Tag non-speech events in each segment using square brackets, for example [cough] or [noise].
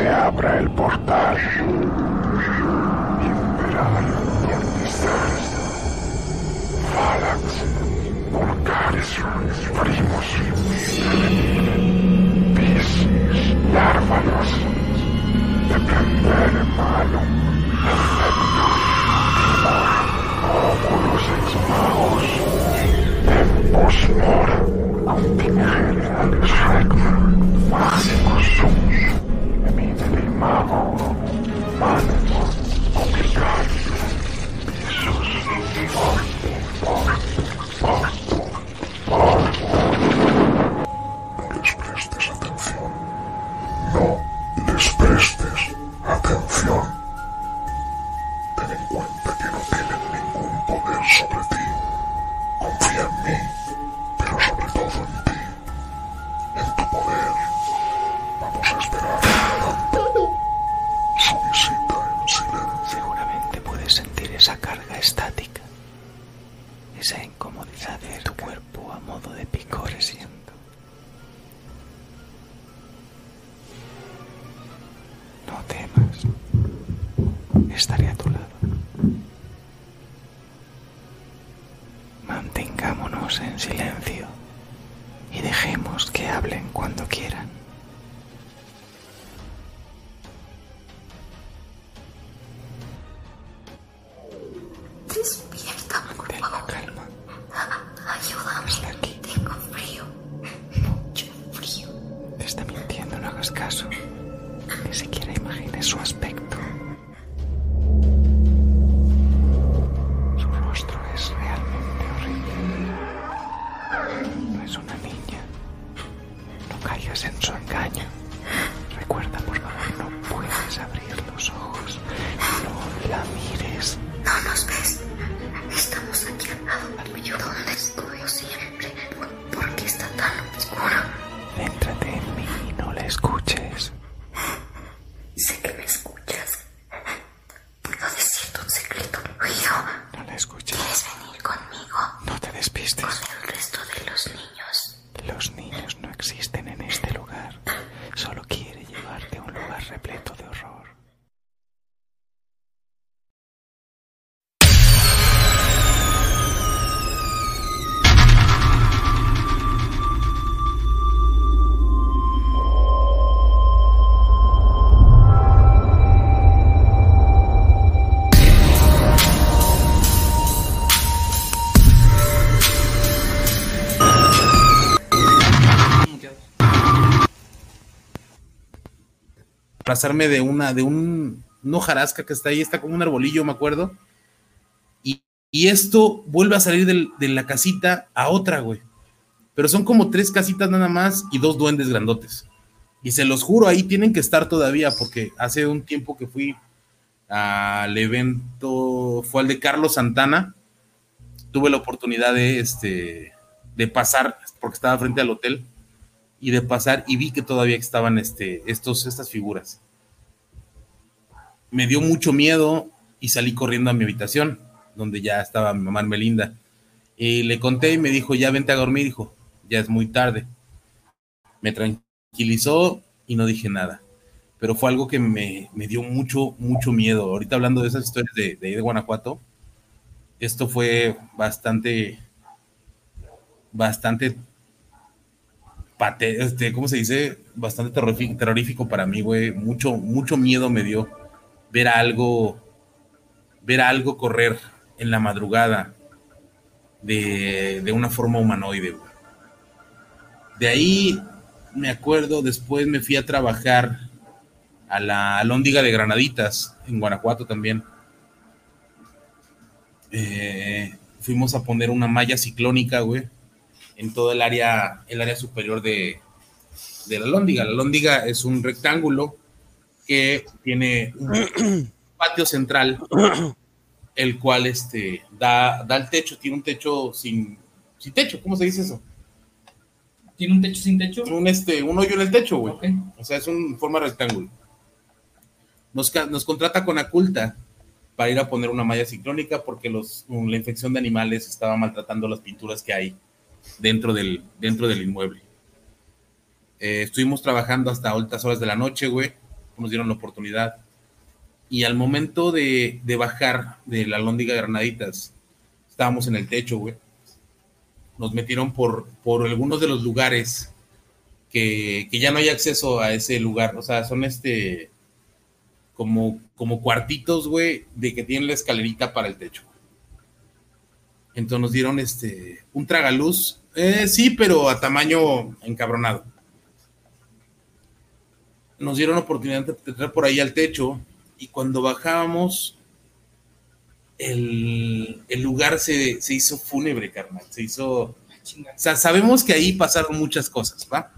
se abra el portal. Imperal Mortistas. Falax. Volcaris. Primos. Piscis. Lárvalos. Dependere malum. Oculus ex magos. Tempos mora. Contingere regna. Magicus sumus. Emite mago. Pasarme de una, de un, hojarasca que está ahí, está como un arbolillo, me acuerdo. Y, y esto vuelve a salir de la casita a otra, güey. Pero son como tres casitas nada más y dos duendes grandotes. Y se los juro, ahí tienen que estar todavía, porque hace un tiempo que fui al evento, fue al de Carlos Santana. Tuve la oportunidad de, este, de pasar, porque estaba frente al hotel, y de pasar y vi que todavía estaban este, estos, estas figuras. Me dio mucho miedo y salí corriendo a mi habitación, donde ya estaba mi mamá Melinda. Y le conté y me dijo, ya vente a dormir, hijo, ya es muy tarde. Me tranquilizó y no dije nada. Pero fue algo que me, me dio mucho, mucho miedo. Ahorita hablando de esas historias de, de, de Guanajuato, esto fue bastante, bastante este, ¿cómo se dice? Bastante terrorífico, para mí, güey. Mucho, mucho miedo me dio ver algo, ver algo correr en la madrugada de, de una forma humanoide, güey. De ahí me acuerdo, después me fui a trabajar a la Alhóndiga de Granaditas, en Guanajuato también. Eh, fuimos a poner una malla ciclónica, güey, en todo el área, el área superior de, de la Lóndiga. La Lóndiga es un rectángulo que tiene un [clears throat] patio central, el cual este, da, da el techo, tiene un techo sin, sin techo, ¿cómo se dice eso? ¿Tiene un techo sin techo? Un, este, un hoyo en el techo, güey. O sea, es un forma de rectángulo. Nos, nos contrata con Aculta para ir a poner una malla ciclónica porque los, la infección de animales estaba maltratando las pinturas que hay dentro del, dentro del inmueble. Eh, estuvimos trabajando hasta altas horas de la noche, güey, nos dieron la oportunidad. Y al momento de, de bajar de la Lóndiga Granaditas, estábamos en el techo, güey. Nos metieron por, por algunos de los lugares que, que ya no hay acceso a ese lugar. O sea, son este como, como cuartitos, güey, de que tienen la escalerita para el techo. Entonces nos dieron este un tragaluz, eh, sí, pero a tamaño encabronado. Nos dieron oportunidad de entrar por ahí al techo y cuando bajábamos, el, el lugar se, se hizo fúnebre, carnal. Se hizo. O sea, sabemos que ahí pasaron muchas cosas, ¿va?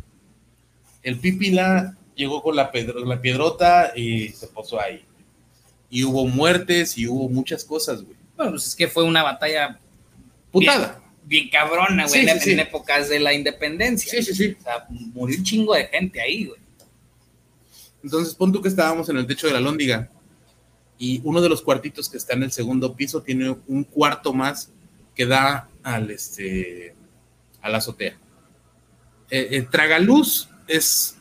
El Pipila llegó con la, pedro- la piedrota y se posó ahí. Y hubo muertes y hubo muchas cosas, güey. Bueno, pues es que fue una batalla Putada. Bien cabrona, güey, Sí, en, sí, sí. en épocas de la independencia. Sí, sí, sí. O sea, murió un chingo de gente ahí, güey. Entonces, pon tú que estábamos en el techo de la lóndiga y uno de los cuartitos que está en el segundo piso tiene un cuarto más que da al este a la azotea. Eh, el tragaluz es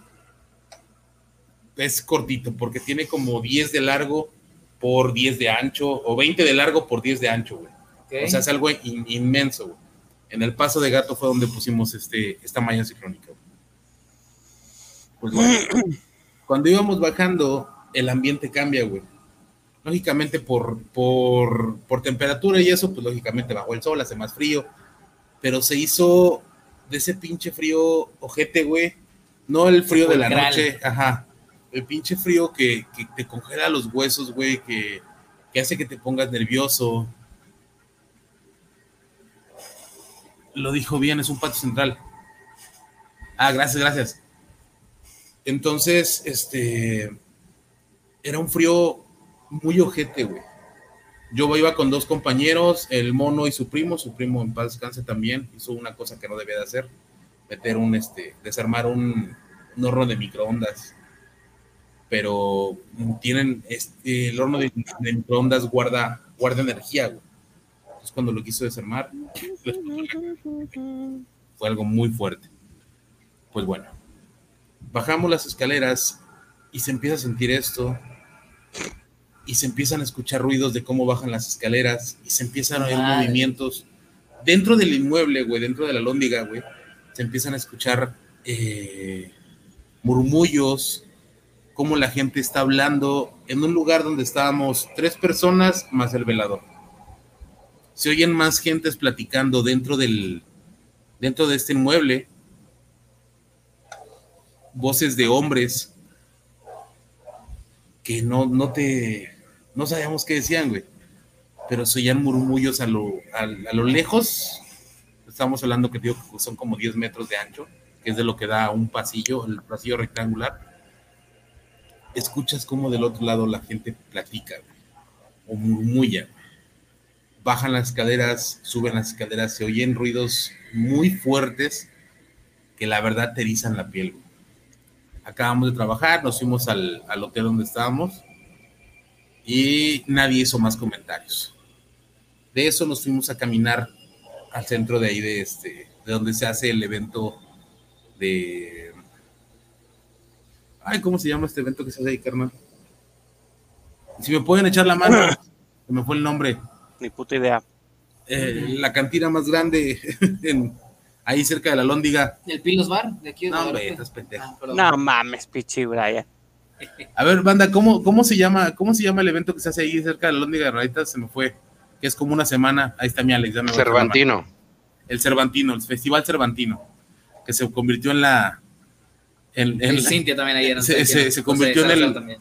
es cortito porque tiene como 10 de largo por 10 de ancho o 20 de largo por 10 de ancho, güey. O sea, es algo in- inmenso, güey. En el paso de gato fue donde pusimos este, esta malla ciclónica. Pues bueno, [clears throat] cuando íbamos bajando, el ambiente cambia, güey. Lógicamente por, por, por temperatura y eso, pues lógicamente bajó el sol, hace más frío. Pero se hizo de ese pinche frío ojete, güey. No el frío de la noche, ajá. El pinche frío que, que te congela los huesos, güey, que, que hace que te pongas nervioso. Lo dijo bien, es un patio central. Ah, gracias, gracias. Entonces, este, era un frío muy ojete, güey. Yo iba con dos compañeros, el mono y su primo, su primo en paz descanse también, hizo una cosa que no debía de hacer, meter un, este, desarmar un, un horno de microondas. Pero tienen, este, el horno de, de microondas guarda, guarda energía, güey. Entonces cuando lo quiso desarmar, fue algo muy fuerte. Pues bueno, bajamos las escaleras y se empieza a sentir esto y se empiezan a escuchar ruidos de cómo bajan las escaleras y se empiezan a oír Madre. movimientos dentro del inmueble, güey, dentro de la lóndiga, güey. Se empiezan a escuchar eh, murmullos, cómo la gente está hablando en un lugar donde estábamos tres personas más el velador. Se oyen más gentes platicando dentro del dentro de este inmueble. Voces de hombres que no, no te, no sabíamos qué decían, güey, pero se oían murmullos a lo, a, a lo lejos, estamos hablando que digo son como 10 metros de ancho, que es de lo que da un pasillo, el pasillo rectangular, escuchas como del otro lado la gente platica, o murmulla. Bajan las escaleras, suben las escaleras, se oyen ruidos muy fuertes que la verdad te erizan la piel, acabamos de trabajar, nos fuimos al, al, hotel donde estábamos y nadie hizo más comentarios. De eso nos fuimos a caminar al centro de ahí, de, este, de donde se hace el evento de... Ay, ¿cómo se llama este evento que se hace ahí, carnal? Si me pueden echar la mano, [laughs] se me fue el nombre. Ni puta idea. Eh, la cantina más grande [laughs] en, ahí cerca de la Lóndiga. ¿El Pilos Bar? De aquí de No, hombre, estás pendejo. Ah. No mames, pichi, Brian. [laughs] A ver, banda, ¿cómo, cómo se llama, cómo se llama el evento que se hace ahí cerca de la Lóndiga de Raditas? Se me fue, que es como una semana. Ahí está mi Alex. ya me. Cervantino. El Cervantino, el Festival Cervantino, que se convirtió en la, en, la- Cintia también ayer. no se- José convirtió en el- [laughs]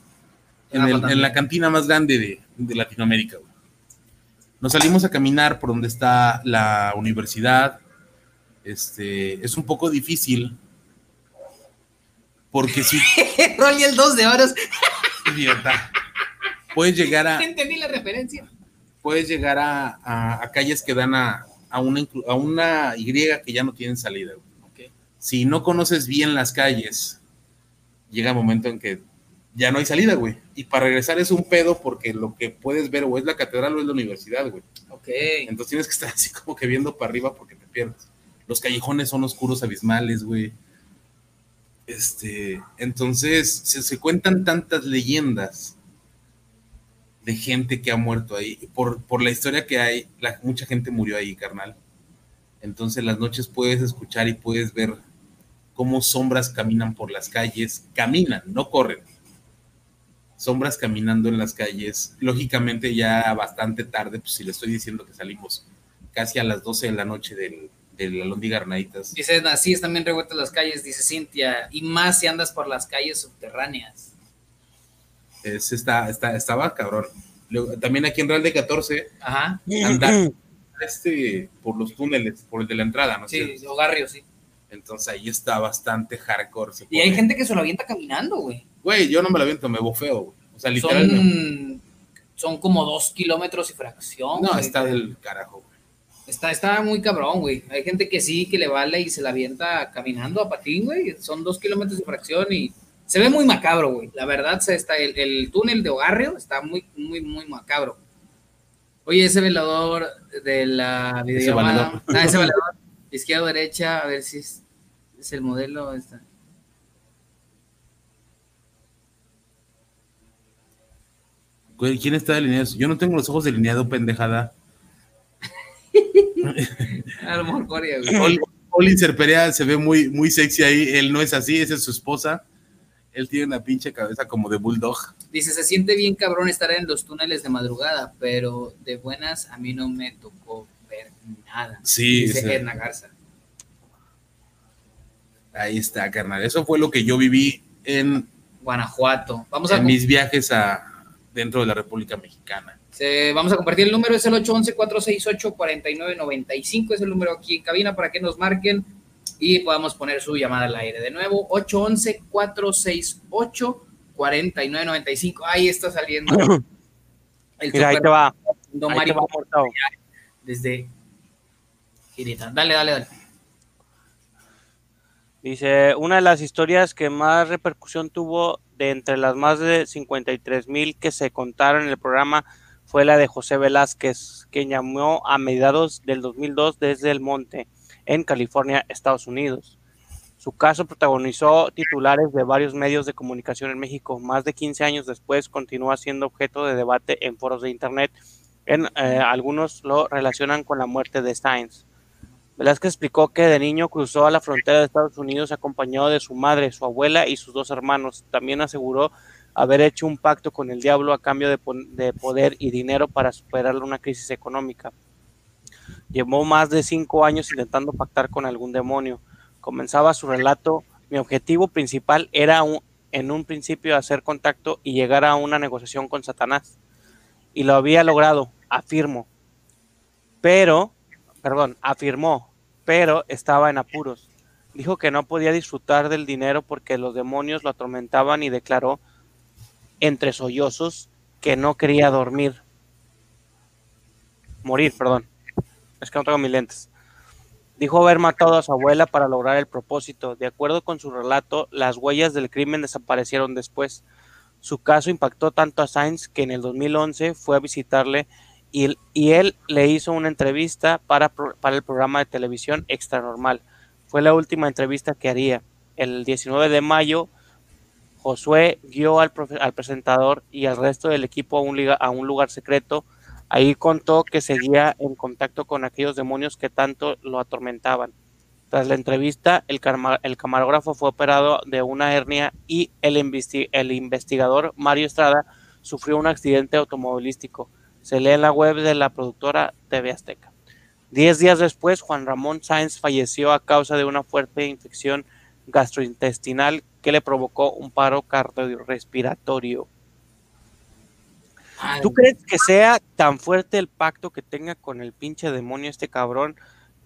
en, Ah, el- en la cantina más grande de, de Latinoamérica. güey. Nos salimos a caminar por donde está la universidad. Este, es un poco difícil porque si [laughs] Rolly el 2 de horas. idiota, puedes llegar a [laughs] Entendí la referencia. puedes llegar a, a- a calles que dan a, a una a una Y que ya no tienen salida. Si no conoces bien las calles, llega un momento en que ya no hay salida, güey. Y para regresar es un pedo porque lo que puedes ver o es la catedral o es la universidad, güey. Ok. Entonces tienes que estar [laughs] así como que viendo para arriba porque te pierdes. Los callejones son oscuros abismales, güey. Este, entonces se, se cuentan tantas leyendas de gente que ha muerto ahí. Por, por la historia que hay, la- mucha gente murió ahí, carnal. Entonces las noches puedes escuchar y puedes ver cómo sombras caminan por las calles. Caminan, no corren. Sombras caminando en las calles. Lógicamente ya bastante tarde, pues si le estoy diciendo que salimos casi a las 12 de la noche del, del Alhóndiga Arnaitas. Dice, así están bien revueltas las calles, dice Cintia. Y más si andas por las calles subterráneas. Es, está, está, estaba cabrón. Luego, también aquí en Real de 14 Ajá. andar [clears throat] este, por los túneles, por el de la entrada, ¿no? es Sí, cierto? Ogarrio, sí. Entonces ahí está bastante hardcore. se Y hay gente que se lo avienta caminando, güey. Güey, yo no me la aviento, me bofeo, güey. O sea, literalmente. Son, son como dos kilómetros y fracción. No, güey. está del carajo, güey. Está, está muy cabrón, güey. Hay gente que sí, que le vale y se la avienta caminando a patín, güey. Son dos kilómetros de fracción y se ve muy macabro, güey. La verdad, se está, el, el túnel de Ogarrio está muy, muy, muy macabro. Oye, ese velador de la videollamada. valedor. Ah, ese velador. Izquierda, derecha, a ver si es, es el modelo. Está. ¿Quién está delineado? Yo no tengo los ojos delineados, pendejada. [laughs] A lo mejor Corea, güey. Ol- Olinser Perea se ve muy, muy sexy ahí. Él no es así, esa es su esposa. Él tiene una pinche cabeza como de bulldog. Dice, se siente bien cabrón estar en los túneles de madrugada, pero de buenas a mí no me tocó ver nada. Sí, Dice sí. Edna Garza. Ahí está, carnal. Eso fue lo que yo viví en, Guanajuato. Vamos a, en mis viajes a dentro de la República Mexicana. se- vamos a compartir el número, es el 811-468-4995, es el número aquí en cabina para que nos marquen y podamos poner su llamada al aire. De nuevo, 811-468-4995. Ahí está saliendo [clears throat] el Mira, ahí te va. Don Ahí te Mario va, Mortao. desde Girita. Dale, dale, dale. Dice, una de las historias que más repercusión tuvo de entre las más de 53 mil que se contaron en el programa fue la de José Velázquez, quien llamó a mediados del 2002 desde el monte, en California, Estados Unidos. Su caso protagonizó titulares de varios medios de comunicación en México. Más de 15 años después continúa siendo objeto de debate en foros de Internet. En, eh, algunos lo relacionan con la muerte de Steins. Velázquez explicó que de niño cruzó a la frontera de Estados Unidos acompañado de su madre, su abuela y sus dos hermanos. También aseguró haber hecho un pacto con el diablo a cambio de, poder y dinero para superar una crisis económica. Llevó más de cinco años intentando pactar con algún demonio. Comenzaba su relato. Mi objetivo principal era en un principio hacer contacto y llegar a una negociación con Satanás. Y lo había logrado, afirmo. Pero, perdón, afirmó, pero estaba en apuros. Dijo que no podía disfrutar del dinero porque los demonios lo atormentaban y declaró, entre sollozos, que no quería dormir. Morir, perdón. Es que no tengo mis lentes. Dijo haber matado a su abuela para lograr el propósito. De acuerdo con su relato, las huellas del crimen desaparecieron después. Su caso impactó tanto a Sainz que en el 2011 fue a visitarle y, él le hizo una entrevista para, para el programa de televisión Extra Normal. Fue la última entrevista que haría. El 19 de mayo, Josué guió al, al presentador y al resto del equipo a un, lugar secreto. Ahí contó que seguía en contacto con aquellos demonios que tanto lo atormentaban. Tras la entrevista, el, el camarógrafo fue operado de una hernia y el, el investigador Mario Estrada sufrió un accidente automovilístico. Se lee en la web de la productora TV Azteca. Diez días después, Juan Ramón Sáenz falleció a causa de una fuerte infección gastrointestinal que le provocó un paro cardiorrespiratorio. Ay, ¿Tú crees que sea tan fuerte el pacto que tenga con el pinche demonio este cabrón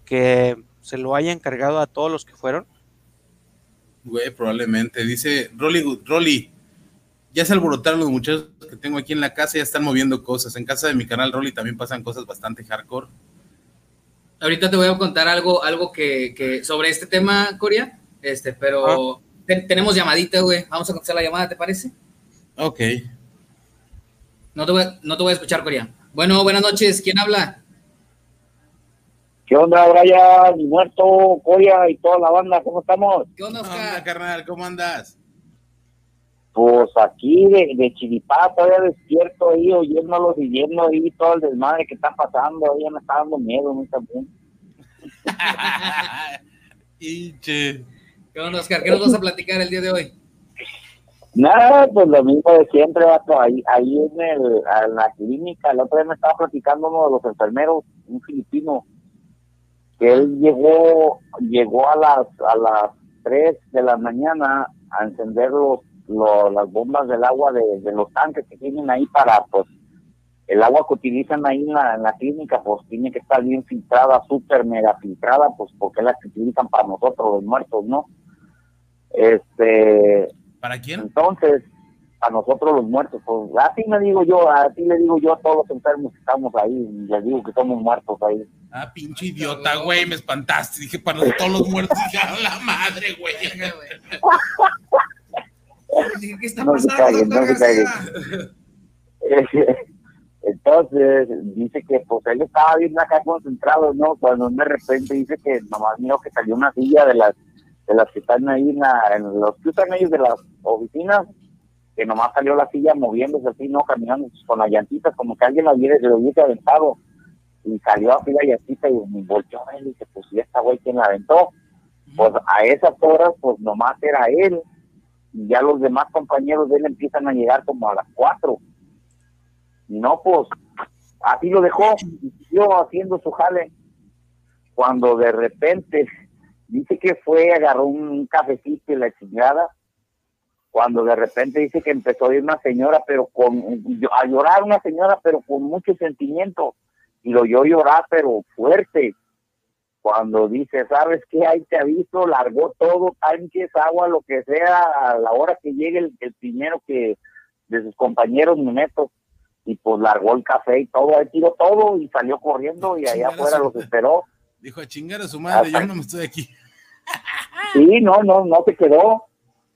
que se lo haya encargado a todos los que fueron? Güey, probablemente. Dice Rolly, Rolly, ya se alborotaron los muchachos que tengo aquí en la casa, ya están moviendo cosas. En casa de mi canal Rolly también pasan cosas bastante hardcore. Ahorita te voy a contar algo, algo que, que sobre este tema, Corea. Este, pero te- tenemos llamadita, güey. Vamos a contestar la llamada, ¿te parece? Ok. No te voy, a- no te voy a escuchar, Corea. Bueno, buenas noches. ¿Quién habla? ¿Qué onda, Brian? Muerto, Coya y toda la banda, ¿cómo estamos? ¿Qué onda, ¿Qué onda, Oscar? carnal? ¿Cómo andas? Pues aquí de, de chiripá, todavía despierto ahí, oyéndolos y viendo ahí todo el desmadre que está pasando, ahí ya me está dando miedo a mí también. Hinche. [laughs] ¿Qué onda, Oscar? ¿Qué nos vas a platicar el día de hoy? Nada, pues lo mismo de siempre, vato, ahí, ahí en, el, en la clínica, el otro día me estaba platicando uno de los enfermeros, un filipino, que él llegó, llegó a las, a las 3 de la mañana a encender los, lo- las bombas del agua de, de los tanques que tienen ahí para, pues, el agua que utilizan ahí en la, en la clínica, pues tiene que estar bien filtrada, súper mega filtrada, pues porque es la que utilizan para nosotros los muertos, ¿no? Este, ¿Para quién? entonces, a nosotros los muertos, pues así me digo yo, así le digo yo a todos los enfermos que estamos ahí, les digo que somos muertos ahí. Ah, pinche idiota, güey, me espantaste. Dije, para todos los muertos, [laughs] dije, a la madre, güey. [laughs] Dije, ¿Qué está No se caguen, no se García? [laughs] Entonces, dice que pues él estaba bien acá concentrado, ¿no? Cuando de repente dice que nomás miró que salió una silla de las de las que están ahí en, la- en los que usan ellos de las oficinas, que nomás salió la silla moviéndose así, ¿no? Caminando con las llantitas, como que alguien la hubiera, lo hubiese aventado. Y salió así la llantita y me volteó a ver y dice, pues, ¿y esta güey quién la aventó? Pues a esas horas, pues nomás era él. Y ya los demás compañeros de él empiezan a llegar como a las cuatro. Y no, pues, así lo dejó, y siguió haciendo su jale. Cuando de repente, dice que fue, agarró un cafecito y la chingada. Cuando de repente dice que empezó a ir una señora, pero con, a llorar una señora, pero con mucho sentimiento. Y lo oyó llorar, pero fuerte. Cuando dice, ¿sabes qué? Ahí te aviso, largó todo, tanques, agua, lo que sea, a la hora que llegue el, el primero que de sus compañeros me meto y pues largó el café y todo, ahí tiró todo y salió corriendo y allá afuera los esperó. Dijo, a chingar a su madre, yo no me estoy aquí. [laughs] Sí, no, no, no se quedó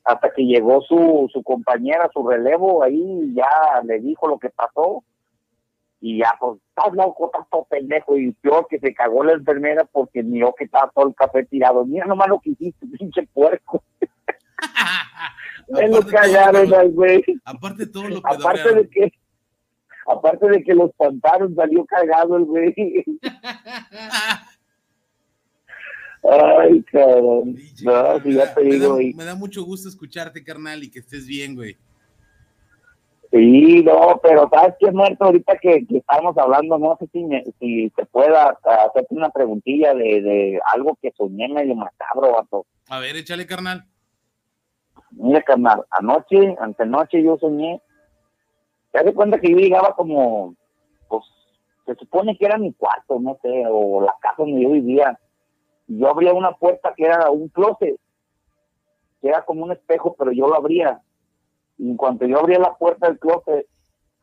hasta que llegó su, su compañera, su relevo ahí y ya le dijo lo que pasó y ya pues, estás loco, estás todo pendejo y peor que se cagó la enfermera porque miró que estaba todo el café tirado. Mira nomás lo que hiciste, [laughs] pinche puerco. Me lo Aparte, lo- al güey. aparte todo lo aparte pedorrearon. de que aparte de que los espantaron salió cagado el güey [laughs] ay cabrón no si ya te me, da, me da mucho gusto escucharte, carnal, y que estés bien, güey. Sí no pero sabes qué muerto ahorita que, que estamos hablando no sé si me- si se pueda hacerte una preguntilla de, de algo que soñé medio macabro vato A ver, échale, carnal. Mira, carnal, anoche, antenoche yo soñé. Te das cuenta que yo llegaba como, pues, se supone que era mi cuarto, no sé, o la casa donde yo vivía. Y yo abría una puerta que era un closet, que era como un espejo, pero yo lo abría. Y en cuanto yo abría la puerta del closet,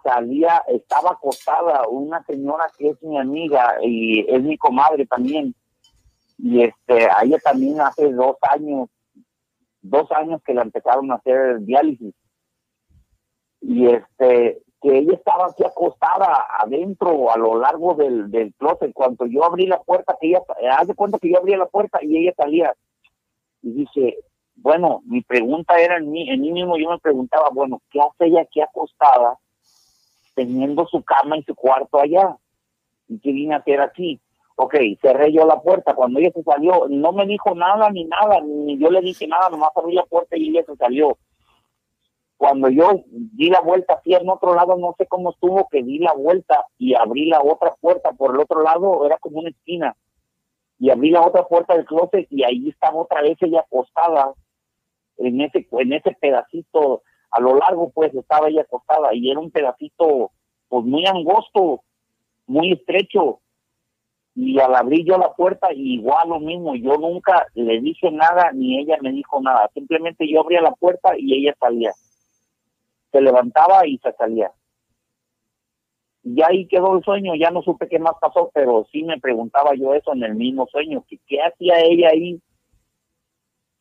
salía, estaba acostada una señora que es mi amiga y es mi comadre también. Y este, a ella también hace dos años dos años que la empezaron a hacer diálisis. Y este, que ella estaba aquí acostada adentro, a lo largo del, del closet. Cuando yo abrí la puerta, que ella, de cuenta que yo abría la puerta y ella salía. Y dije, bueno, mi pregunta era en mí, en mí mismo yo me preguntaba, bueno, ¿qué hace ella aquí acostada, teniendo su cama y su cuarto allá? ¿Y qué vine a hacer aquí? Ok, cerré yo la puerta. Cuando ella se salió, no me dijo nada ni nada, ni yo le dije nada, nomás abrí la puerta y ella se salió. Cuando yo di la vuelta así en otro lado, no sé cómo estuvo, que di la vuelta y abrí la otra puerta por el otro lado, era como una esquina. Y abrí la otra puerta del closet y ahí estaba otra vez ella acostada en ese, en ese pedacito, a lo largo pues estaba ella acostada y era un pedacito pues muy angosto, muy estrecho. Y al abrir yo la puerta igual lo mismo, yo nunca le dije nada ni ella me dijo nada, simplemente yo abría la puerta y ella salía, se levantaba y se salía. Y ahí quedó el sueño, ya no supe qué más pasó, pero sí me preguntaba yo eso en el mismo sueño, que qué hacía ella ahí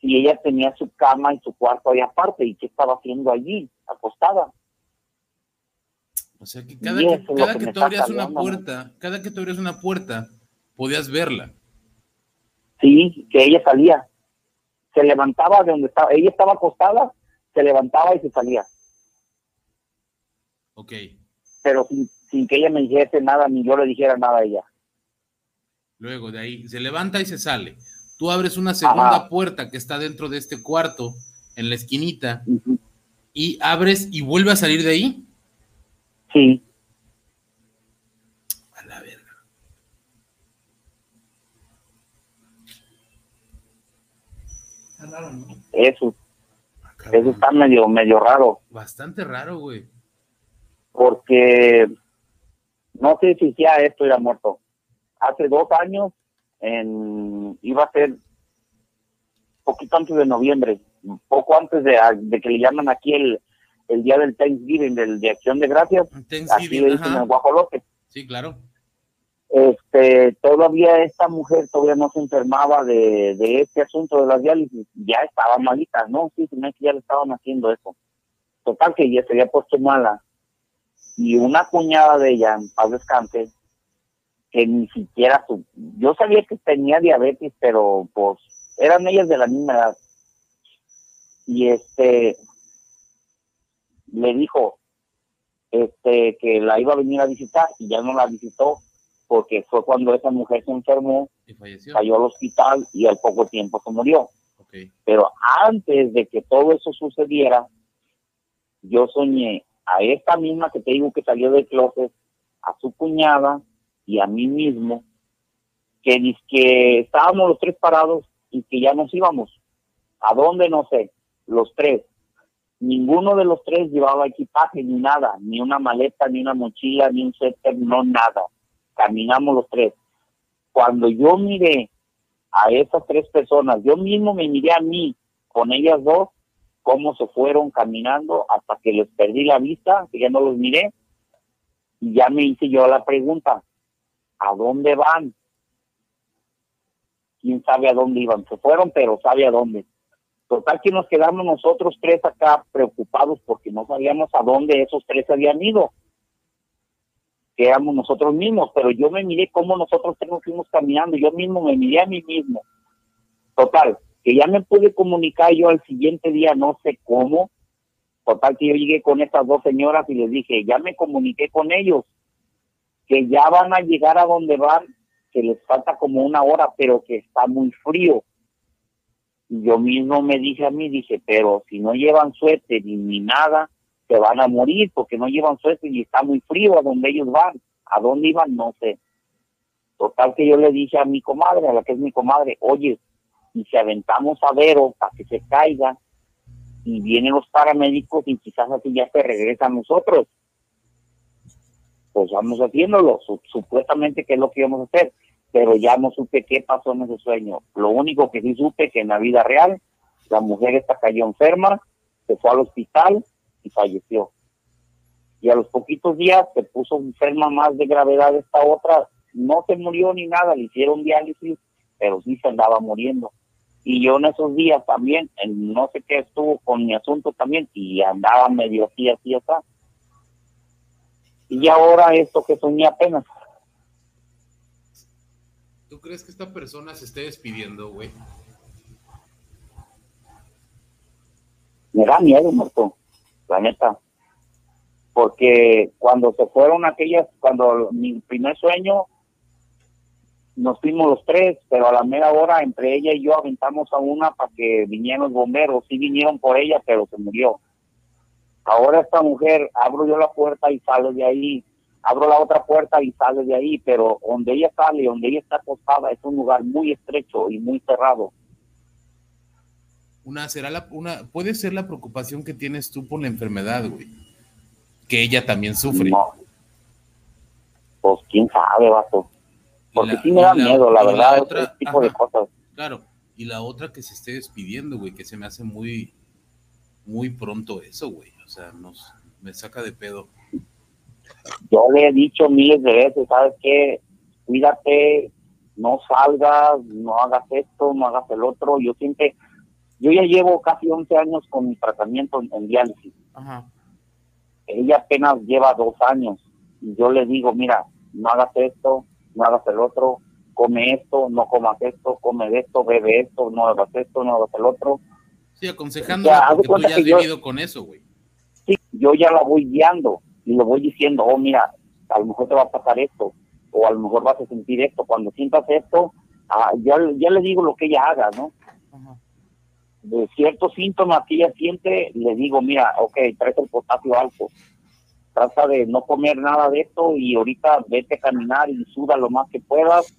si ella tenía su cama y su cuarto ahí aparte y qué estaba haciendo allí, acostada. O sea que cada Y que, cada que tú abrías una puerta, cada que tú abrías una puerta, podías verla. Sí, que ella salía. Se levantaba de donde estaba. Ella estaba acostada, se levantaba y se salía. Ok. Pero sin, sin que ella me dijese nada, ni yo le dijera nada a ella. Luego de ahí se levanta y se sale. Tú abres una segunda Ajá. puerta que está dentro de este cuarto, en la esquinita, y abres y vuelve a salir de ahí. Sí, A la verga. Está raro, ¿no? eso, Ah, eso está medio, medio raro. Bastante raro, güey. porque no sé si ya esto era muerto. Hace dos años, en, iba a ser poquito antes de noviembre, poco antes de, de que le llaman aquí el, el día del Thanksgiving, del de Acción de Gracias, aquí le dicen el guajolote. Sí, claro. Este, todavía esta mujer todavía no se enfermaba de, de este asunto de las diálisis, ya estaba malita, ¿no? Sí, se me que ya le estaban haciendo eso. Total que ya se había puesto mala. Y una cuñada de ella, en paz descanse, que ni siquiera su, yo sabía que tenía diabetes, pero pues eran ellas de la misma edad. Y este, le dijo, este, que la iba a venir a visitar y ya no la visitó porque fue cuando esa mujer se enfermó, Y falleció. cayó al hospital y al poco tiempo se murió. Ok. Pero antes de que todo eso sucediera, yo soñé a esta misma que te digo que salió del closet, a su cuñada y a mí mismo, que que estábamos los tres parados y que ya nos íbamos. ¿A dónde? No sé. Los tres. Ninguno de los tres llevaba equipaje ni nada, ni una maleta, ni una mochila, ni un suéter, no nada. Caminamos los tres. Cuando yo miré a esas tres personas, yo mismo me miré a mí con ellas dos, cómo se fueron caminando hasta que les perdí la vista, que ya no los miré, y ya me hice yo la pregunta, ¿a dónde van? ¿Quién sabe a dónde iban? Se fueron, pero sabe a dónde. Total que nos quedamos nosotros tres acá preocupados porque no sabíamos a dónde esos tres habían ido. Que éramos nosotros mismos, pero yo me miré cómo nosotros tres nos fuimos caminando, yo mismo me miré a mí mismo. Total, que ya me pude comunicar yo al siguiente día, no sé cómo. Total que yo llegué con estas dos señoras y les dije, ya me comuniqué con ellos, que ya van a llegar a donde van, que les falta como una hora, pero que está muy frío. Y yo mismo me dije a mí, dije, pero si no llevan suéter ni, ni nada, se van a morir porque no llevan suéter y está muy frío a donde ellos van. ¿A dónde iban? No sé. Total que yo le dije a mi comadre, a la que es mi comadre, oye, y si aventamos a Vero para que se caiga y vienen los paramédicos y quizás así ya se regresa a nosotros. Pues vamos haciéndolo, su- supuestamente que es lo que íbamos a hacer, pero ya no supe qué pasó en ese sueño. Lo único que sí supe que en la vida real la mujer esta cayó enferma, se fue al hospital y falleció. Y a los poquitos días se puso enferma más de gravedad esta otra, no se murió ni nada, le hicieron diálisis, pero sí se andaba muriendo. Y yo en esos días también, no sé qué estuvo con mi asunto también, y andaba medio así, así, así. Y ahora esto que soñé apenas. ¿Tú crees que esta persona se esté despidiendo, güey? me da miedo, muerto, la neta. Porque cuando se fueron aquellas, cuando mi primer sueño, nos fuimos los tres, pero a la mera hora entre ella y yo aventamos a una para que vinieran los bomberos. Sí vinieron por ella, pero se murió. Ahora esta mujer, abro yo la puerta y sale de ahí. Abro la otra puerta y sale de ahí, pero donde ella sale, donde ella está acostada, es un lugar muy estrecho y muy cerrado. Una, será la, una, puede ser la preocupación que tienes tú por la enfermedad, güey. Que ella también sufre. No. Pues quién sabe, vato. Porque la- sí me da la- miedo, la verdad, otra- ese tipo de cosas. Claro. Y la otra que se esté despidiendo, güey, que se me hace muy, muy pronto eso, güey. O sea, nos, me saca de pedo. Yo le he dicho miles de veces, ¿sabes qué? Cuídate, no salgas, no hagas esto, no hagas el otro. Yo siempre, yo ya llevo casi 11 años con mi tratamiento en, en diálisis. Ajá. Ella apenas lleva dos años. Y yo le digo, mira, no hagas esto, no hagas el otro. come esto, no comas esto, come de esto, bebe esto, no hagas esto, no hagas el otro. Aconsejando de porque tú ya has que yo- vivido con eso, güey. Sí, yo ya la voy guiando y le voy diciendo, oh, mira, a lo mejor te va a pasar esto, o a lo mejor vas a sentir esto. Cuando sientas esto, ah, ya, ya le digo lo que ella haga, ¿no? Ajá. de ciertos síntomas que ella siente, le digo, mira, ok, traes el potasio alto, trata de no comer nada de esto y ahorita vete a caminar y suda lo más que puedas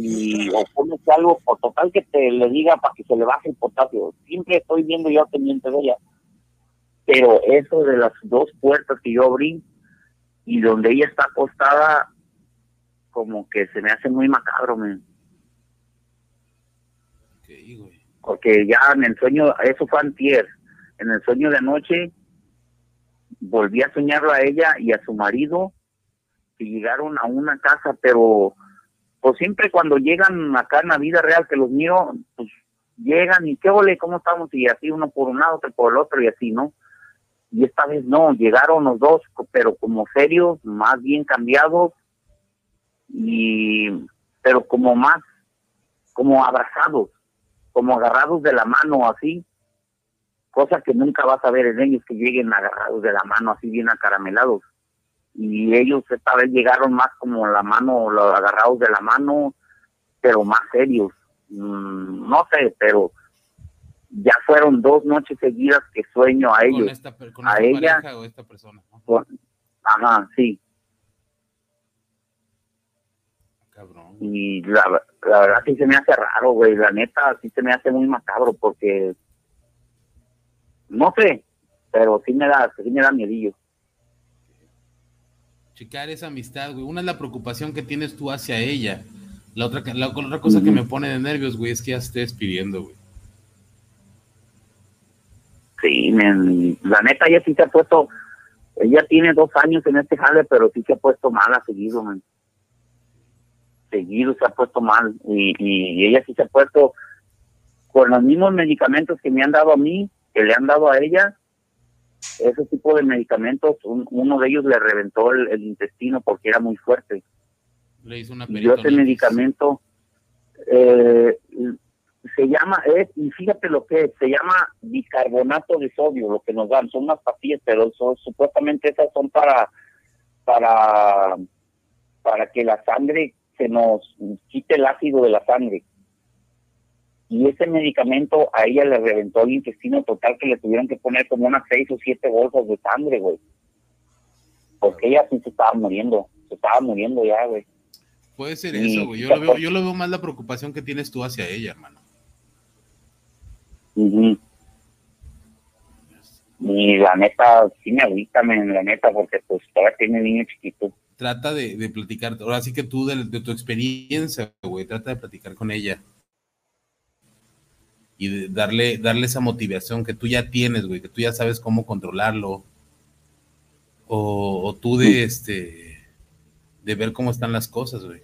y o cómete algo, por total que te le diga para que se le baje el potasio. Siempre estoy viendo yo pendiente de ella. Pero eso de las dos puertas que yo abrí y donde ella está acostada, como que se me hace muy macabro, men Ok, güey. porque ya en el sueño, eso fue antier, en el sueño de anoche, volví a soñarlo a ella y a su marido, que llegaron a una casa, pero pues siempre cuando llegan acá en la vida real que los miro, pues llegan y qué ole, ¿cómo estamos? Y así uno por un lado, otro por el otro y así, ¿no? Y esta vez no, llegaron los dos, pero como serios, más bien cambiados, y pero como más, como abrazados como agarrados de la mano así, cosa que nunca vas a ver en ellos que lleguen agarrados de la mano así bien acaramelados. Y ellos esta vez llegaron más como la mano, los agarrados de la mano, pero más serios. Mm, no sé, pero ya fueron dos noches seguidas que sueño a Con ellos. esta, per- con a esta ella- o esta persona. Ajá, Con- Ajá, sí. Cabrón. Y la, la verdad sí se me hace raro, güey. La neta sí se me hace muy macabro porque no sé, pero sí me da, sí me da miedillo. Checar esa amistad, güey. Una es la preocupación que tienes tú hacia ella. La otra, la, la otra cosa que me pone de nervios, güey, es que ya se esté despidiendo, güey. Sí, la neta ella sí se ha puesto, ella tiene dos años en este jale, pero sí se ha puesto mal a seguido, man. Seguido se ha puesto mal y, y ella sí se ha puesto con los mismos medicamentos que me han dado a mí, que le han dado a ella, ese tipo de medicamentos, un- uno de ellos le reventó el, el intestino porque era muy fuerte. Le hizo una yo ese medicamento eh, se llama, es, y fíjate lo que es, se llama bicarbonato de sodio, lo que nos dan, son unas pastillas, pero son, supuestamente esas son para, para, para que la sangre se nos quite el ácido de la sangre. Y ese medicamento a ella le reventó el intestino total que le tuvieron que poner como unas seis o siete bolsas de sangre, güey. Porque ella sí se estaba muriendo, se estaba muriendo ya, güey. Puede ser Y- eso, güey. Yo lo, veo, yo lo veo más la preocupación que tienes tú hacia ella, hermano. Ujú. Y la neta, sí me agüita, men, la neta, porque pues todavía tiene niño chiquito. Trata de, de platicar, ahora sí que tú de, de tu experiencia, güey, trata de platicar con ella. Y darle, darle esa motivación que tú ya tienes, güey, que tú ya sabes cómo controlarlo. O, o tú de este de ver cómo están las cosas, güey.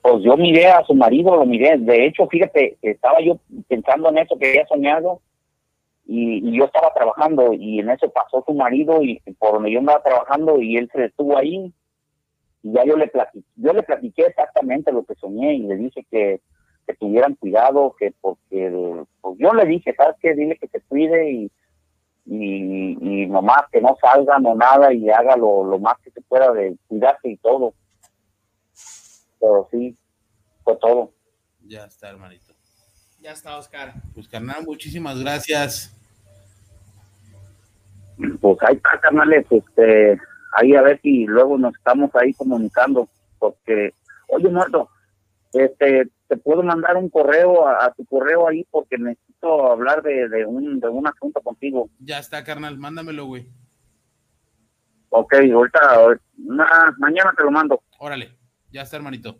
Pues yo miré a su marido, lo miré. De hecho, fíjate, estaba yo pensando en eso que había soñado y, y yo estaba trabajando y en eso pasó su marido y por donde yo andaba trabajando y él se detuvo ahí y ya yo le platiqué, yo le platiqué exactamente lo que soñé y le dije que, que tuvieran cuidado, que porque pues yo le dije, ¿sabes qué? Dile que se cuide y, y, y nomás que no salga no nada y haga lo, lo más que se pueda de cuidarse y todo. Pero sí, fue todo. Ya está, hermanito. Ya está, Oscar. Pues carnal, muchísimas gracias. Pues ahí está, carnales, este, ahí a ver si luego nos estamos ahí comunicando, porque, oye, muerto, este, te puedo mandar un correo a, a tu correo ahí porque necesito hablar de, de un de un asunto contigo. Ya está, carnal, mándamelo, güey. Ok, ahorita, na- mañana te lo mando. Órale, ya está, hermanito.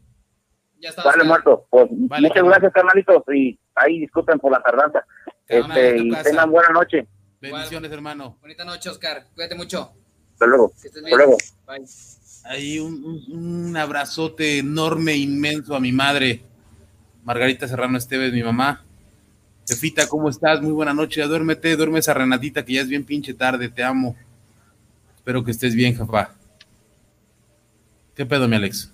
Ya está, Dale, Oscar. muerto. Pues Vale, muchas carnal. gracias, carnalitos, y ahí disculpen por la tardanza. Carnal, Este, y casa. tengan buena noche. Bendiciones, hermano. Bonita noche, Oscar. Cuídate mucho. Hasta luego. Hasta luego. Bye. Ahí un, un- un abrazote enorme, inmenso a mi madre, Margarita Serrano Esteves, mi mamá. Jefita, ¿cómo estás? Muy buena noche, duérmete, duerme esa Renatita que ya es bien pinche tarde, te amo. Espero que estés bien, jefa. ¿Qué pedo, mi Alex?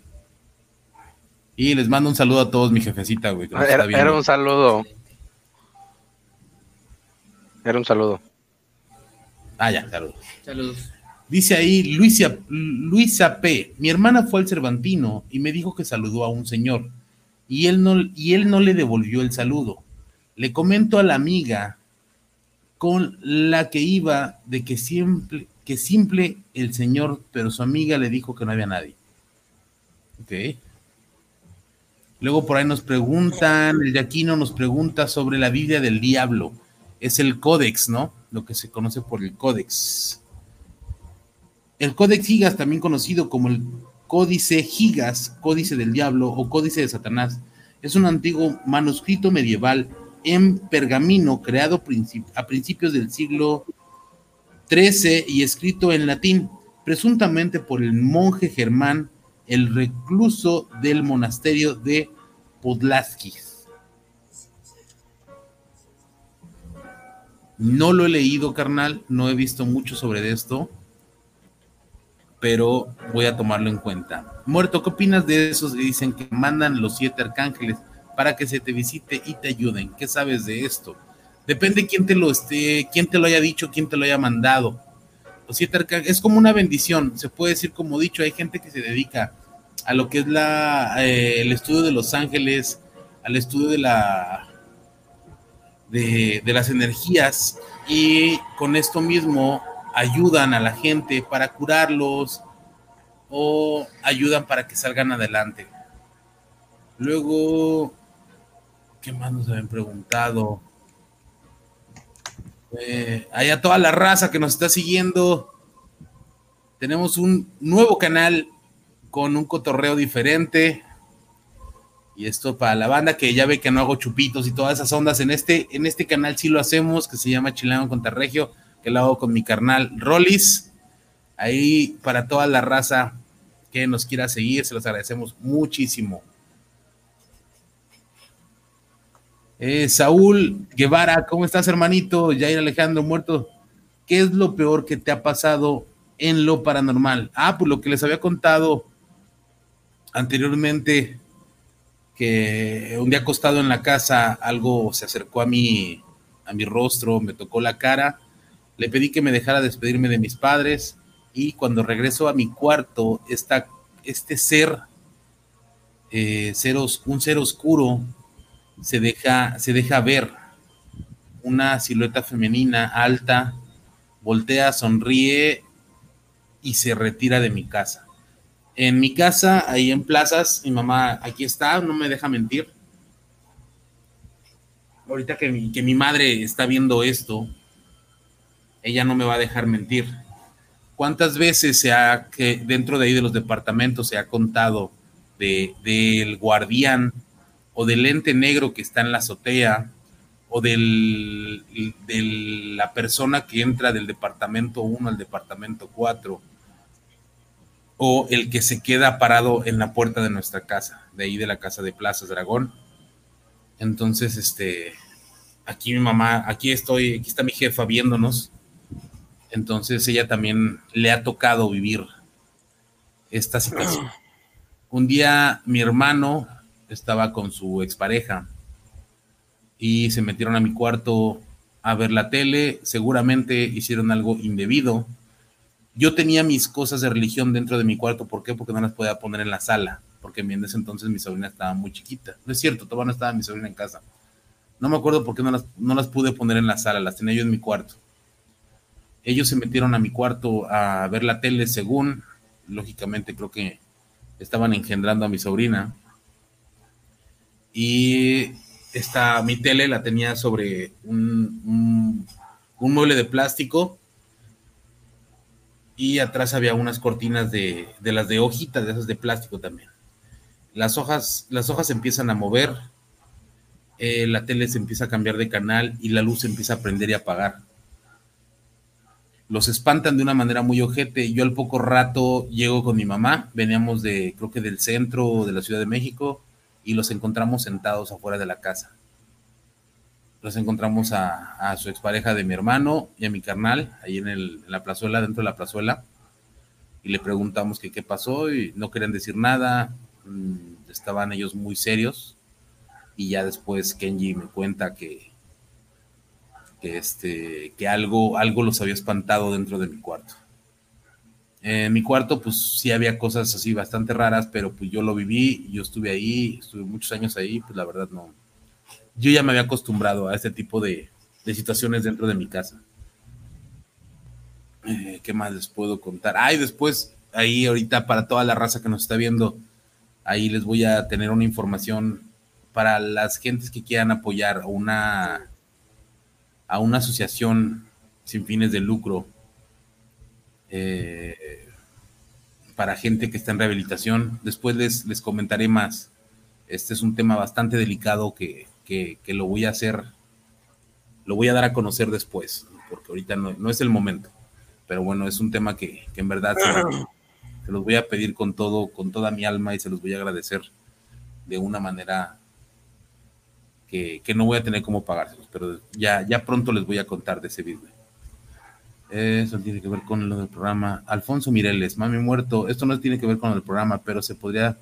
Y les mando un saludo a todos, mi jefecita, güey. que nos está Era, era un saludo. Era un saludo. Ah, ya, saludos. Saludos. Dice ahí Luisa, Luisa P. Mi hermana fue al Cervantino y me dijo que saludó a un señor y él no, y él no le devolvió el saludo. Le comento a la amiga con la que iba de que siempre, que simple el señor, pero su amiga le dijo que no había nadie. Ok. Luego por ahí nos preguntan, el de Aquino nos pregunta sobre la Biblia del Diablo. Es el Códex, ¿no? Lo que se conoce por el Códex. El Códex Gigas, también conocido como el Códice Gigas, Códice del Diablo o Códice de Satanás, es un antiguo manuscrito medieval en pergamino creado a principios del siglo XIII y escrito en latín, presuntamente por el monje germán, el recluso del monasterio de Podlaskis. No lo he leído, carnal, no he visto mucho sobre esto, pero voy a tomarlo en cuenta. Muerto, ¿qué opinas de esos que dicen que mandan los siete arcángeles para que se te visite y te ayuden? ¿Qué sabes de esto? Depende quién te lo esté, quién te lo haya dicho, quién te lo haya mandado. Los siete arcángeles es como una bendición, se puede decir como dicho, hay gente que se dedica a lo que es la eh, el estudio de los ángeles, al estudio de la de, de las energías y con esto mismo ayudan a la gente para curarlos o ayudan para que salgan adelante. Luego, ¿qué más nos habían preguntado? Eh, ahí a toda la raza que nos está siguiendo, tenemos un nuevo canal con un cotorreo diferente. Y esto para la banda que ya ve que no hago chupitos y todas esas ondas. En este, en este canal sí lo hacemos, que se llama Chilango contra Regio, que lo hago con mi carnal Rollis. Ahí para toda la raza que nos quiera seguir, se los agradecemos muchísimo. Eh, Saúl Guevara, ¿cómo estás, hermanito? Jair Alejandro Muerto, ¿qué es lo peor que te ha pasado en lo paranormal? Ah, pues lo que les había contado anteriormente, que un día acostado en la casa, algo se acercó a mí, a mi rostro, me tocó la cara, le pedí que me dejara despedirme de mis padres y cuando regreso a mi cuarto, esta, este ser, eh, un ser oscuro, se deja, se deja ver una silueta femenina alta, voltea, sonríe y se retira de mi casa. En mi casa, ahí en plazas, mi mamá aquí está, no me deja mentir. Ahorita que mi, que mi madre está viendo esto, ella no me va a dejar mentir. ¿Cuántas veces se ha, que dentro de ahí de los departamentos se ha contado de, del guardián o del ente negro que está en la azotea o del, de la persona que entra del departamento 1 al departamento 4 o el que se queda parado en la puerta de nuestra casa, de ahí de la casa de Plazas Dragón. Entonces, este, aquí mi mamá, aquí estoy, aquí está mi jefa viéndonos. Entonces ella también le ha tocado vivir esta situación. [clears throat] Un día mi hermano estaba con su expareja y se metieron a mi cuarto a ver la tele, seguramente hicieron algo indebido. Yo tenía mis cosas de religión dentro de mi cuarto, ¿por qué? Porque no las podía poner en la sala, porque en ese entonces mi sobrina estaba muy chiquita. No es cierto, todavía no estaba mi sobrina en casa. No me acuerdo por qué no las, no las pude poner en la sala, las tenía yo en mi cuarto. Ellos se metieron a mi cuarto a ver la tele según, lógicamente creo que estaban engendrando a mi sobrina. Y esta, mi tele la tenía sobre un, mueble de plástico y atrás había unas cortinas de, las de hojitas, de esas de plástico también. Las hojas, las hojas se empiezan a mover, eh, la tele se empieza a cambiar de canal y la luz empieza a prender y apagar. Los espantan de una manera muy ojete. Yo al poco rato llego con mi mamá, veníamos de, creo que del centro de la Ciudad de México, y los encontramos sentados afuera de la casa. Los encontramos a, a su expareja de mi hermano y a mi carnal, ahí en, la plazuela, dentro de la plazuela, y le preguntamos que qué pasó y no querían decir nada. mm, estaban ellos muy serios y ya después Kenji me cuenta que, que, este, que algo, algo los había espantado dentro de mi cuarto. En mi cuarto, pues sí había cosas así bastante raras, pero pues yo lo viví, yo estuve ahí, estuve muchos años ahí, pues la verdad no. Yo ya me había acostumbrado a este tipo de, de situaciones dentro de mi casa. Eh, ¿Qué más les puedo contar? Ay, después, ahí ahorita para toda la raza que nos está viendo, ahí les voy a tener una información para las gentes que quieran apoyar una, a una asociación sin fines de lucro eh, para gente que está en rehabilitación. Después les, les comentaré más. Este es un tema bastante delicado que, que, que lo voy a hacer, lo voy a dar a conocer después, porque ahorita no, no es el momento. Pero bueno, es un tema que, que en verdad se, se los voy a pedir con todo, con toda mi alma y se los voy a agradecer de una manera que, que no voy a tener cómo pagárselos, pero ya, ya pronto les voy a contar de ese video. Eso tiene que ver con lo del programa. Alfonso Mireles, Mami Muerto, esto no tiene que ver con el programa, pero se podría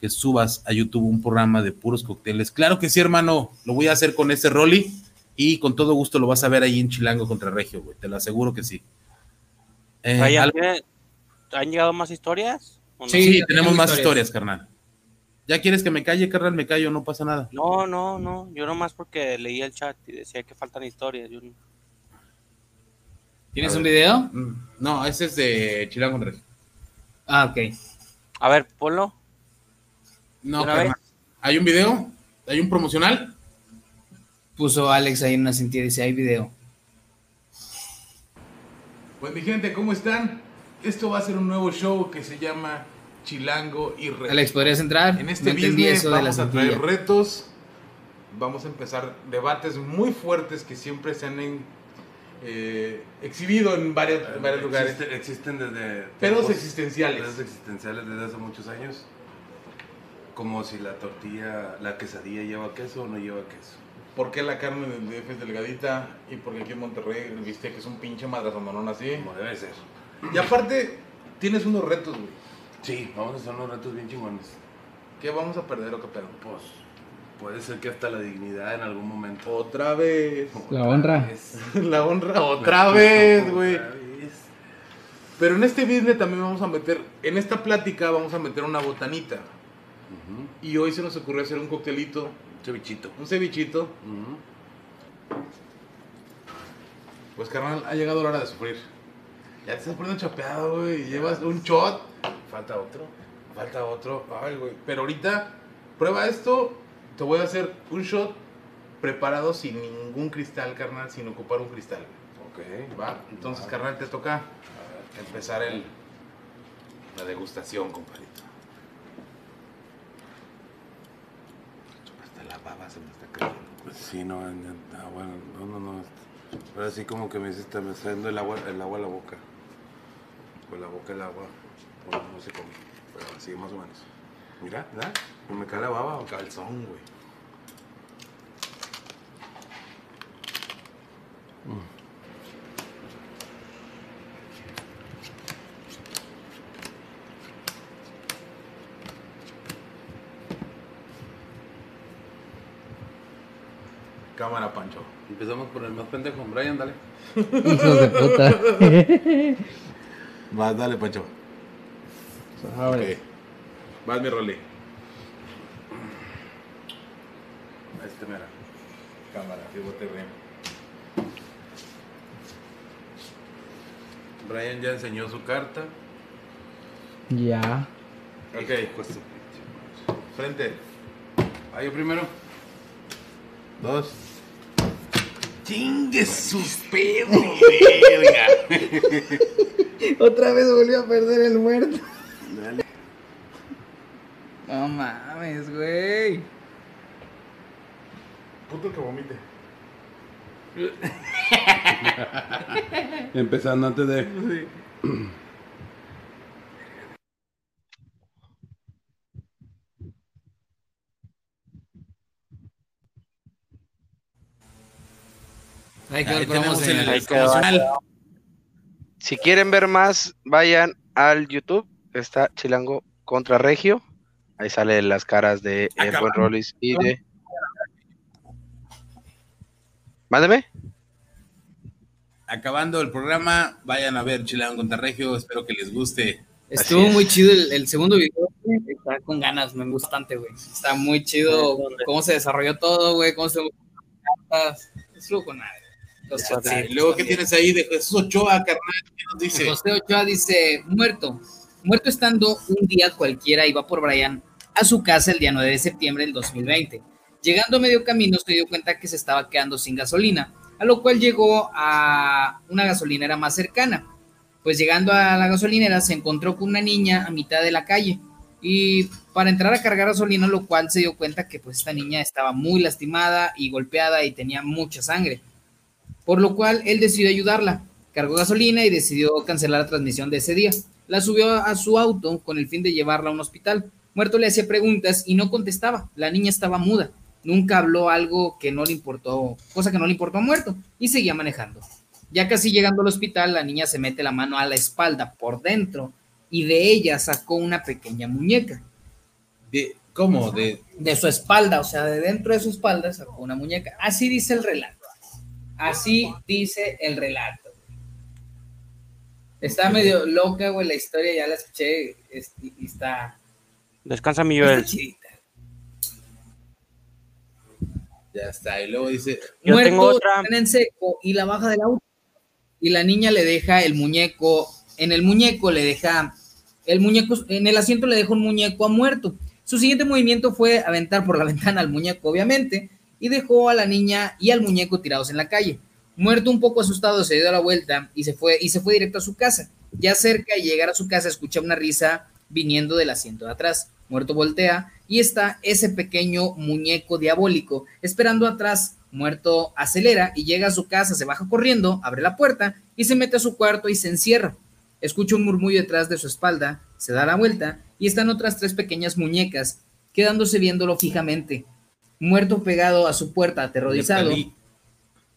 que subas a YouTube un programa de puros cócteles. Claro que sí, hermano, lo voy a hacer con este Rolly y con todo gusto lo vas a ver ahí en Chilango contra Regio, güey, te lo aseguro que sí. Eh, Brian, algo- ¿tiene- ¿Han llegado más historias? ¿O no? Sí. tenemos más historias. historias, carnal. ¿Ya quieres que me calle, carnal? Me callo, no pasa nada. No, no, no. Yo nomás porque leí el chat y decía que faltan historias. Yo ¿Tienes un video? Mm, No, ese es de Chilango Regio. Ah, ok. A ver, ponlo. No, ¿Una carnal. ¿Hay un video? ¿Hay un promocional? Puso Alex ahí en una sentida y dice, hay video. Pues mi gente, ¿cómo están? Esto va a ser un nuevo show que se llama Chilango y Regio. Alex, ¿podrías entrar? En este no business eso de la vamos a traer sentilla. retos, vamos a empezar debates muy fuertes que siempre se han en- eh, exhibido en varios, en varios lugares. Existe- existen desde... Pedos existenciales. Pedos existenciales desde hace muchos años. Como si la tortilla, la quesadilla lleva queso o no lleva queso. ¿Por qué la carne del DF es delgadita? Y porque aquí en Monterrey el bistec es un pinche madrazononón así. Como debe ser. Y aparte, tienes unos retos, güey. Sí, vamos a hacer unos retos bien chingones. ¿Qué vamos a perder o qué pedo? Pues puede ser que hasta la dignidad en algún momento. Otra vez. La honra. [laughs] La honra otra vez, güey. Otra vez. Pero en este business también vamos a meter, en esta plática vamos a meter una botanita. Y hoy se nos ocurrió hacer un coctelito, Cevichito. un cevichito. Pues carnal, ha llegado la hora de sufrir. Ya te estás poniendo chapeado, güey. Llevas un shot. Falta otro. Falta otro. Ay, güey. Pero ahorita, prueba esto. Te voy a hacer un shot preparado sin ningún cristal, carnal, sin ocupar un cristal. Ok. ¿Va? Entonces, carnal, te toca empezar el, la degustación, compadrito. Hasta la baba se me está cayendo. Pues sí, no, ah, bueno, no, no, no. Ahora sí como que me hiciste, me está yendo el agua, el agua a la boca. Con la boca el agua. Bueno, no sé cómo, pero así más o menos. Mira, ¿verdad? ¿No me cae la baba o Calzón, güey. Cámara, Pancho. Empezamos por el más pendejo, Brian, dale. Hijos de puta. [laughs] Vas, dale, Pancho. Ahora, Ok. Vas, mi Rolly. Este, mira. Cámara, fíjate bien. Brian ya enseñó su carta. Ya. Ok, frente. Ah, yo primero. Dos. Chingue sus pedos, [laughs] Otra vez volvió a perder el muerto. Dale. No mames, güey. Puto que vomite. [laughs] Empezando antes de. Ahí quedó Ahí el promo, tenemos señor. el Ahí quedó. promocional. Si quieren ver más, vayan al YouTube. Está Chilango contra Regio. Ahí salen las caras de Buen Acabando. Rollis y de. Mándeme. Acabando el programa, vayan a ver Chilean contra Regio, espero que les guste. Estuvo es. muy chido el, el segundo video. Está con ganas, me gusta bastante, güey. Está muy chido cómo se desarrolló todo, güey. Cómo se. Estuvo con madre. Luego, ¿qué tienes ahí de Jesús Ochoa, carnal? ¿Qué nos dice? José Ochoa dice, muerto. Muerto estando un día cualquiera, iba por Brian a su casa el día 9 de septiembre del 2020. Llegando a medio camino se dio cuenta que se estaba quedando sin gasolina, a lo cual llegó a una gasolinera más cercana. Pues llegando a la gasolinera se encontró con una niña a mitad de la calle y para entrar a cargar gasolina, lo cual se dio cuenta que pues esta niña estaba muy lastimada y golpeada y tenía mucha sangre. Por lo cual él decidió ayudarla. Cargó gasolina y decidió cancelar la transmisión de ese día. La subió a su auto con el fin de llevarla a un hospital. Muerto le hacía preguntas y no contestaba. La niña estaba muda. Nunca habló algo que no le importó, cosa que no le importó a Muerto, y seguía manejando. Ya casi llegando al hospital, la niña se mete la mano a la espalda por dentro y de ella sacó una pequeña muñeca. De- ¿Cómo? De, De su espalda, o sea, de dentro de su espalda sacó una muñeca. Así dice el relato. Así dice el relato. Está medio loca, güey, la historia, ya la escuché es- y está, Descansa mi Joel. ya está. Y luego dice, Yo Muerto, tengo otra. en seco y la baja del auto. Y la niña le deja el muñeco, en el muñeco le deja, el muñeco, en el asiento le deja un muñeco a muerto. Su siguiente movimiento fue aventar por la [laughs] ventana al muñeco, obviamente, y dejó a la niña y al muñeco tirados en la calle. Muerto un poco asustado, se dio la vuelta y se fue, y se fue directo a su casa. Ya cerca de llegar a su casa, escucha una risa viniendo del asiento de atrás. Muerto voltea y está ese pequeño muñeco diabólico esperando atrás. Muerto acelera y llega a su casa, se baja corriendo, abre la puerta y se mete a su cuarto y se encierra. Escucha un murmullo detrás de su espalda, se da la vuelta y están otras tres pequeñas muñecas quedándose viéndolo fijamente. Muerto pegado a su puerta, aterrorizado,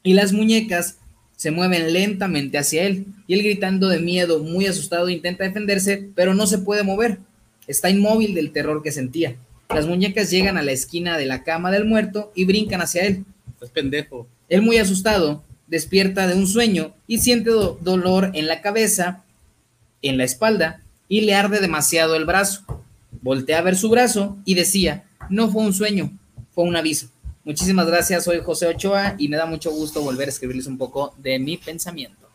y las muñecas se mueven lentamente hacia él y él gritando de miedo, muy asustado, intenta defenderse, pero no se puede mover. Está inmóvil del terror que sentía. Las muñecas llegan a la esquina de la cama del muerto y brincan hacia él. estás pendejo. Él muy asustado despierta de un sueño y siente do- dolor en la cabeza, en la espalda y le arde demasiado el brazo. Voltea a ver su brazo y decía, no fue un sueño, fue un aviso. Muchísimas gracias, soy José Ochoa y me da mucho gusto volver a escribirles un poco de mi pensamiento.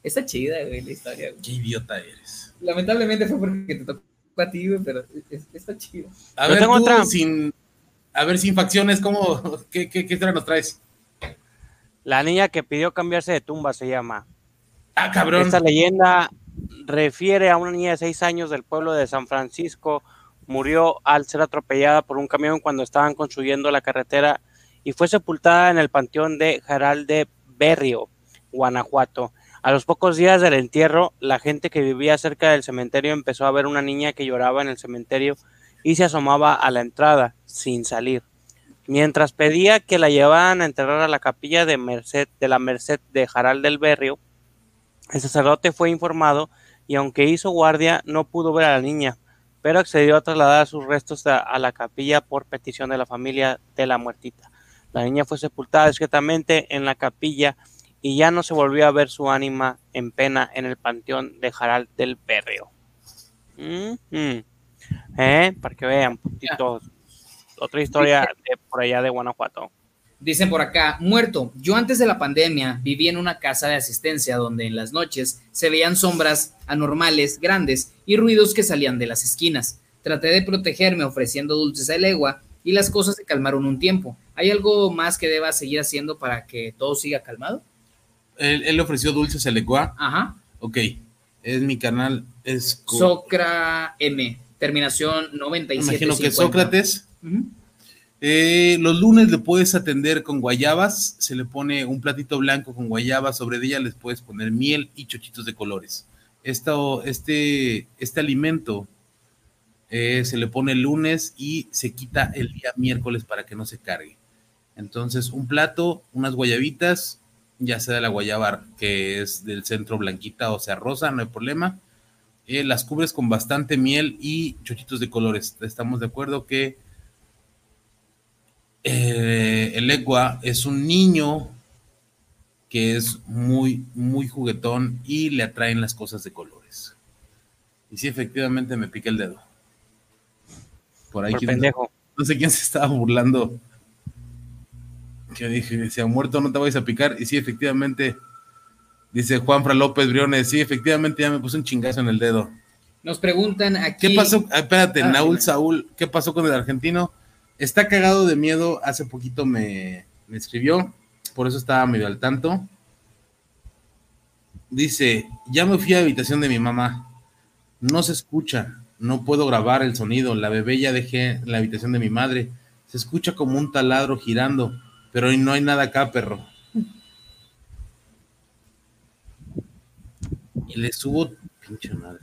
Está chida, güey, la historia. güey. Qué idiota eres. Lamentablemente fue porque te tocó a ti, güey, pero es- está chido. A Yo ver, tengo tú, otra. sin, a ver, sin facciones, ¿cómo, qué, qué, qué historia nos traes? La niña que pidió cambiarse de tumba se llama. Ah, cabrón. Esta leyenda refiere a una niña de seis años del pueblo de San Francisco. Murió al ser atropellada por un camión cuando estaban construyendo la carretera y fue sepultada en el panteón de Jaral de Berrio, Guanajuato. A los pocos días del entierro, la gente que vivía cerca del cementerio empezó a ver una niña que lloraba en el cementerio y se asomaba a la entrada sin salir. Mientras pedía que la llevaran a enterrar a la capilla de Merced de la Merced de Jaral del Berrio, el sacerdote fue informado y aunque hizo guardia no pudo ver a la niña, pero accedió a trasladar sus restos a, a la capilla por petición de la familia de la muertita. La niña fue sepultada discretamente en la capilla y ya no se volvió a ver su ánima en pena en el panteón de Jaral del Berrio. Ujú. ¿Eh? Para que vean. Otra historia de por allá de Guanajuato. Dicen por acá, muerto. Yo antes de la pandemia vivía en una casa de asistencia donde en las noches se veían sombras anormales, grandes y ruidos que salían de las esquinas. Traté de protegerme ofreciendo dulces a legua y las cosas se calmaron un tiempo. ¿Hay algo más que deba seguir haciendo para que todo siga calmado? Él, él ofreció dulces al Ecua. Ajá. Ok. Es mi canal. Es. Socra M, terminación 97. Imagino que Sócrates. Eh, los lunes le puedes atender con guayabas, se le pone un platito blanco con guayabas, sobre ella les puedes poner miel y chochitos de colores. Esto, este, este alimento eh, se le pone el lunes y se quita el día miércoles para que no se cargue. Entonces, un plato, unas guayabitas, ya sea de la guayaba que es del centro blanquita o sea rosa, no hay problema. eh, las cubres con bastante miel y chochitos de colores. Estamos de acuerdo que eh, el Egua es un niño que es muy, muy juguetón y le atraen las cosas de colores. Y sí, efectivamente me piqué el dedo. Por ahí. Por pendejo. no sé quién se estaba burlando. Que dije, se ha muerto, no te vayas a picar. Y sí, efectivamente, dice Juanfra López Briones, sí, efectivamente ya me puse un chingazo en el dedo. Nos preguntan aquí. ¿Qué pasó? Ah, espérate, Ah, Naúl. Saúl, ¿qué pasó con el argentino? Está cagado de miedo, hace poquito me, me escribió, por eso estaba medio al tanto. Dice, ya me fui a la habitación de mi mamá, no se escucha, no puedo grabar el sonido, la bebé ya dejé en la habitación de mi madre, se escucha como un taladro girando, pero hoy no hay nada acá, perro. Y le subo, pinche madre.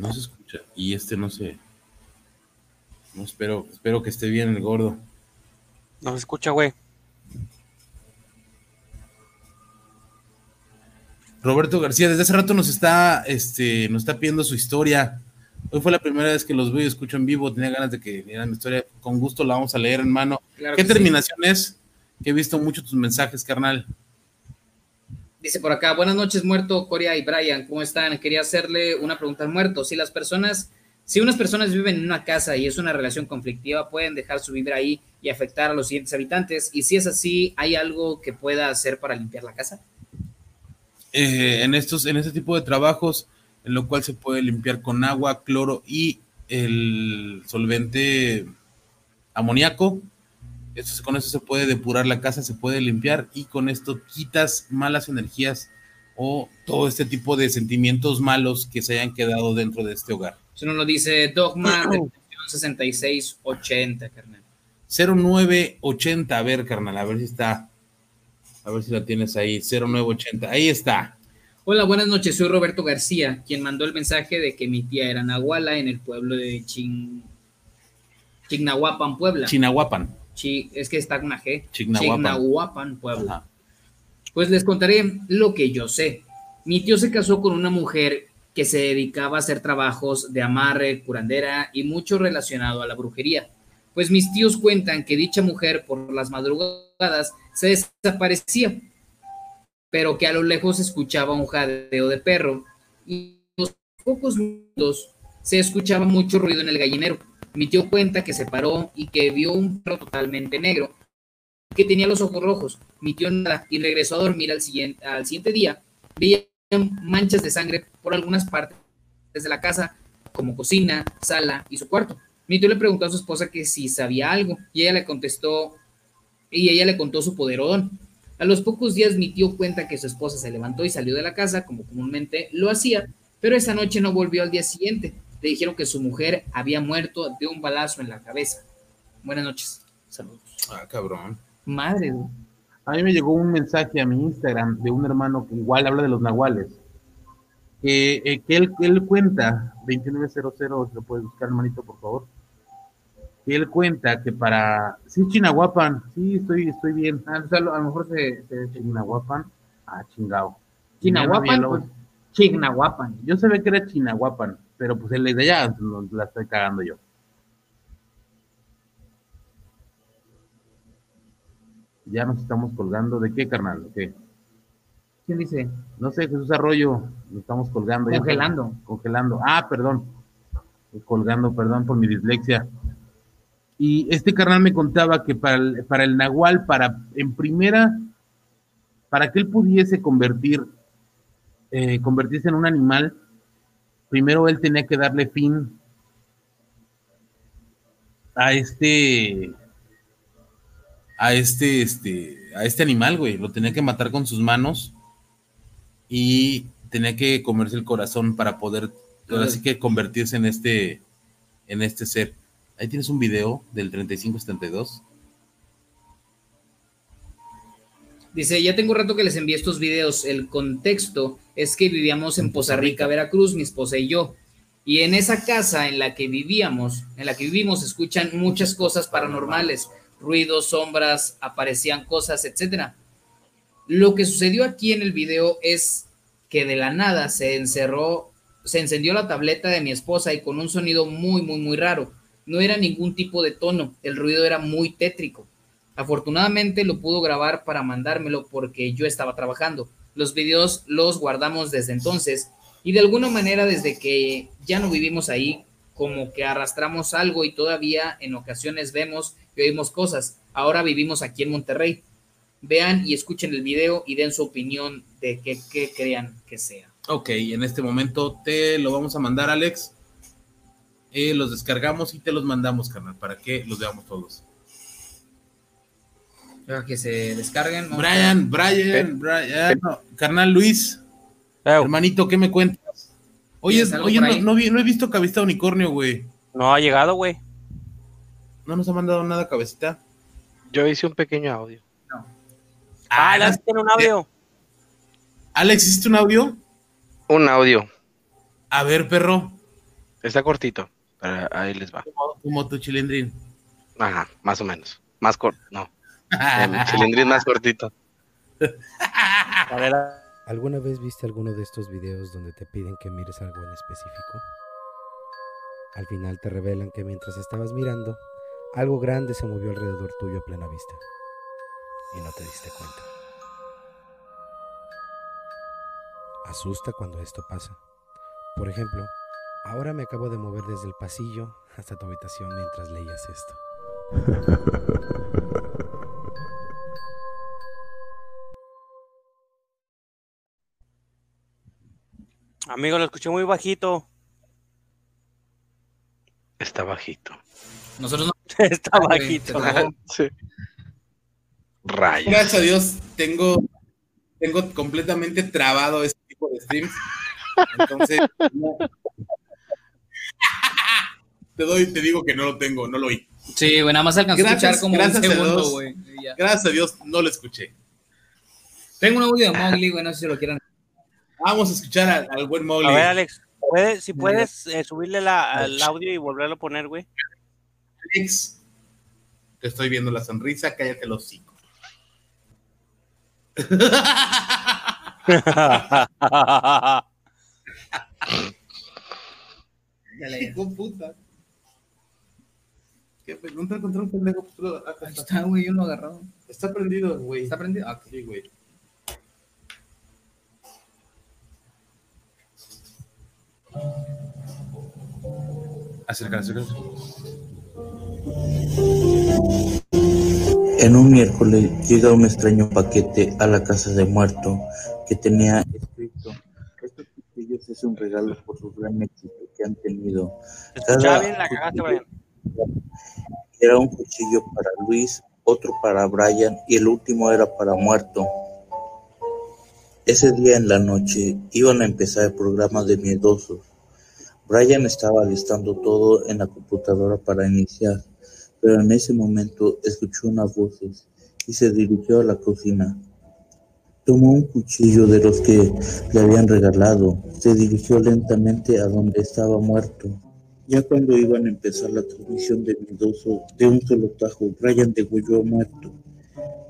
No se escucha. Y este no sé. No espero, espero que esté bien el gordo. No se escucha, güey. Roberto García, desde hace rato nos está, este, nos está pidiendo su historia. Hoy fue la primera vez que los veo y escucho en vivo. Tenía ganas de que dieran mi historia. Con gusto la vamos a leer, hermano. Claro ¿Qué sí. terminación es? Que he visto mucho tus mensajes, carnal. Dice por acá, buenas noches, muerto, Coria y Brian, ¿cómo están? Quería hacerle una pregunta al muerto. Si las personas, si unas personas viven en una casa y es una relación conflictiva, pueden dejar su vibra ahí y afectar a los siguientes habitantes. Y si es así, ¿hay algo que pueda hacer para limpiar la casa? eh, en estos, en este tipo de trabajos, en lo cual se puede limpiar con agua, cloro y el solvente amoníaco. Esto, con eso se puede depurar la casa, se puede limpiar y con esto quitas malas energías o todo este tipo de sentimientos malos que se hayan quedado dentro de este hogar. Eso nos lo dice Dogma [clears throat] de 6680, carnal. 0980, a ver, carnal, a ver si está. A ver si la tienes ahí. 0980, ahí está. Hola, buenas noches. Soy Roberto García, quien mandó el mensaje de que mi tía era Nahuala en el pueblo de Chin... Chignahuapan, Puebla. Chinahuapan. Chi- es que está con una G. Chignahuapan. Puebla. Ajá. Pues les contaré lo que yo sé. Mi tío se casó con una mujer que se dedicaba a hacer trabajos de amarre, curandera y mucho relacionado a la brujería. Pues mis tíos cuentan que dicha mujer por las madrugadas se desaparecía, pero que a lo lejos se escuchaba un jadeo de perro y a los pocos minutos se escuchaba mucho ruido en el gallinero. Mi tío cuenta que se paró y que vio un perro totalmente negro que tenía los ojos rojos. Mi tío nada y regresó a dormir al siguiente, al siguiente día. Veía manchas de sangre por algunas partes de la casa, como cocina, sala y su cuarto. Mi tío le preguntó a su esposa que si sabía algo y ella le contestó y ella le contó su poderodón. A los pocos días mi tío cuenta que su esposa se levantó y salió de la casa como comúnmente lo hacía, pero esa noche no volvió al día siguiente. Le dijeron que su mujer había muerto de un balazo en la cabeza. Buenas noches. Saludos. Ah, cabrón. Madre, güey. A mí me llegó un mensaje a mi Instagram de un hermano que igual habla de los nahuales. Que, eh, que él, él cuenta, 2900, si lo puedes buscar, hermanito, por favor. Que él cuenta que para. Sí, Chinahuapan, sí, estoy, estoy bien. Ah, o sea, a lo mejor se. se Chinahuapan. Ah, chingado. Chinahuapan, pues, Chignahuapan. Yo sabía que era Chinahuapan, pero pues el de allá no, la estoy cagando yo. Ya nos estamos colgando. ¿De qué, carnal? ¿De qué? ¿Quién dice? No sé, Jesús Arroyo, nos estamos colgando. ya. Congelando. Congelando. Ah, perdón. Colgando, perdón por mi dislexia. Y este carnal me contaba que para el, para el Nahual, para en primera, para que él pudiese convertir, eh, convertirse en un animal, primero él tenía que darle fin a este, a este, este, a este animal, güey. Lo tenía que matar con sus manos y tenía que comerse el corazón para poder, ahora sí que convertirse en este, en este ser. Ahí tienes un video del 3572. Dice, ya tengo rato que les envié estos videos. El contexto es que vivíamos en Poza Rica, Veracruz, mi esposa y yo. Y en esa casa en la que vivíamos, en la que vivimos, escuchan muchas cosas paranormales, ruidos, sombras, aparecían cosas, etcétera. Lo que sucedió aquí en el video es que de la nada se encerró, se encendió la tableta de mi esposa y con un sonido muy, muy, muy raro. No era ningún tipo de tono, el ruido era muy tétrico. Afortunadamente lo pudo grabar para mandármelo porque yo estaba trabajando. Los videos los guardamos desde entonces y de alguna manera desde que ya no vivimos ahí, como que arrastramos algo y todavía en ocasiones vemos y oímos cosas. Ahora vivimos aquí en Monterrey. Vean y escuchen el video y den su opinión de qué, crean que sea. Ok, en este momento te lo vamos a mandar, Alex. Eh, los descargamos y te los mandamos, carnal, para que los veamos todos. Que se descarguen. ¿no? Brian, Brian, Brian, no, carnal Luis, hermanito, ¿qué me cuentas? Oye, ¿Tienes algo oye, no, no vi- no he visto Cabecita Unicornio, güey. No ha llegado, güey. No nos ha mandado nada, Cabecita. Yo hice un pequeño audio. Ah, Alex tiene un audio. Alex, ¿hiciste un audio? Un audio. A ver, perro, Está cortito. Pero ahí les va. como tu chilindrín. Ajá, más o menos. Más corto. No. El cilindrín más cortito. A ver, ¿Alguna vez viste alguno de estos videos donde te piden que mires algo en específico? Al final te revelan que mientras estabas mirando, algo grande se movió alrededor tuyo a plena vista. Y no te diste cuenta. Asusta cuando esto pasa. Por ejemplo, ahora me acabo de mover desde el pasillo hasta tu habitación mientras leías esto. [laughs] amigo, lo escuché muy bajito. Está bajito. Nosotros no. [laughs] Está bajito. [laughs] sí. Rayos. Gracias a Dios, tengo, tengo completamente trabado este tipo de streams. Entonces, no. [laughs] te doy, te digo que no lo tengo, no lo oí. Sí, güey, nada más alcanzó a escuchar como un gracias segundo, güey. Gracias a Dios, no lo escuché. Tengo un audio de Mowgli, güey, no sé si lo quieran. Vamos a escuchar al, al buen Mowgli. A ver, Alex, ¿puedes- si puedes eh, subirle la, al audio y volverlo a poner, güey. Alex, te estoy viendo la sonrisa, cállate los hocico. Hijo puta. ¿Qué pregunta encontré un pendejo? Lo- acá Ahí está. güey, uno agarrado. Está prendido, güey. ¿Está prendido? Ah. Sí, güey. Acércate, acércate. En un miércoles llega un extraño paquete a la casa de muerto que tenía escrito, estos cuchillos es un regalo por su gran éxito que han tenido. Era un cuchillo para Luis, otro para Brian y el último era para muerto. Ese día en la noche iban a empezar el programa de miedosos. Brian estaba listando todo en la computadora para iniciar, pero en ese momento escuchó unas voces y se dirigió a la cocina. Tomó un cuchillo de los que le habían regalado, se dirigió lentamente a donde estaba muerto. Ya cuando iban a empezar la transmisión de miedoso, de un solo tajo, Brian degolló muerto.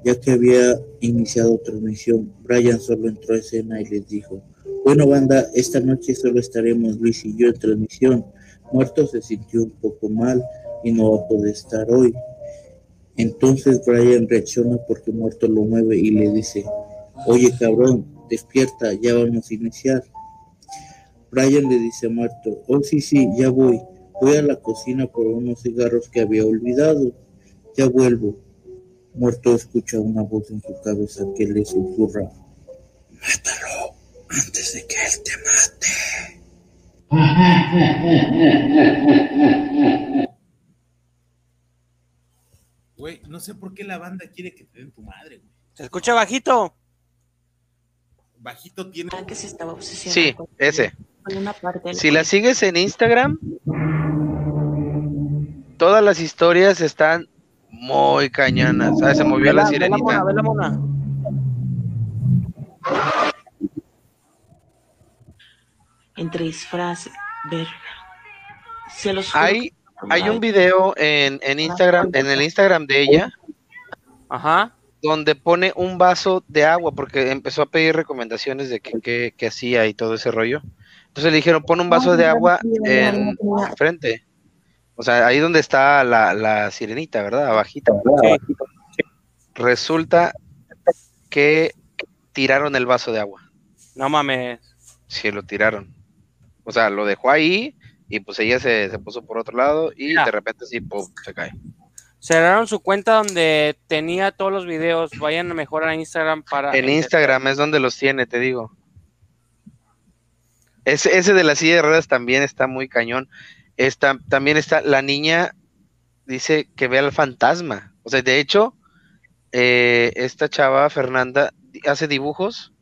Ya que había iniciado transmisión, Brian solo entró a escena y les dijo, bueno banda, esta noche solo estaremos Luis y yo en transmisión. Muerto se sintió un poco mal y no va a poder estar hoy. Entonces Brian reacciona porque Muerto lo mueve y le dice, oye cabrón, despierta, ya vamos a iniciar. Brian le dice a Muerto, oh sí, sí, ya voy. Voy a la cocina por unos cigarros que había olvidado. Ya vuelvo. Muerto escucha una voz en su cabeza que le susurra, mátalo antes de que él te mate. Güey, no sé por qué la banda quiere que te den tu madre, güey. ¿Se escucha bajito? Bajito tiene. que se estaba obsesionando Sí, con- ese. con una parte Si la sigues en Instagram, todas las historias están muy cañonas. Ah, se movió la Ve la mona, sirenita. ve la mona. entre disfraces. Verga. Se los Hay, hay un video en, en Instagram, en el Instagram de ella, Ajá. donde pone un vaso de agua, porque empezó a pedir recomendaciones de qué qué- qué hacía y todo ese rollo. Entonces le dijeron, pon un vaso de agua en frente. O sea, ahí donde está la, la sirenita, ¿verdad? Abajita. Resulta que tiraron el vaso de agua. No mames. Sí, lo tiraron. O sea, lo dejó ahí y pues ella se, se puso por otro lado y de repente sí, pum, se cae. Cerraron su cuenta donde tenía todos los videos. Vayan mejor a Instagram para. En Instagram es donde los tiene, te digo. Ese, ese de la silla de ruedas también está muy cañón. Está, también está, la niña dice que ve al fantasma. O sea, de hecho, eh, esta chava, Fernanda, hace dibujos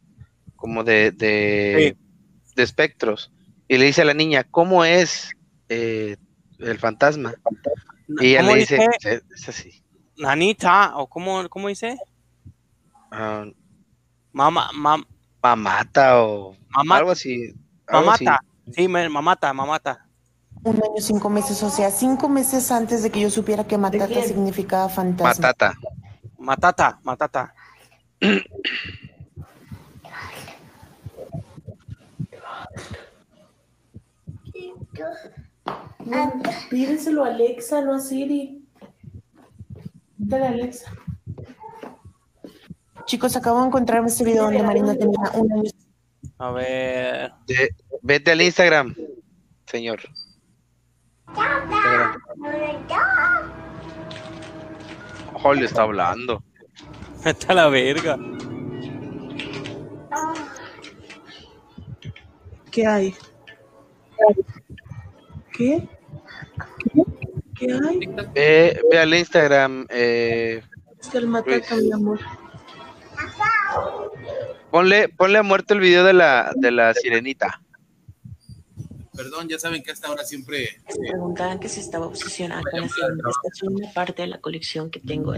como de, de, de espectros. Y le dice a la niña, ¿cómo es eh, el fantasma? Y ella ¿Cómo le dice, dice? "Es- así. Nanita, o cómo, cómo dice? Ah, Mama, mam, mamata o Mamá- algo así. algo así. mamata. Sí, mamata, mamata. Un año, cinco meses, o sea, cinco meses antes de que yo supiera que Matata significaba fantasma. Matata. Matata, matata. No, pídeselo a Alexa, no a Siri. Dale a Alexa. Chicos, acabo de encontrarme este video donde Marina tenía un año. A ver. De- vete al Instagram, señor. Ojo, le está hablando. [laughs] Está la verga. ¿Qué hay? ¿Qué? ¿Qué hay? Ve, ve al Instagram. Eh, Es que el Matata, Luis. mi amor. ponle, ponle a muerto el video de la, de la sirenita. Perdón, ya saben que hasta ahora siempre. Me preguntaban que si estaba obsesionada con la. Esta es una parte de la colección que tengo.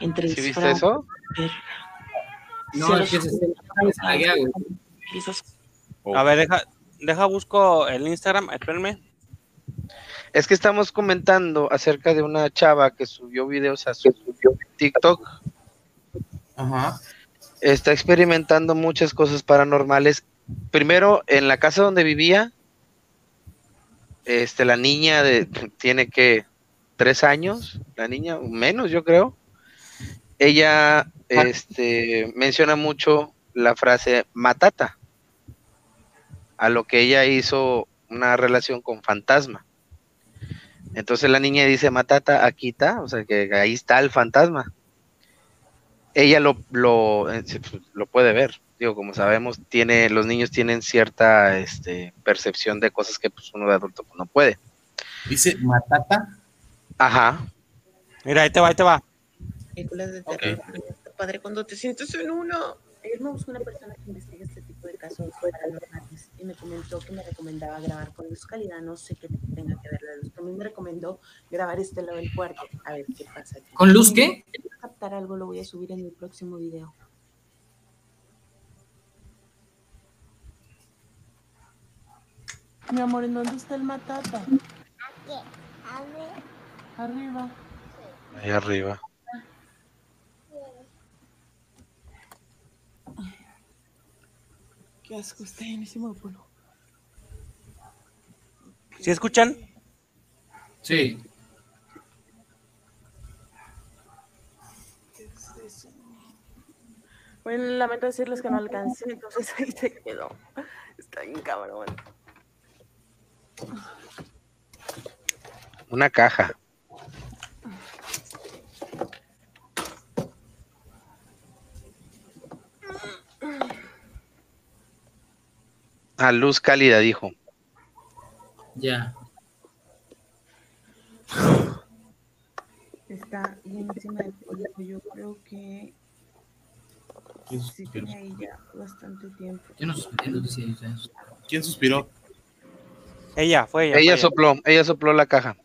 Entre ¿Sí viste eso? No, es los que se A ver, deja, deja busco el Instagram, espérenme. Es que estamos comentando acerca de una chava que subió videos a su TikTok. Ajá. Está experimentando muchas cosas paranormales. Primero, en la casa donde vivía, este, la niña de, tiene que tres años, la niña, menos yo creo. Ella este, menciona mucho la frase matata, a lo que ella hizo una relación con fantasma. Entonces la niña dice matata, aquí está, o sea que ahí está el fantasma. Ella lo, lo, eh, pues, lo puede ver. Digo, como sabemos, tiene, los niños tienen cierta este, percepción de cosas que pues, uno de adulto pues, no puede. Dice Matata. Ajá. Mira, ahí te va, ahí te va. Películas de terror. Está padre cuando te sientes en uno. Ayer me buscó una persona que investiga este tipo de casos paranormales y me comentó que me recomendaba grabar con luz calidad. No sé qué tenga que ver la luz. También me recomendó grabar este lado del cuarto. A ver qué pasa. aquí. ¿Con luz qué? Si captar algo, lo voy a subir en el próximo video. Mi amor, ¿en dónde está el matata? Arriba. Ahí arriba. Qué asco, está llenísimo de polvo. ¿Sí escuchan? Sí. Bueno, lamento decirles que no alcancé, entonces ahí se quedó. Está bien cabrón. Una caja. A luz cálida, dijo. Ya. Está llenísima de polvo. Yo creo que sí tiene ahí ya bastante tiempo. Yo no suspiro, decía eso. ¿Quién suspiró? Ella, fue ella. Ella fue sopló, ella sopló la caja.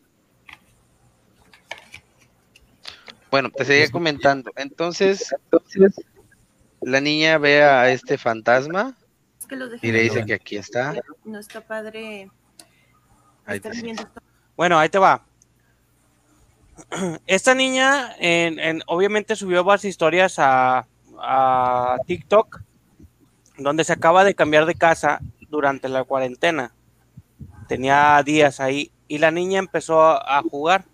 Bueno, te seguía comentando. Entonces, entonces, la niña ve a este fantasma que los dejé y le dice que aquí está. No está padre Ahí. Bueno, ahí te va. [clears throat] Esta niña, en- en- obviamente, subió varias historias a, a TikTok, donde se acaba de cambiar de casa durante la cuarentena. Tenía días ahí y la niña empezó a, a jugar.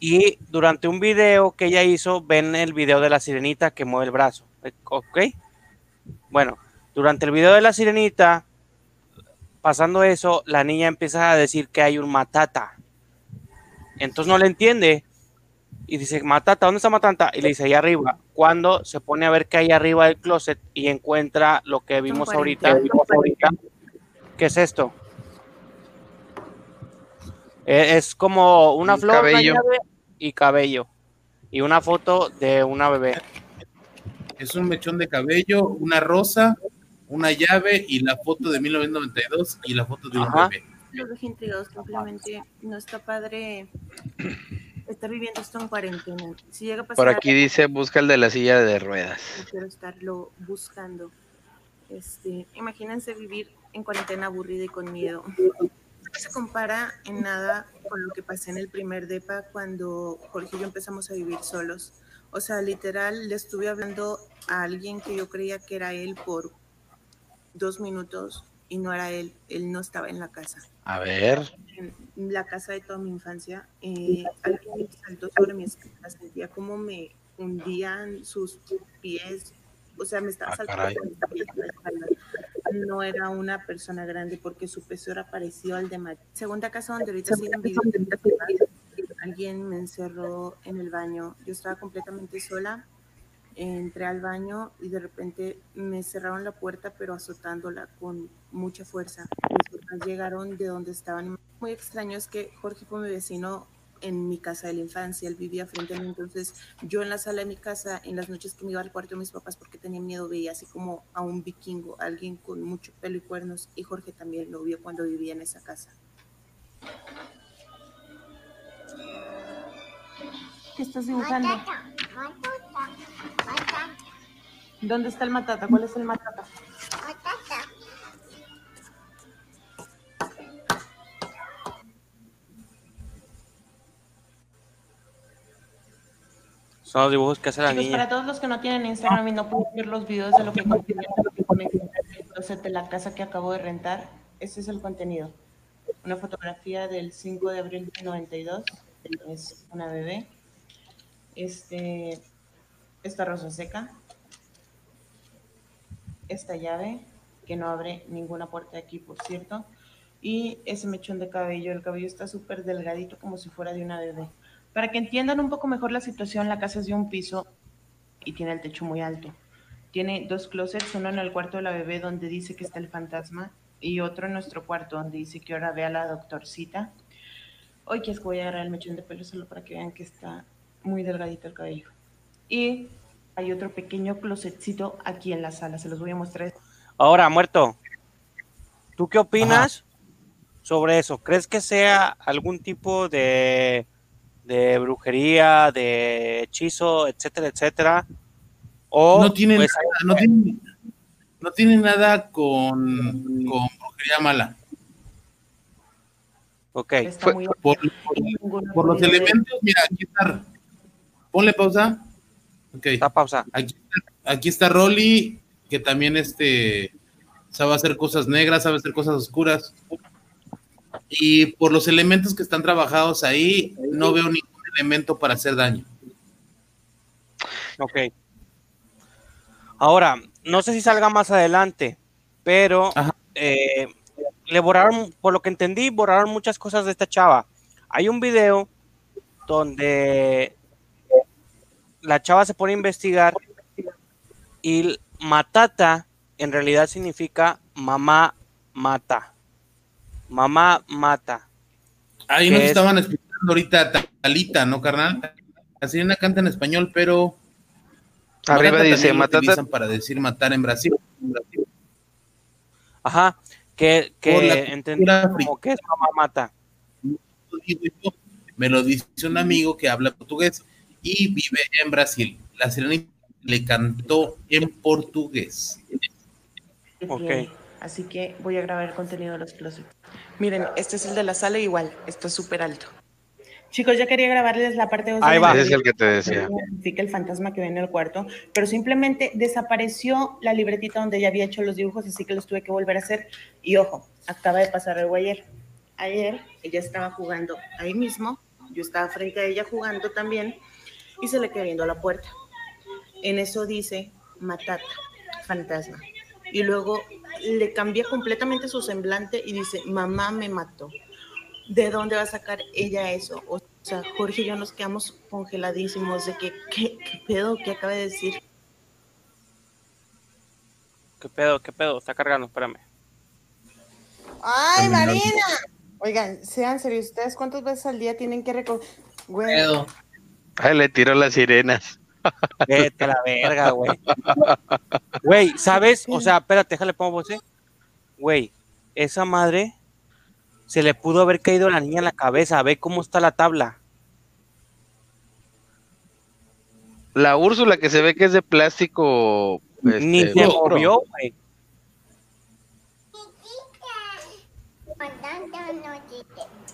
Y durante un video que ella hizo, ven el video de la sirenita que mueve el brazo. ¿Ok? Bueno, durante el video de la sirenita, pasando eso, la niña empieza a decir que hay un matata. Entonces no le entiende. Y dice, matata, ¿dónde está matata? Y le dice, ahí arriba. Cuando se pone a ver que hay arriba del closet y encuentra lo que vimos ahorita. ahorita. ¿Qué es esto? Eh, Es como una Un flor, una cabello. llave y cabello. Y una foto de una bebé. Es un mechón de cabello, una rosa, una llave y la foto de 1992 y la foto de un Ajá. bebé. Los dejé intrigados, simplemente no está padre estar viviendo esto en cuarentena. Si llega a pasar Por aquí dice, busca el de la silla de ruedas. quiero estarlo buscando. Este, imagínense vivir en cuarentena aburrida y con miedo. No se compara en nada con lo que pasé en el primer DEPA cuando Jorge y yo empezamos a vivir solos. O sea, literal, le estuve hablando a alguien que yo creía que era él por dos minutos y no era él. Él no estaba en la casa A ver. en la casa de toda mi infancia, eh, alguien saltó sobre mi espalda, sentía como me hundían sus pies, o sea, me estaba Ah, saltando caray. sobre mis pies la espalda. No era una persona grande porque su peso era parecido al de María. Segunda casa donde ahorita siguen viviendo, alguien me encerró en el baño. Yo estaba completamente sola. Entré al baño y de repente me cerraron la puerta, pero azotándola con mucha fuerza. Mis papás llegaron de donde estaban. Muy extraño es que Jorge fue mi vecino en mi casa de la infancia. Él vivía frente a mí. Entonces, yo en la sala de mi casa, en las noches que me iba al cuarto de mis papás porque tenía miedo, veía así como a un vikingo, alguien con mucho pelo y cuernos. Y Jorge también lo vio cuando vivía en esa casa. ¿Qué estás dibujando? ¿Dónde está el matata? ¿Cuál es el matata? Son los dibujos que hace la Chicos, niña. para todos los que no tienen Instagram y no pueden ver los videos de lo que contiene el closet de la casa que acabo de rentar, ese es el contenido. Una fotografía del 5 de abril del 92, es una bebé. Este, esta rosa seca. Esta llave, que no abre ninguna puerta aquí, por cierto. Y ese mechón de cabello, el cabello está súper delgadito como si fuera de una bebé. Para que entiendan un poco mejor la situación, la casa es de un piso y tiene el techo muy alto. Tiene dos closets, uno en el cuarto de la bebé donde dice que está el fantasma y otro en nuestro cuarto donde dice que ahora ve a la doctorcita. Hoy que es que voy a agarrar el mechón de pelo solo para que vean que está muy delgadito el cabello. Y hay otro pequeño closetcito aquí en la sala, se los voy a mostrar. Ahora, muerto, ¿tú qué opinas sobre eso? ¿Crees que sea algún tipo de, de brujería, de hechizo, etcétera, etcétera? O no tiene pues, nada, no tiene, no tiene nada con, con brujería mala. Ok. Por, por los elementos, mira, aquí está. Ponle pausa. Ok. Está pausa. Aquí, aquí está Rolly, que también este sabe hacer cosas negras, sabe hacer cosas oscuras. Y por los elementos que están trabajados ahí, no veo ningún elemento para hacer daño. Ok. Ahora, no sé si salga más adelante, pero eh, le borraron, por lo que entendí, borraron muchas cosas de esta chava. Hay un video donde la chava se pone a investigar y matata en realidad significa mamá mata. Mamá mata. Ahí nos es- estaban explicando ahorita Talita, ¿no, carnal? La sirena canta en español, pero. Arriba Matata dice, "Matata". utilizan para decir matar en Brasil. En Brasil. Ajá, que, que entendí cultura como que es mamá mata. Me lo dice un amigo que habla portugués. Y vive en Brasil. La sirenita le cantó en portugués. Bien, Así que voy a grabar el contenido de los closets. Miren, este es el de la sala igual, está súper alto. Chicos, ya quería grabarles la parte 2 Ahí va. Es el que te decía. Identifica el fantasma que viene en el cuarto, pero simplemente desapareció la libretita donde ya había hecho los dibujos, así que los tuve que volver a hacer. Y ojo, acaba de pasar algo ayer. Ayer ella estaba jugando ahí mismo, yo estaba frente a ella jugando también, y se le quedó viendo a la puerta. En eso dice Matata, fantasma. Y luego le cambia completamente su semblante y dice, mamá me mató. ¿De dónde va a sacar ella eso? O sea, Jorge y yo nos quedamos congeladísimos de que, ¿qué, qué pedo? ¿Qué acaba de decir? ¿Qué pedo? ¿Qué pedo? Está cargando, espérame. ¡Ay. Marina! Oigan, sean serios, ¿ustedes cuántas veces al día tienen que recoger? Güey, Ay, le tiró las sirenas. Vete a la verga, güey. Güey, ¿sabes? O sea, espérate, déjale pongo voz, ¿eh? Güey, esa madre se le pudo haber caído a la niña en la cabeza. Ve cómo está la tabla. La Úrsula que se ve que es de plástico. Ni este, se oscuro. movió, güey.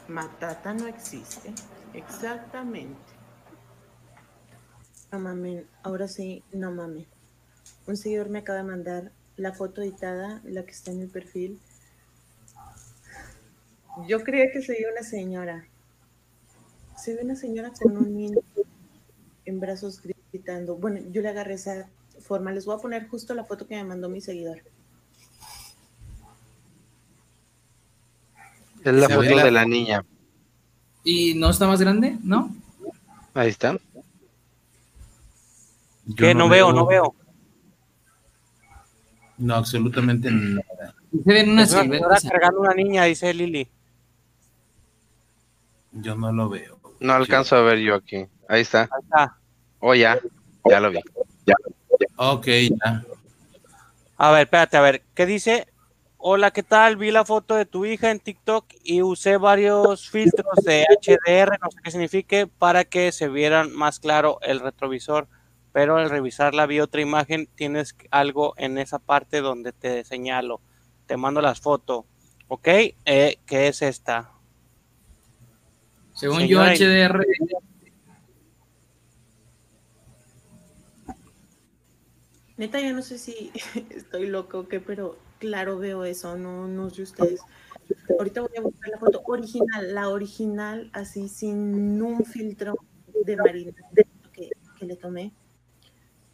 Matata no existe. Exactamente. No mames, ahora sí, no mames. Un seguidor me acaba de mandar la foto editada, la que está en el perfil. Yo creía que se veía una señora. Se ve una señora con un niño en brazos gritando. Bueno, yo le agarré esa forma. Les voy a poner justo la foto que me mandó mi seguidor. Es la Se foto la- de la niña. ¿Y no está más grande? ¿No? Ahí está. ¿Qué? No veo, no veo. No, absolutamente nada. Se ven una señora cargando una niña, dice Lili. Yo no lo veo. No alcanzo a ver yo aquí. Ahí está. Ahí está. Oh, ya. Ya lo vi. Ya. Ok, ya. A ver, espérate, a ver, ¿qué dice? Hola, ¿qué tal? Vi la foto de tu hija en TikTok y usé varios filtros de HDR, no sé qué signifique, para que se vieran más claro el retrovisor. Pero al revisarla vi otra imagen, tienes algo en esa parte donde te señalo. Te mando las fotos. ¿Ok? Eh, ¿Qué es esta? Según Señora, yo, HDR. Neta, yo no sé si [laughs] estoy loco o qué, pero claro veo eso, no, no sé ustedes. Ahorita voy a buscar la foto original, la original, así sin un filtro de Marina que, que le tomé,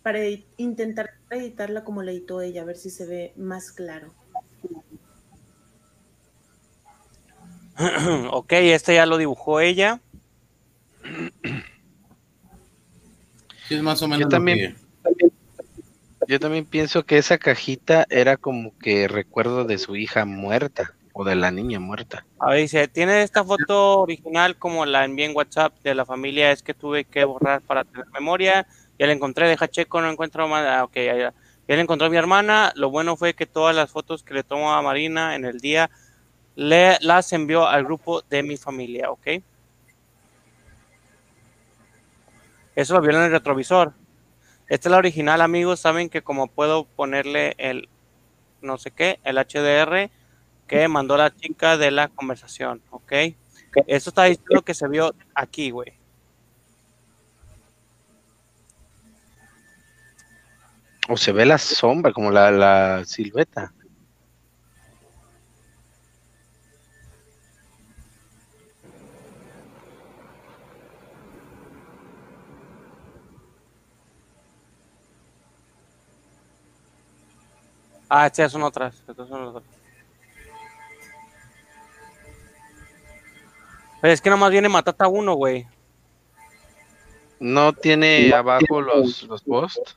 para intentar editarla como la editó ella, a ver si se ve más claro. [clears throat] ok, este ya lo dibujó ella. Sí, es más o menos Yo lo también, yo también pienso que esa cajita era como que recuerdo de su hija muerta o de la niña muerta. A ver, dice, tiene esta foto original como la envié en WhatsApp de la familia, es que tuve que borrar para tener memoria, ya la encontré, deja checo, no encuentro más, ah, ok, ya, ya. Ya la encontró mi hermana, lo bueno fue que todas las fotos que le tomó a Marina en el día, le, las envió al grupo de mi familia, ok. Eso lo vio en el retrovisor. Esta es la original, amigos, saben que como puedo ponerle el no sé qué, el HDR, que mandó la chica de la conversación, ¿ok? Esto está diciendo que se vio aquí, güey. O se ve la sombra, como la, la silueta. Ah, estas son otras. Estas son otras. Pero es que nomás viene Matata 1, güey. No tiene abajo los, los posts.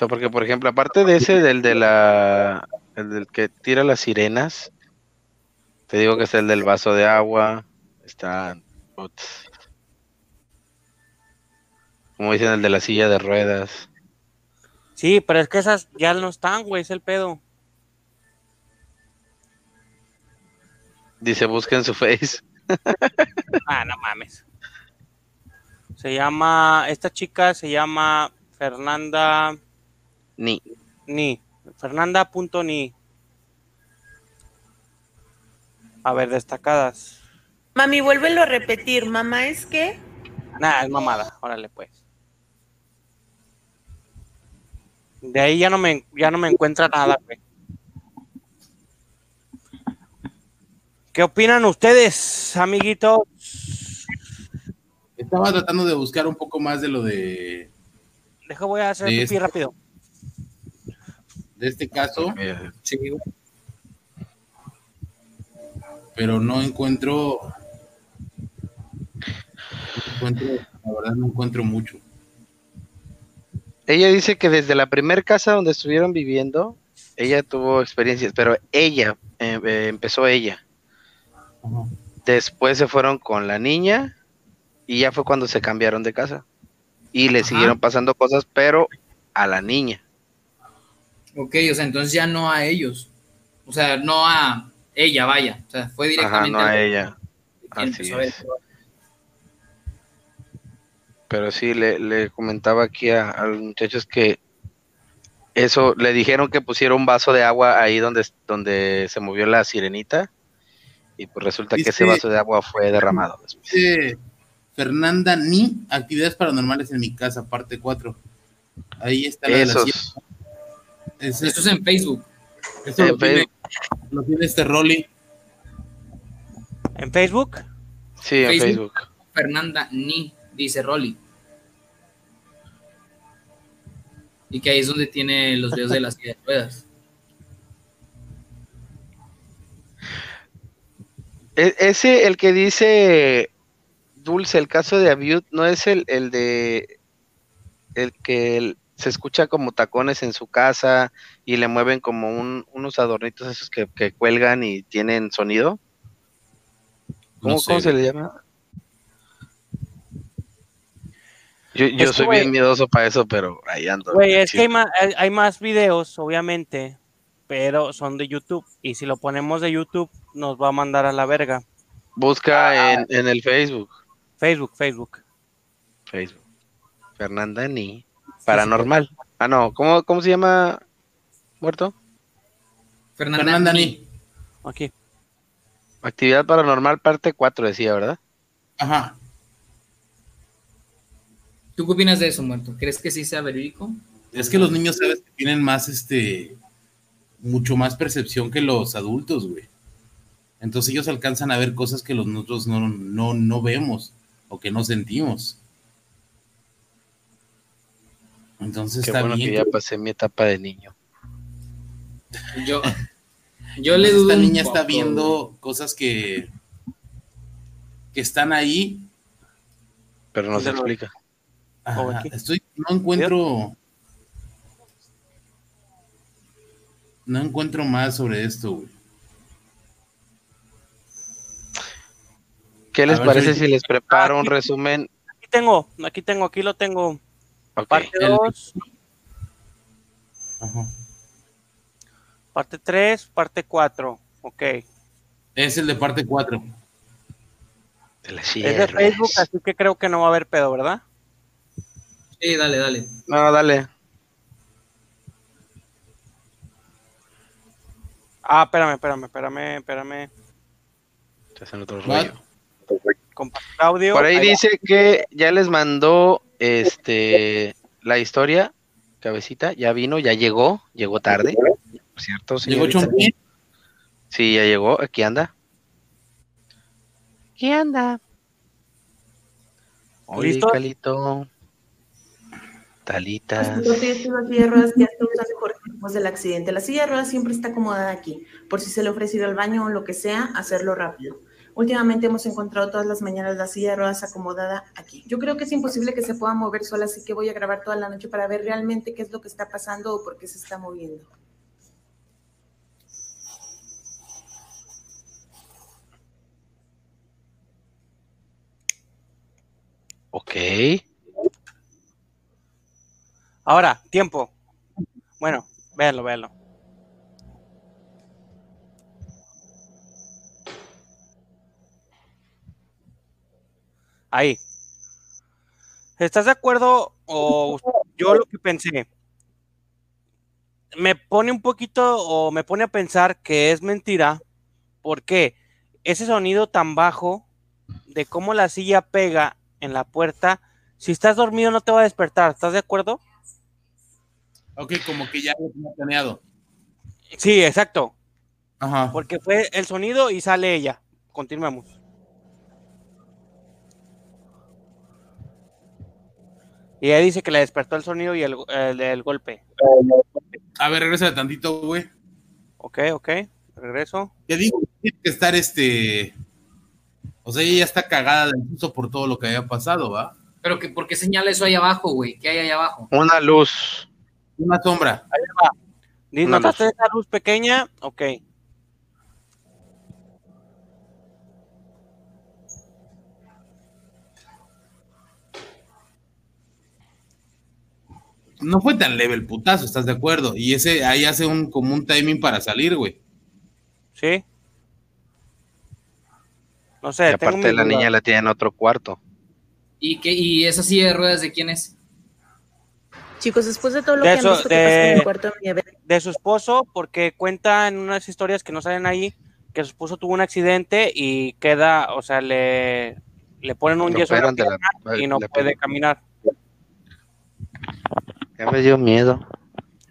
Sea, porque por ejemplo, aparte de ese, del de la, el del que tira las sirenas, te digo que es el del vaso de agua, está, putz, como dicen, el de la silla de ruedas. Sí, pero es que esas ya no están, güey, es el pedo. Dice, busquen su face. [laughs] Ah, no mames. Se llama, esta chica se llama Fernanda Ni. Ni. Fernanda.ni. A ver, destacadas. Mami, vuélvelo a repetir. Mamá, ¿es qué? Nah, es mamada. Órale, pues. De ahí ya no me, ya no me encuentra nada, güey. ¿Qué opinan ustedes, amiguitos? Estaba tratando de buscar un poco más de lo de, Deja, voy a hacer De pipí rápido. De este caso, pero no encuentro, no encuentro, la verdad no encuentro mucho. Ella dice que desde la primer casa donde estuvieron viviendo, ella tuvo experiencias, pero ella, eh, eh, empezó ella. Después se fueron con la niña y ya fue cuando se cambiaron de casa. Y le Ajá. siguieron pasando cosas, pero a la niña. Ok, o sea, entonces ya no a ellos. O sea, no a ella, vaya. O sea, fue Ajá, directamente no a ella. Así es. Pero sí, le, le comentaba aquí a, a los muchachos que eso, le dijeron que pusiera un vaso de agua ahí donde, donde se movió la sirenita. Y pues resulta que ese vaso de agua fue derramado. Dice Fernanda Ni, actividades paranormales en mi casa, parte 4. Ahí está la de la Esto es en Facebook. Esto En lo tiene, Facebook. lo tiene este Rolly. ¿En Facebook? Sí, en Facebook. Fernanda Ni, dice Rolly. Y que ahí es donde tiene los videos de las de ruedas. E- ese, el que dice Dulce, el caso de Abiud, no es el, el de el que el- se escucha como tacones en su casa y le mueven como un- unos adornitos esos que, que cuelgan y tienen sonido. ¿Cómo, No sé, cómo se le llama? Yo, yo Es que, soy bien miedoso para eso, pero ahí ando. Güey, es que hay más, hay, hay más videos, obviamente, pero son de YouTube. Y si lo ponemos de YouTube, nos va a mandar a la verga. Busca en, en el Facebook. Facebook, Facebook. Facebook. Fernanda Ni. Paranormal. Ah, no. ¿Cómo, cómo se llama? ¿Muerto? Fernanda. Ni. Aquí. Actividad paranormal parte 4, decía, ¿verdad? Ajá. ¿Tú qué opinas de eso, muerto? ¿Crees que sí sea verídico? Es que los niños, sabes, que tienen más, este, mucho más percepción que los adultos, güey. Entonces ellos alcanzan a ver cosas que los nosotros no, no, no vemos o que no sentimos. Entonces Qué está bueno bien. que ya pasé mi etapa de niño. Yo, [laughs] yo le Esta dudo. un niña está viendo cosas que, que están ahí. Pero no se De lo- explica. Ajá, ¿O aquí? estoy, no encuentro. No encuentro más sobre esto, güey. ¿Qué les ver, parece si les preparo un resumen? Aquí tengo, aquí tengo, aquí lo tengo. Ok. Parte El- 2, Ajá. parte 3, parte 4. Ok. Es el de parte 4. De la Es de. Facebook, así que creo que no va a haber pedo, ¿verdad? Sí, dale, dale. No, dale. Ah, espérame, espérame, espérame, espérame. Te hacen otro rollo. Compartir audio. Por ahí dice que ya les mandó este la historia, cabecita, ya vino, ya llegó, llegó tarde, por cierto, Llegó. Chompié. Sí, ya llegó, aquí anda. ¿Qué anda? Oye, ¿Listo? Calito. Talitas. Esta es la silla de ruedas que Jorge después del accidente. La silla de ruedas siempre está acomodada aquí, por si se le ha ofrecido al baño o lo que sea, hacerlo rápido. Últimamente hemos encontrado todas las mañanas la silla de ruedas acomodada aquí. Yo creo que es imposible que se pueda mover sola, así que voy a grabar toda la noche para ver realmente qué es lo que está pasando o por qué se está moviendo. Ok. Ahora, tiempo. Bueno, véanlo, véanlo. Ahí. ¿Estás de acuerdo? O yo lo que pensé. Me pone un poquito o me pone a pensar que es mentira. porque Ese sonido tan bajo de cómo la silla pega en la puerta, si estás dormido no te va a despertar. ¿Estás de acuerdo? Ok, como que ya lo tenía planeado. Sí, exacto. Ajá. Porque fue el sonido y sale ella. Continuemos. Y ella dice que le despertó el sonido y el, el- el golpe. A ver, regresa tantito, güey. Ok, ok. Regreso. Te digo, tiene que estar este. O sea, ella ya está cagada del susto por todo lo que había pasado, ¿va? Pero que, ¿por qué señala eso ahí abajo, güey? ¿Qué hay ahí abajo? Una luz. Una sombra. Ahí va. ¿Notaste esa luz pequeña? Ok. No fue tan leve el putazo, ¿estás de acuerdo? Y ese ahí hace un como un timing para salir, güey. Sí. No sé, tengo aparte mis la niña la tiene en otro cuarto. ¿Y, qué, ¿Y esa silla de ruedas de quién es? Chicos, después de todo lo De que han eso, visto que pasó en el cuarto de mi bebé, de su esposo, porque cuenta en unas historias que no salen ahí que su esposo tuvo un accidente y queda, o sea, le, le ponen un Lo yeso en la la- y no la puede caminar. Ya me dio miedo.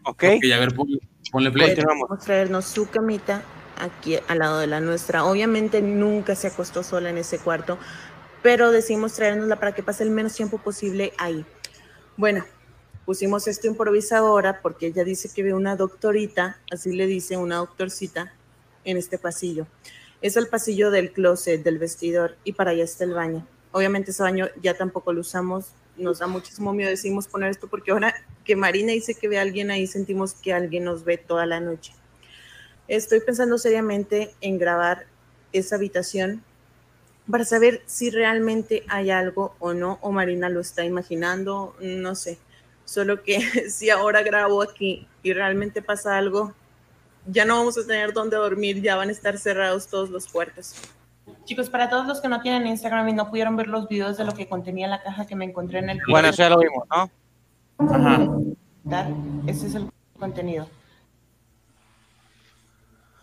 Ok. Y a ver, ponle, ponle play. Podemos traernos su camita aquí al lado de la nuestra. Obviamente nunca se acostó sola en ese cuarto, pero decidimos traérnosla para que pase el menos tiempo posible ahí. Bueno, pusimos esto improvisadora porque ella dice que ve una doctorita, así le dice una doctorcita, en este pasillo. Es el pasillo del closet, del vestidor, y para allá está el baño. Obviamente ese baño ya tampoco lo usamos, nos da muchísimo miedo, decimos poner esto porque ahora que Marina dice que ve a alguien ahí, sentimos que alguien nos ve toda la noche. Estoy pensando seriamente en grabar esa habitación para saber si realmente hay algo o no, o Marina lo está imaginando, no sé. Solo que [laughs] si ahora grabo aquí y realmente pasa algo, ya no vamos a tener dónde dormir, ya van a estar cerrados todos los cuartos. Chicos, para todos los que no tienen Instagram y no pudieron ver los videos de lo que contenía la caja que me encontré en el Bueno, eso ya lo vimos, ¿no? Ajá. Ese es el contenido.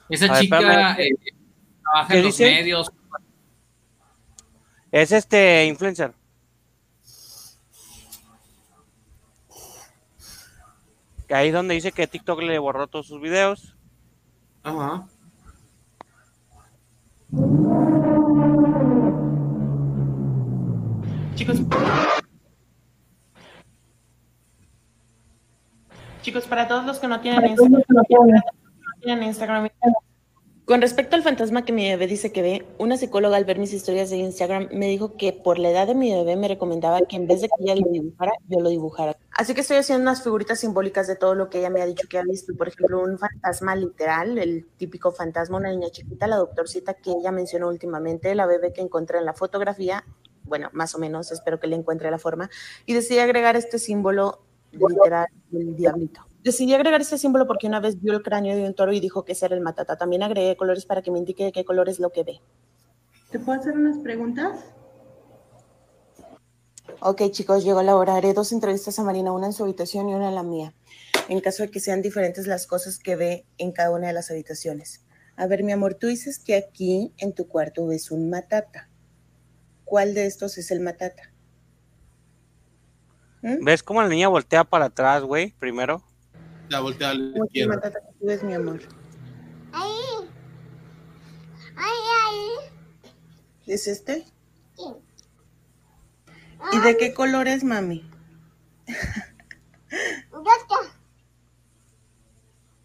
Esa ver, chica espérame. eh, trabaja ¿Qué en los dice? medios. Es este influencer. Ahí es donde dice que TikTok le borró todos sus videos. Ajá. Chicos. Chicos, para todos los que no tienen Instagram, no tienen Instagram. Con respecto al fantasma que mi bebé dice que ve, una psicóloga al ver mis historias de Instagram me dijo que por la edad de mi bebé me recomendaba que en vez de que ella lo dibujara, yo lo dibujara. Así que estoy haciendo unas figuritas simbólicas de todo lo que ella me ha dicho que ha visto. Por ejemplo, un fantasma literal, el típico fantasma, una niña chiquita, la doctorcita que ella mencionó últimamente, la bebé que encontré en la fotografía, bueno, más o menos, espero que le encuentre la forma, y decidí agregar este símbolo literal del diablito. Decidí agregar este símbolo porque una vez vio el cráneo de un toro y dijo que ese era el matata. También agregué colores para que me indique de qué color es lo que ve. ¿Te puedo hacer unas preguntas? Ok, chicos, llegó la hora. Haré dos entrevistas a Marina, una en su habitación y una en la mía, en caso de que sean diferentes las cosas que ve en cada una de las habitaciones. A ver, mi amor, tú dices que aquí en tu cuarto ves un matata. ¿Cuál de estos es el matata? ¿Ves cómo la niña voltea para atrás, güey? Primero. Ya voltea a la ¿Cuál es el izquierda. mi amor? Ahí. Ahí, ahí. ¿Es este? ¿Y de qué color es, mami?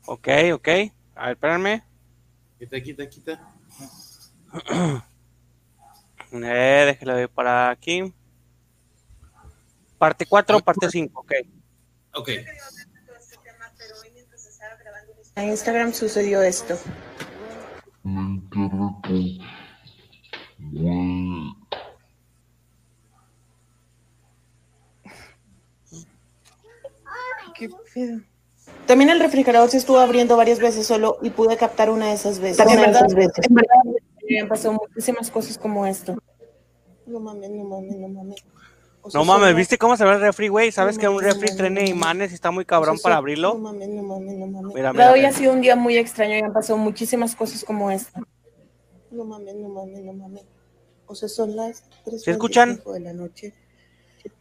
Ok, ok. A ver, espérame. Quita, quita, quita. [clears throat] Eh, déjelo ver para aquí. Parte 4 o parte 5, ok. Ok. En Instagram sucedió esto. Qué pedo. También el refrigerador se estuvo abriendo varias veces solo y pude captar una de esas veces. De verdad, esas veces. en verdad, me han pasado muchísimas cosas como esto. No mames, no mames, no mames. O sea, No mames, ¿viste cómo se ve el refri, güey? ¿Sabes No que un mames, no refri tiene no imanes y está muy cabrón o sea, para No abrirlo? mames, no mames, no mames. Mira, mira, hoy ha sido un día muy extraño y han pasado muchísimas cosas como esta. No mames, no mames, no mames. O sea, son las 3 ¿Sí escuchan? de la noche.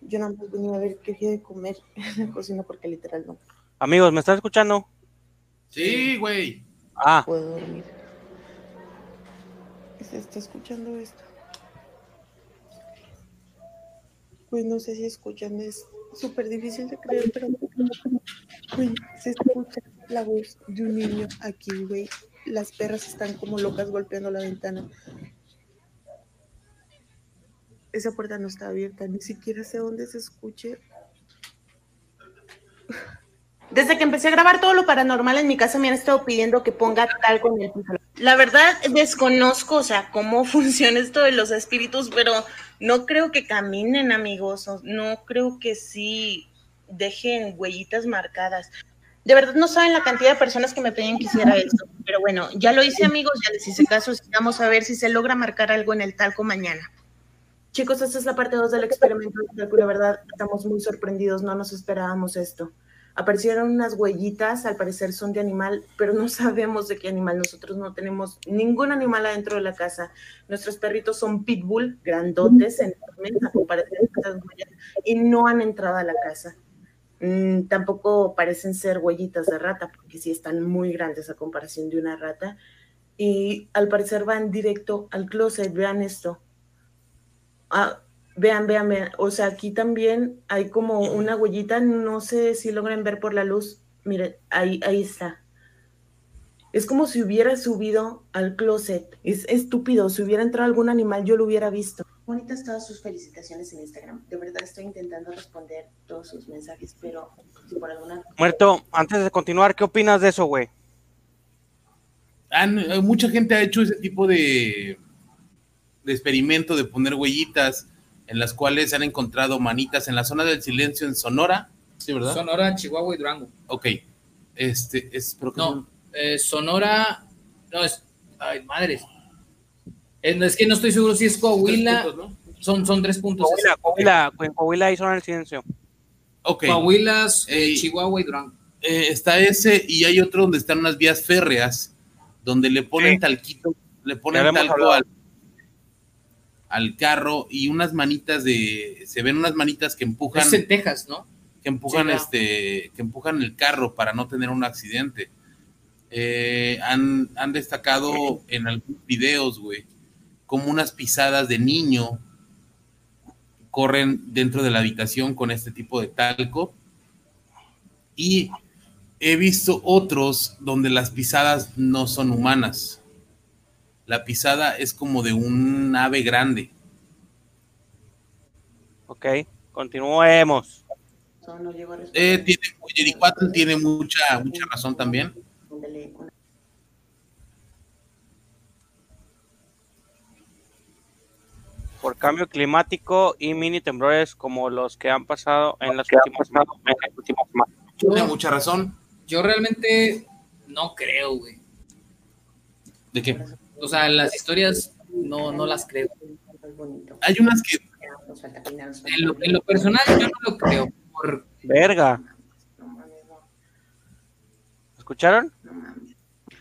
Yo nada más venía a ver qué había de comer [laughs] en la cocina porque literal no Amigos, ¿me están escuchando? Sí, güey. Ah, puedo dormir. ¿Se está escuchando esto? Pues no sé si escuchan, es súper difícil de creer, pero se escucha la voz de un niño aquí, güey. Las perras están como locas golpeando la ventana. Esa puerta no está abierta, ni siquiera sé dónde se escuche. Desde que empecé a grabar todo lo paranormal en mi casa me han estado pidiendo que ponga talco en el. La verdad desconozco, o sea, cómo [laughs] funciona esto de los espíritus, pero no creo que caminen, amigos. No creo que sí dejen huellitas marcadas. De verdad no saben la cantidad de personas que me pedían que hiciera esto. Pero bueno, ya lo hice, amigos, ya les hice caso. Vamos a ver si se logra marcar algo en el talco mañana. Chicos, esta es la parte 2 del experimento del talco. La verdad, estamos muy sorprendidos, no nos esperábamos esto. Aparecieron unas huellitas, al parecer son de animal, pero no [laughs] sabemos de qué animal. Nosotros no tenemos ningún animal adentro de la casa. Nuestros perritos son pitbull, grandotes, enormes, a comparación de estas huellas, y no han entrado a la casa. Mm, tampoco parecen ser huellitas de rata, porque sí están muy grandes a comparación de una rata. Y al parecer van directo al closet. Vean esto. Ah, vean, vean, vean. O sea, aquí también hay como una huellita. No sé si logran ver por la luz. Miren, ahí, ahí está. Es como si hubiera subido al closet. Es estúpido. Si hubiera entrado algún animal, yo lo hubiera visto. Bonitas todas sus felicitaciones en Instagram. De verdad estoy intentando responder todos sus mensajes, pero si por alguna muerto, antes de continuar, ¿qué opinas de eso, güey? Han- eh, mucha gente ha hecho ese tipo de, de experimento de poner huellitas en las cuales se han encontrado manitas en la zona del silencio en Sonora. Sí, ¿verdad? Sonora, Chihuahua y Durango. Ok. Este, es, pero que No, eh, Sonora, no es, ay, madres. Eh, Es que no estoy seguro si es Coahuila. Son, son tres puntos. Coahuila, Coahuila, Coahuila hizo en el silencio. Ok. Coahuilas, eh, Chihuahua y Durango. Eh, está ese y hay otro donde están unas vías férreas donde le ponen Sí. talquito, le ponen talco hablado. al, al carro y unas manitas de, se ven unas manitas que empujan, Es en Texas, ¿no? que empujan Sí, este, que empujan el carro para no tener un accidente. Eh, han, han destacado en algunos videos, güey, como unas pisadas de niño corren dentro de la habitación con este tipo de talco. Y he visto otros donde las pisadas no son humanas. La pisada es como de un ave grande. Ok, continuemos. Eh, tiene, Yericuatl tiene mucha, mucha razón también. Por cambio climático y mini temblores como los que han pasado en las últimas semanas. Tiene mucha razón. Yo realmente no creo, güey. ¿De qué? O sea, las historias no, no las creo. Hay unas que En lo, en lo personal yo no lo creo. Por, Verga. ¿Escucharon?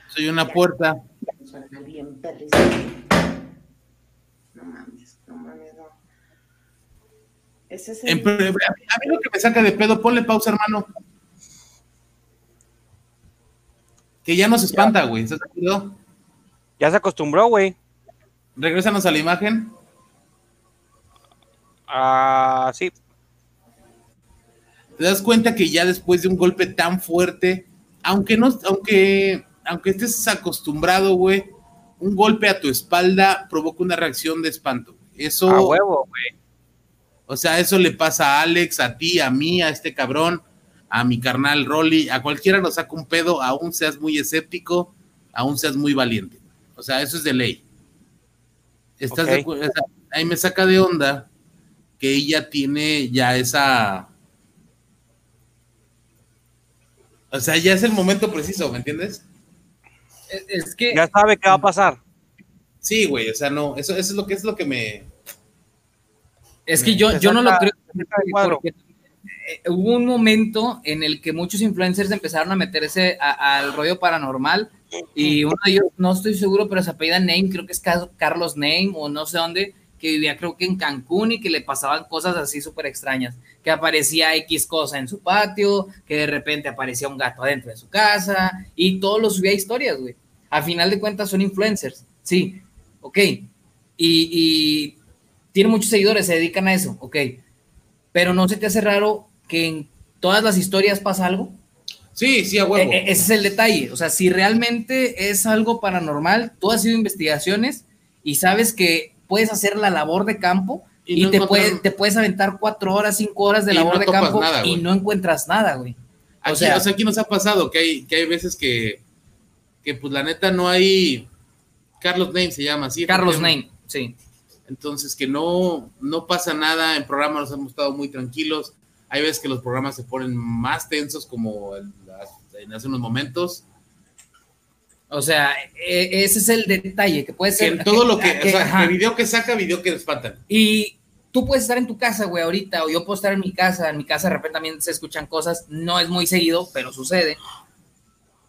soy una puerta. Suena bien perrísimo. No mames, no mames, no. Ese es el... En- a mí lo que me saca de pedo, ponle pausa, hermano. Que ya nos espanta, güey. ¿Estás de acuerdo? Ya se acostumbró, güey. Regrésanos a la imagen. Ah, sí. te das cuenta que ya después de un golpe tan fuerte, aunque no, aunque, aunque estés acostumbrado, güey, un golpe a tu espalda provoca una reacción de espanto. Eso, A huevo, güey. o sea, eso le pasa a Alex, a ti, a mí, a este cabrón, a mi carnal Rolly, a cualquiera nos saca un pedo, aún seas muy escéptico, aún seas muy valiente. O sea, eso es de ley. ¿Estás de Ok. acuerdo? O sea, ahí me saca de onda que ella tiene ya esa. O sea, ya es el momento preciso, ¿me entiendes? es, es que Ya sabe qué va a pasar. Sí, güey, o sea, no, eso, eso es lo que es lo que me. Es que yo, yo no lo creo. porque, eh, hubo un momento en el que muchos influencers empezaron a meterse al rollo paranormal y uno de ellos, no estoy seguro, pero se apellida Name, creo que es Car- Carlos Name o no sé dónde, que vivía creo que en Cancún y que le pasaban cosas así súper extrañas, que aparecía X cosa en su patio, que de repente aparecía un gato adentro de su casa y todos los subía a historias, güey. A final de cuentas son influencers, sí, ok. Y, y tiene muchos seguidores, se dedican a eso, ok. Pero no se te hace raro que en todas las historias pasa algo. Sí, sí, a huevo. E- e- ese es el detalle. O sea, si realmente es algo paranormal, tú has ido a investigaciones y sabes que puedes hacer la labor de campo Y y, no te, puedes, te puedes aventar cuatro horas, cinco horas de labor no de campo nada, y no encuentras nada, güey. Aquí, O sea, o sea, aquí nos ha pasado que hay, que hay veces que, que, pues, la neta no hay. Carlos Name se llama así. Carlos. Name, sí. Entonces, que no, no pasa nada. En programas nos hemos estado muy tranquilos. Hay veces que los programas se ponen más tensos, como las- en hace unos momentos. O sea, e- ese es el detalle, que puede Que ser... en todo lo que. que- [laughs] o sea, que video que saca, video que espantan. Y tú puedes estar en tu casa, güey, ahorita, o yo puedo estar en mi casa, en mi casa de repente también se escuchan cosas, no es muy seguido, pero sucede.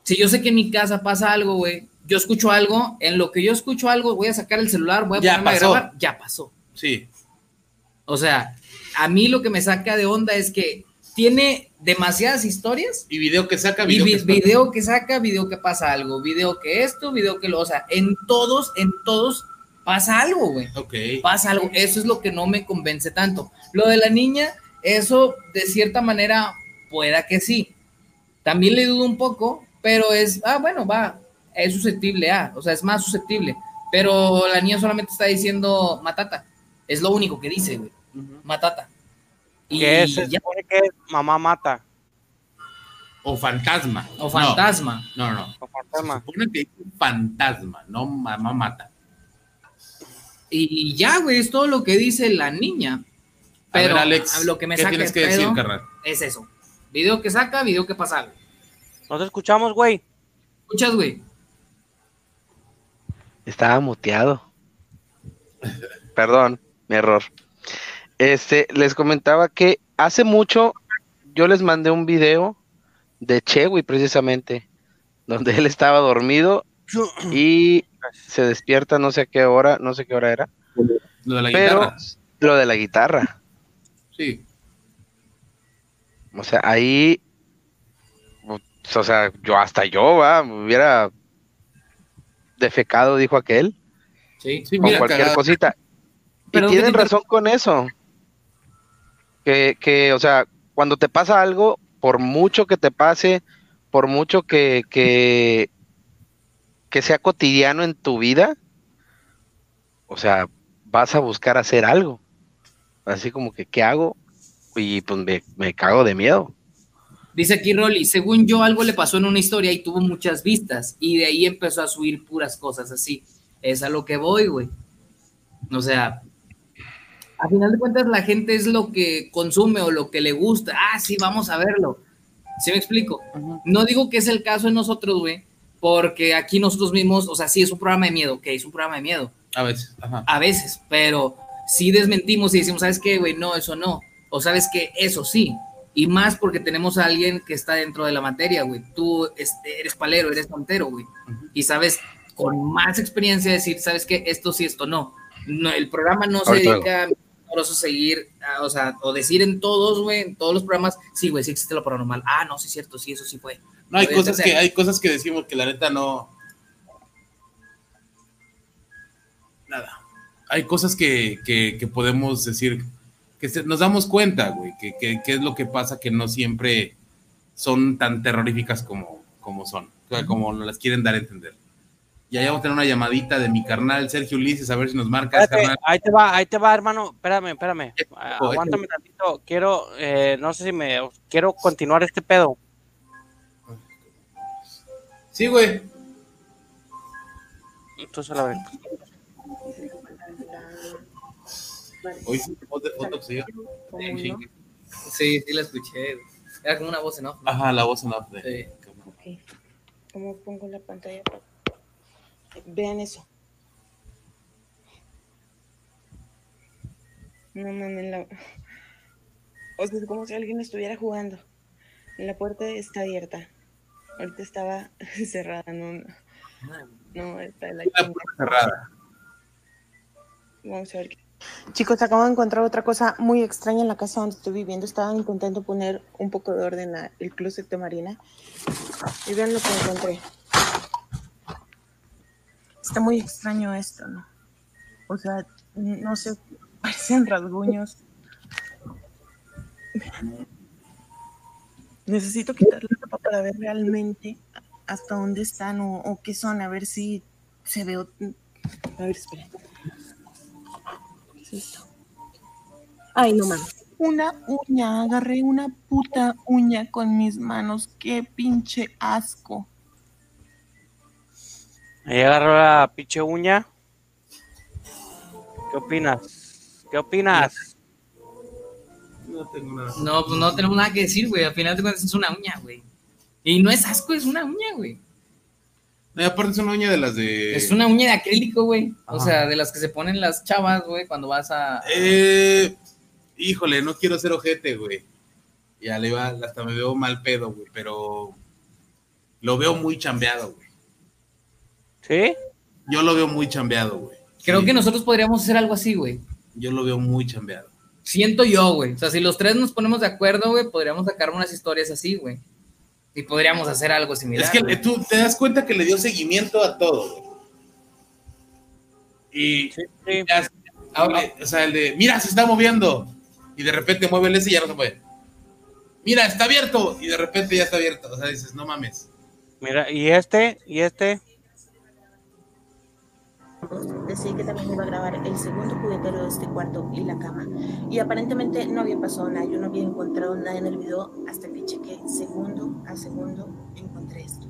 Si yo sé que en mi casa pasa algo, güey, yo escucho algo, en lo que yo escucho algo, voy a sacar el celular, voy a Ya ponerme a pasó. grabar, ya pasó. Sí. O sea, a mí lo que me saca de onda es que tiene demasiadas historias Y video que saca, y video vi- que video que saca, video que pasa algo, video que esto, video que lo, o sea, en todos, en todos pasa algo, güey. Ok. Pasa algo, eso es lo que no me convence tanto. Lo de la niña, eso de cierta manera pueda que sí. También le dudo un poco, pero es, ah, bueno, va, es susceptible, ah, o sea, es más susceptible. Pero la niña solamente está diciendo matata. Es lo único que dice, güey. Matata. Y Que se ya. supone que es mamá mata. O fantasma. O fantasma. No, no, no. O fantasma. Se supone que es un fantasma, no mamá mata. Y ya, güey, es todo lo que dice la niña. A ver, Pero Alex, lo que me ¿qué saca tienes que decir, carnal? es eso. Video que saca, video que pasa algo. No te escuchamos, güey. ¿Escuchas, güey? Estaba muteado. [laughs] Perdón, mi error. Este, les comentaba que hace mucho yo les mandé un video de Chewy precisamente, donde él estaba dormido [clears throat] y se despierta no sé a qué hora, no sé qué hora era, Lo de la pero guitarra. lo de la guitarra. Sí. O sea, ahí, o sea, yo hasta yo, va, me hubiera defecado, dijo aquel. Sí, Sí, con mira, cualquier cagado. cosita. Y tienen razón con eso. Que, que, o sea, cuando te pasa algo, por mucho que te pase, por mucho que, que, que sea cotidiano en tu vida, o sea, vas a buscar hacer algo. Así como que, ¿qué hago? Y pues me, me cago de miedo. Dice aquí Rolly, según yo algo le pasó en una historia y tuvo muchas vistas y de ahí empezó a subir puras cosas así. Es a lo que voy, güey. O sea, a final de cuentas la gente es lo que consume o lo que le gusta. Ah, sí, vamos a verlo. ¿Sí me explico? No digo que es el caso de nosotros, güey, porque aquí nosotros mismos, o sea, sí es un programa de miedo, que es un programa de miedo, A veces. Ajá. a veces, pero sí desmentimos y decimos, ¿sabes qué, güey? No, eso no. O sabes que eso sí. Y más porque tenemos a alguien que está dentro de la materia, güey. Tú este, eres palero, eres montero, güey. Y sabes con más experiencia decir, ¿sabes qué? Esto sí, esto no. no el programa no se dedica a seguir, a- o sea, o decir en todos, güey, en todos los programas, sí, güey, sí existe lo paranormal. Ah, no, sí es cierto, sí, eso sí fue. No, hay Puede cosas que, hay cosas que decimos que la neta no. Nada. Hay cosas que, que, que podemos decir, que se- nos damos cuenta, güey, que, que, que es lo que pasa, que no siempre son tan terroríficas como, como son, o sea, como nos las quieren dar a entender. Y ahí vamos a tener una llamadita de mi carnal Sergio Ulises, a ver si nos Espérate, carnal. ahí te va, ahí te va, hermano. Espérame, espérame. Pasó? Aguántame tantito. Quiero, eh, no sé si me, quiero continuar este pedo. Sí, güey. Entonces, la verdad. Hoy sí, sí. Sí, sí la escuché. Era como una voz, ¿no? Ajá, la voz en off de. Sí. Ok. ¿Cómo pongo la pantalla? para- Vean eso. No mames, la... O sea, es como si alguien estuviera jugando. La puerta está abierta. Ahorita estaba [laughs] cerrada, no, no. No, está de la chingada. cerrada. Vamos a ver qué. Chicos, acabo de encontrar otra cosa muy extraña en la casa donde estoy viviendo. Estaba intentando poner un poco de orden al closet de Marina. Y vean lo que encontré. Está muy extraño esto, ¿no? O sea, no sé, parecen rasguños. Necesito quitar la tapa para ver realmente hasta dónde están o, qué son, a ver si se ve. A ver, espera. Ay, no mames. Una uña, agarré una puta uña con mis manos. Qué pinche asco. Ahí agarró la pinche uña. ¿Qué opinas? ¿Qué opinas? No tengo nada. No, pues no tenemos nada que decir, güey. Al final de cuentas es una uña, güey. Y no es asco, es una uña, güey. No, y aparte es una uña de las de. Es una uña de acrílico, güey. O sea, de las que se ponen las chavas, güey, cuando vas a. Eh, híjole, no quiero ser ojete, güey. Ya le va, hasta me veo mal pedo, güey, pero lo veo muy chambeado, güey. ¿Sí? Yo lo veo muy chambeado, güey. Creo que nosotros podríamos hacer algo así, güey. Yo lo veo muy chambeado. Siento yo, güey. O sea, si los tres nos ponemos de acuerdo, güey, podríamos sacar unas historias así, güey. Y podríamos hacer algo similar. es que güey. tú te das cuenta que le dio seguimiento a todo, güey. Y ya- ahora, o sea, el de, mira, se está moviendo. Y de repente mueve el ese y ya no se mueve. Mira, está abierto. Y de repente ya está abierto. O sea, dices, no mames. Mira, ¿y este? ¿Y este? Decidí que también iba a grabar el segundo juguetero de este cuarto y la cama. Y aparentemente no había pasado nada. Yo no había encontrado nada en el video hasta que chequé segundo a segundo encontré esto.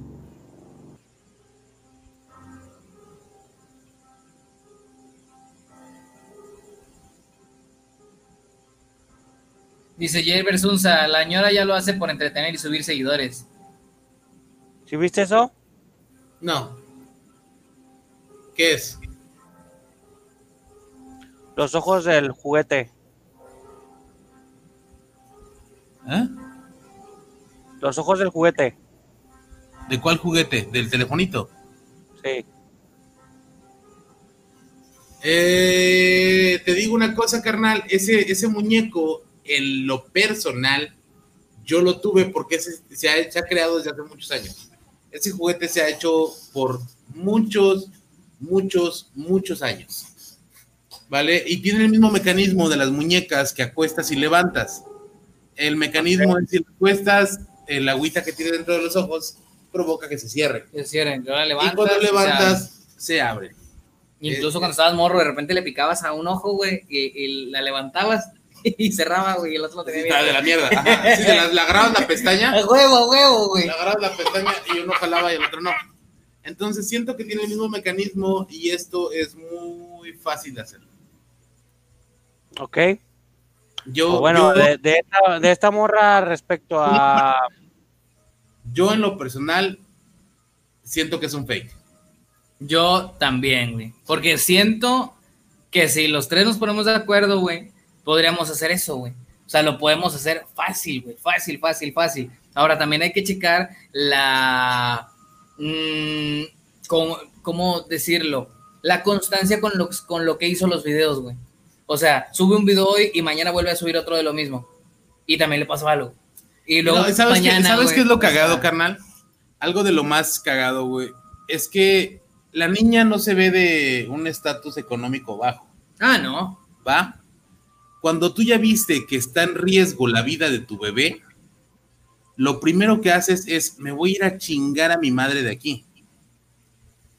Dice Jay Versunza, la ñora ya lo hace por entretener y subir seguidores. ¿Sí viste eso? No. ¿Qué es? Los ojos del juguete. ¿Eh? Los ojos del juguete. ¿De cuál juguete? ¿Del telefonito? Sí. Eh, te digo una cosa, carnal. Ese, ese muñeco, en lo personal, yo lo tuve porque ese se ha, se ha creado desde hace muchos años. Ese juguete se ha hecho por muchos, muchos, muchos años. ¿Vale? Y tiene el mismo mecanismo de las muñecas que acuestas y levantas. El mecanismo es si acuestas, el agüita que tiene dentro de los ojos provoca que se cierre. Se cierren, ahora levantas, y cuando se levantas, se abre. Incluso cuando estabas morro, de repente le picabas a un ojo, güey, y, y la levantabas [laughs] y cerraba, güey, y el otro lo tenía Ah, de la mierda. Ajá. Sí, te la, la agarrabas la pestaña. [laughs] A huevo, a huevo, güey. La agarrabas la pestaña y uno jalaba y el otro no. Entonces siento que tiene el mismo mecanismo y esto es muy fácil de hacer. Ok. Yo, O bueno, yo- de, de esta, de esta morra respecto a. Yo en lo personal siento que es un fake. Yo también, güey. Porque siento que si los tres nos ponemos de acuerdo, güey, podríamos hacer eso, güey. O sea, lo podemos hacer fácil, güey. Fácil, fácil, fácil. Ahora también hay que checar la. mm, ¿cómo, cómo decirlo? La constancia con lo, con lo que hizo los videos, güey. O sea, sube un video hoy y mañana vuelve a subir otro de lo mismo. Y también le pasó algo. Y luego No, ¿Sabes, qué, ¿sabes qué es lo cagado, carnal? Algo de lo más cagado, güey. Es que la niña no se ve de un estatus económico bajo. Ah, no. ¿Va? Cuando tú ya viste que está en riesgo la vida de tu bebé, lo primero que haces es, me voy a ir a chingar a mi madre de aquí.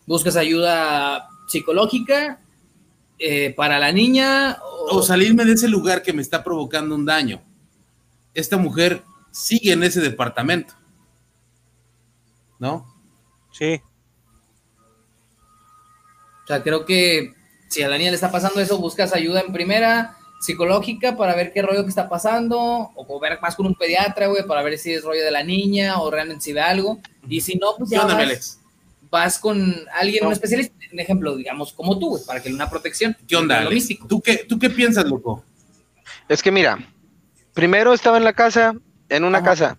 buscas ayuda psicológica eh, para la niña O salirme de ese lugar que me está provocando un daño. Esta mujer sigue en ese departamento. ¿No? Sí. O sea, creo que si a la niña le está pasando eso, buscas ayuda en primera psicológica para ver qué rollo que está pasando, o ver más con un pediatra, güey, para ver si es rollo de la niña o realmente si ve algo. Y si no, pues ¿Qué ya onda, vas, Alex? Vas con alguien, No. un especialista, un ejemplo, digamos, como tú, güey, para que le una protección. ¿Qué onda, Lo Alex? místico. ¿Tú qué, ¿Tú qué piensas, loco? Es que mira, primero estaba en la casa, en una casa,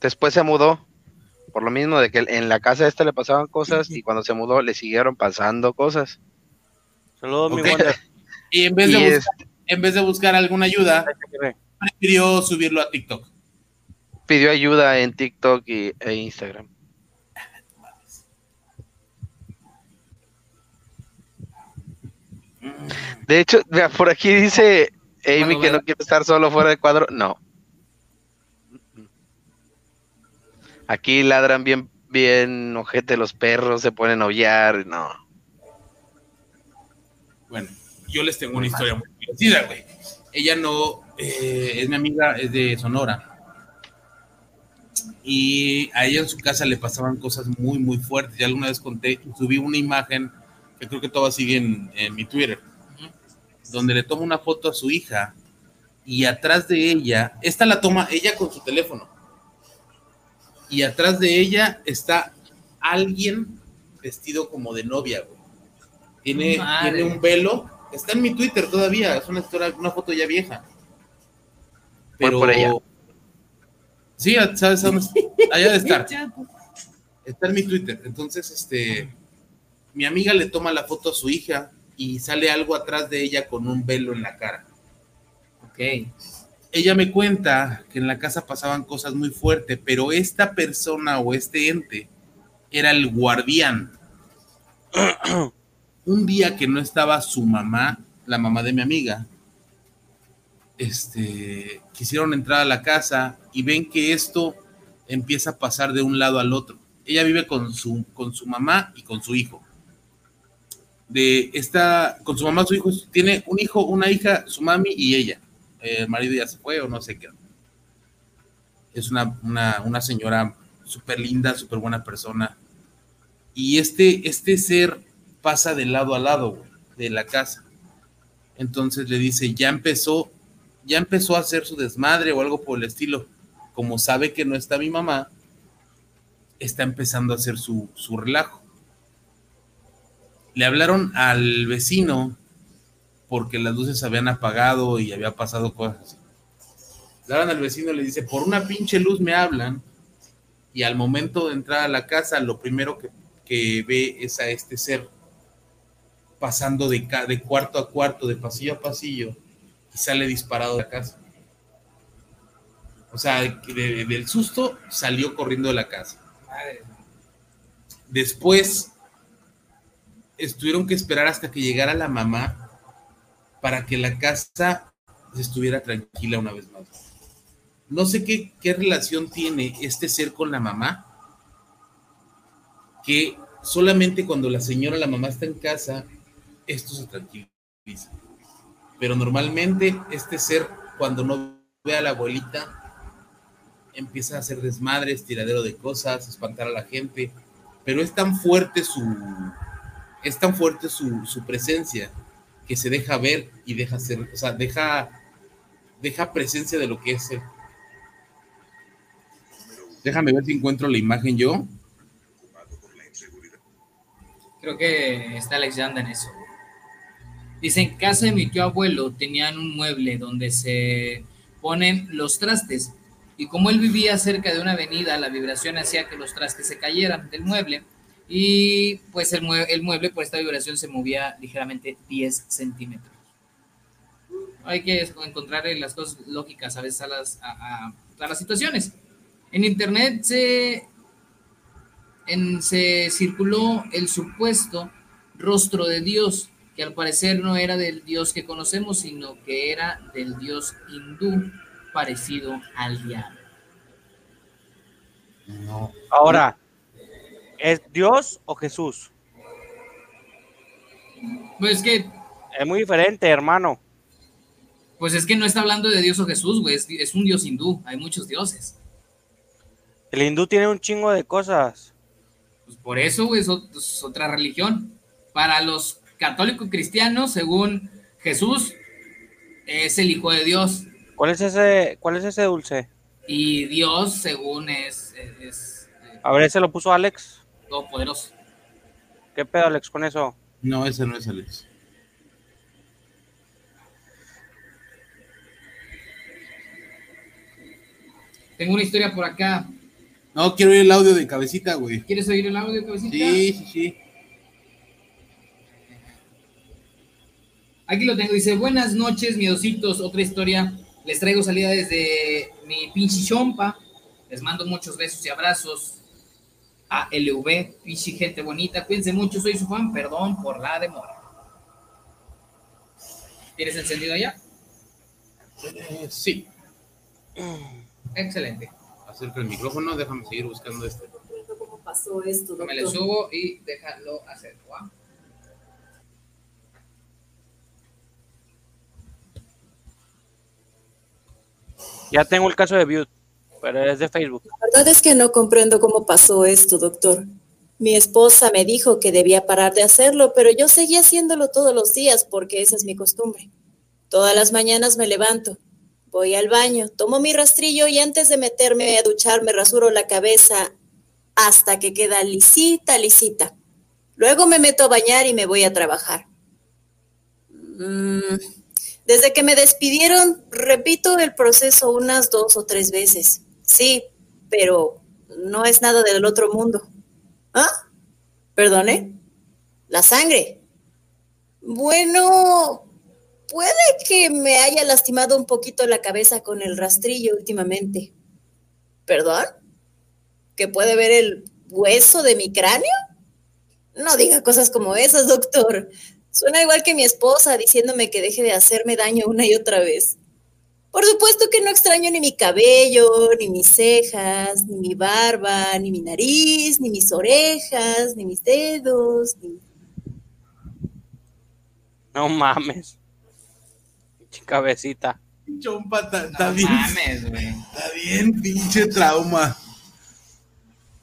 después se mudó, por lo mismo de que en la casa esta le pasaban cosas y cuando se mudó le siguieron pasando cosas. Saludos, mi. Wonder. [laughs] Y en vez, de Y buscar, en vez de buscar alguna ayuda, prefirió subirlo a TikTok. Pidió ayuda en TikTok y, e Instagram. De hecho, vea, por aquí dice Amy que no quiere estar solo fuera de cuadro. No. Aquí ladran bien, bien ojete los perros, se ponen a aullar. No. Bueno, yo les tengo una historia muy divertida, güey. Ella no, eh, es mi amiga, es de Sonora. Y a ella en su casa le pasaban cosas muy, muy fuertes. Ya alguna vez conté, subí una imagen que creo que todas siguen en mi Twitter, donde le toma una foto a su hija y atrás de ella, esta la toma ella con su teléfono. Y atrás de ella está alguien vestido como de novia, güey. Tiene, Madre. tiene un velo. Está en mi Twitter todavía. Es una historia, una foto ya vieja. Voy por ella. Sí, ¿sabes dónde está? Allá de estar. [laughs] Está en mi Twitter. Entonces, este. Mi amiga le toma la foto a su hija y sale algo atrás de ella con un velo en la cara. Ok. Ella me cuenta que en la casa pasaban cosas muy fuertes, pero esta persona o este ente era el guardián. [clears throat] un día que no estaba su mamá, la mamá de mi amiga, este, quisieron entrar a la casa y ven que esto empieza a pasar de un lado al otro. Ella vive con su, con su mamá y con su hijo. De esta, con su mamá, su hijo, tiene un hijo, una hija, su mami y ella. El marido ya se fue o no sé qué. Es una, una, una señora súper linda, súper buena persona. Y este, este ser pasa de lado a lado de la casa. Entonces le dice, ya empezó, ya empezó a hacer su desmadre o algo por el estilo. Como sabe que no está mi mamá, está empezando a hacer su, su relajo. Le hablaron al vecino porque las luces se habían apagado y había pasado cosas así. Le hablan al vecino y le dice, por una pinche luz me hablan y al momento de entrar a la casa, lo primero que, que ve es a este ser pasando de, cuarto a cuarto, de pasillo a pasillo, y sale disparado de la casa. O sea, de- del susto salió corriendo de la casa. Después estuvieron que esperar hasta que llegara la mamá para que la casa estuviera tranquila una vez más. No sé qué, qué relación tiene este ser con la mamá, que solamente cuando la señora, la mamá está en casa, esto se tranquiliza. Pero normalmente este ser, cuando no ve a la abuelita, empieza a hacer desmadres, tiradero de cosas, espantar a la gente. Pero es tan fuerte su, es tan fuerte su, su presencia que se deja ver y deja ser, o sea, deja, deja presencia de lo que es él. Déjame ver si encuentro la imagen yo. Creo que está Alex Yanda en eso. Dice, en casa de mi tío abuelo tenían un mueble donde se ponen los trastes. Y como él vivía cerca de una avenida, la vibración hacía que los trastes se cayeran del mueble. Y pues el, mue- el mueble por esta vibración se movía ligeramente 10 centímetros. Hay que encontrar las cosas lógicas a veces a las, a- a- a las situaciones. En internet se en- se circuló el supuesto rostro de Dios, que al parecer no era del Dios que conocemos, sino que era del Dios hindú parecido al diablo. Ahora, ¿es Dios o Jesús? Pues que, Es muy diferente, hermano. pues es que no está hablando de Dios o Jesús, güey, es, es un Dios hindú, hay muchos dioses. El hindú tiene un chingo de cosas. Pues por eso, güey, es, ot- es otra religión. Para los católicos cristianos, según Jesús, es el Hijo de Dios. ¿Cuál es ese, cuál es ese dulce? Y Dios, según es, es, es A ver, ese lo puso Alex. Todopoderoso. ¿Qué pedo, Alex, con eso? No, ese no es Alex. Tengo una historia por acá. No, quiero oír el audio de cabecita, güey. ¿Quieres oír el audio, cabecita? Sí, sí, sí. Aquí lo tengo. Dice, buenas noches, miedositos. Otra historia. Les traigo salida desde mi pinche chompa. Les mando muchos besos y abrazos. A LV, pinche gente bonita. Cuídense mucho, soy su fan. Perdón por la demora. ¿Tienes encendido ya? Eh, sí. [clears throat] Excelente. Acerca el micrófono, déjame seguir buscando este. ¿Cómo pasó esto, Me le subo y déjalo hacer. ¿va? Ya tengo el caso de Butte, pero de Facebook. La verdad es que no comprendo cómo pasó esto, doctor. Mi esposa me dijo que debía parar de hacerlo, pero yo seguía haciéndolo todos los días porque esa es mi costumbre. Todas las mañanas me levanto, voy al baño, tomo mi rastrillo y antes de meterme a duchar me rasuro la cabeza hasta que queda lisita, lisita. Luego me meto a bañar y me voy a trabajar. Mm, Desde que me despidieron, repito el proceso unas dos o tres veces. Sí, pero no es nada del otro mundo. ¿Ah? ¿Perdone? La sangre. Bueno, puede que me haya lastimado un poquito la cabeza con el rastrillo últimamente. ¿Perdón? ¿Que puede ver el hueso de mi cráneo? No diga cosas como esas, doctor. Suena igual que mi esposa diciéndome que deje de hacerme daño una y otra vez. Por supuesto que no extraño ni mi cabello, ni mis cejas, ni mi barba, ni mi nariz, ni mis orejas, ni mis dedos, ni... No mames. Pinche cabecita. Chompa, está está bien. mames, güey. Está bien, pinche trauma.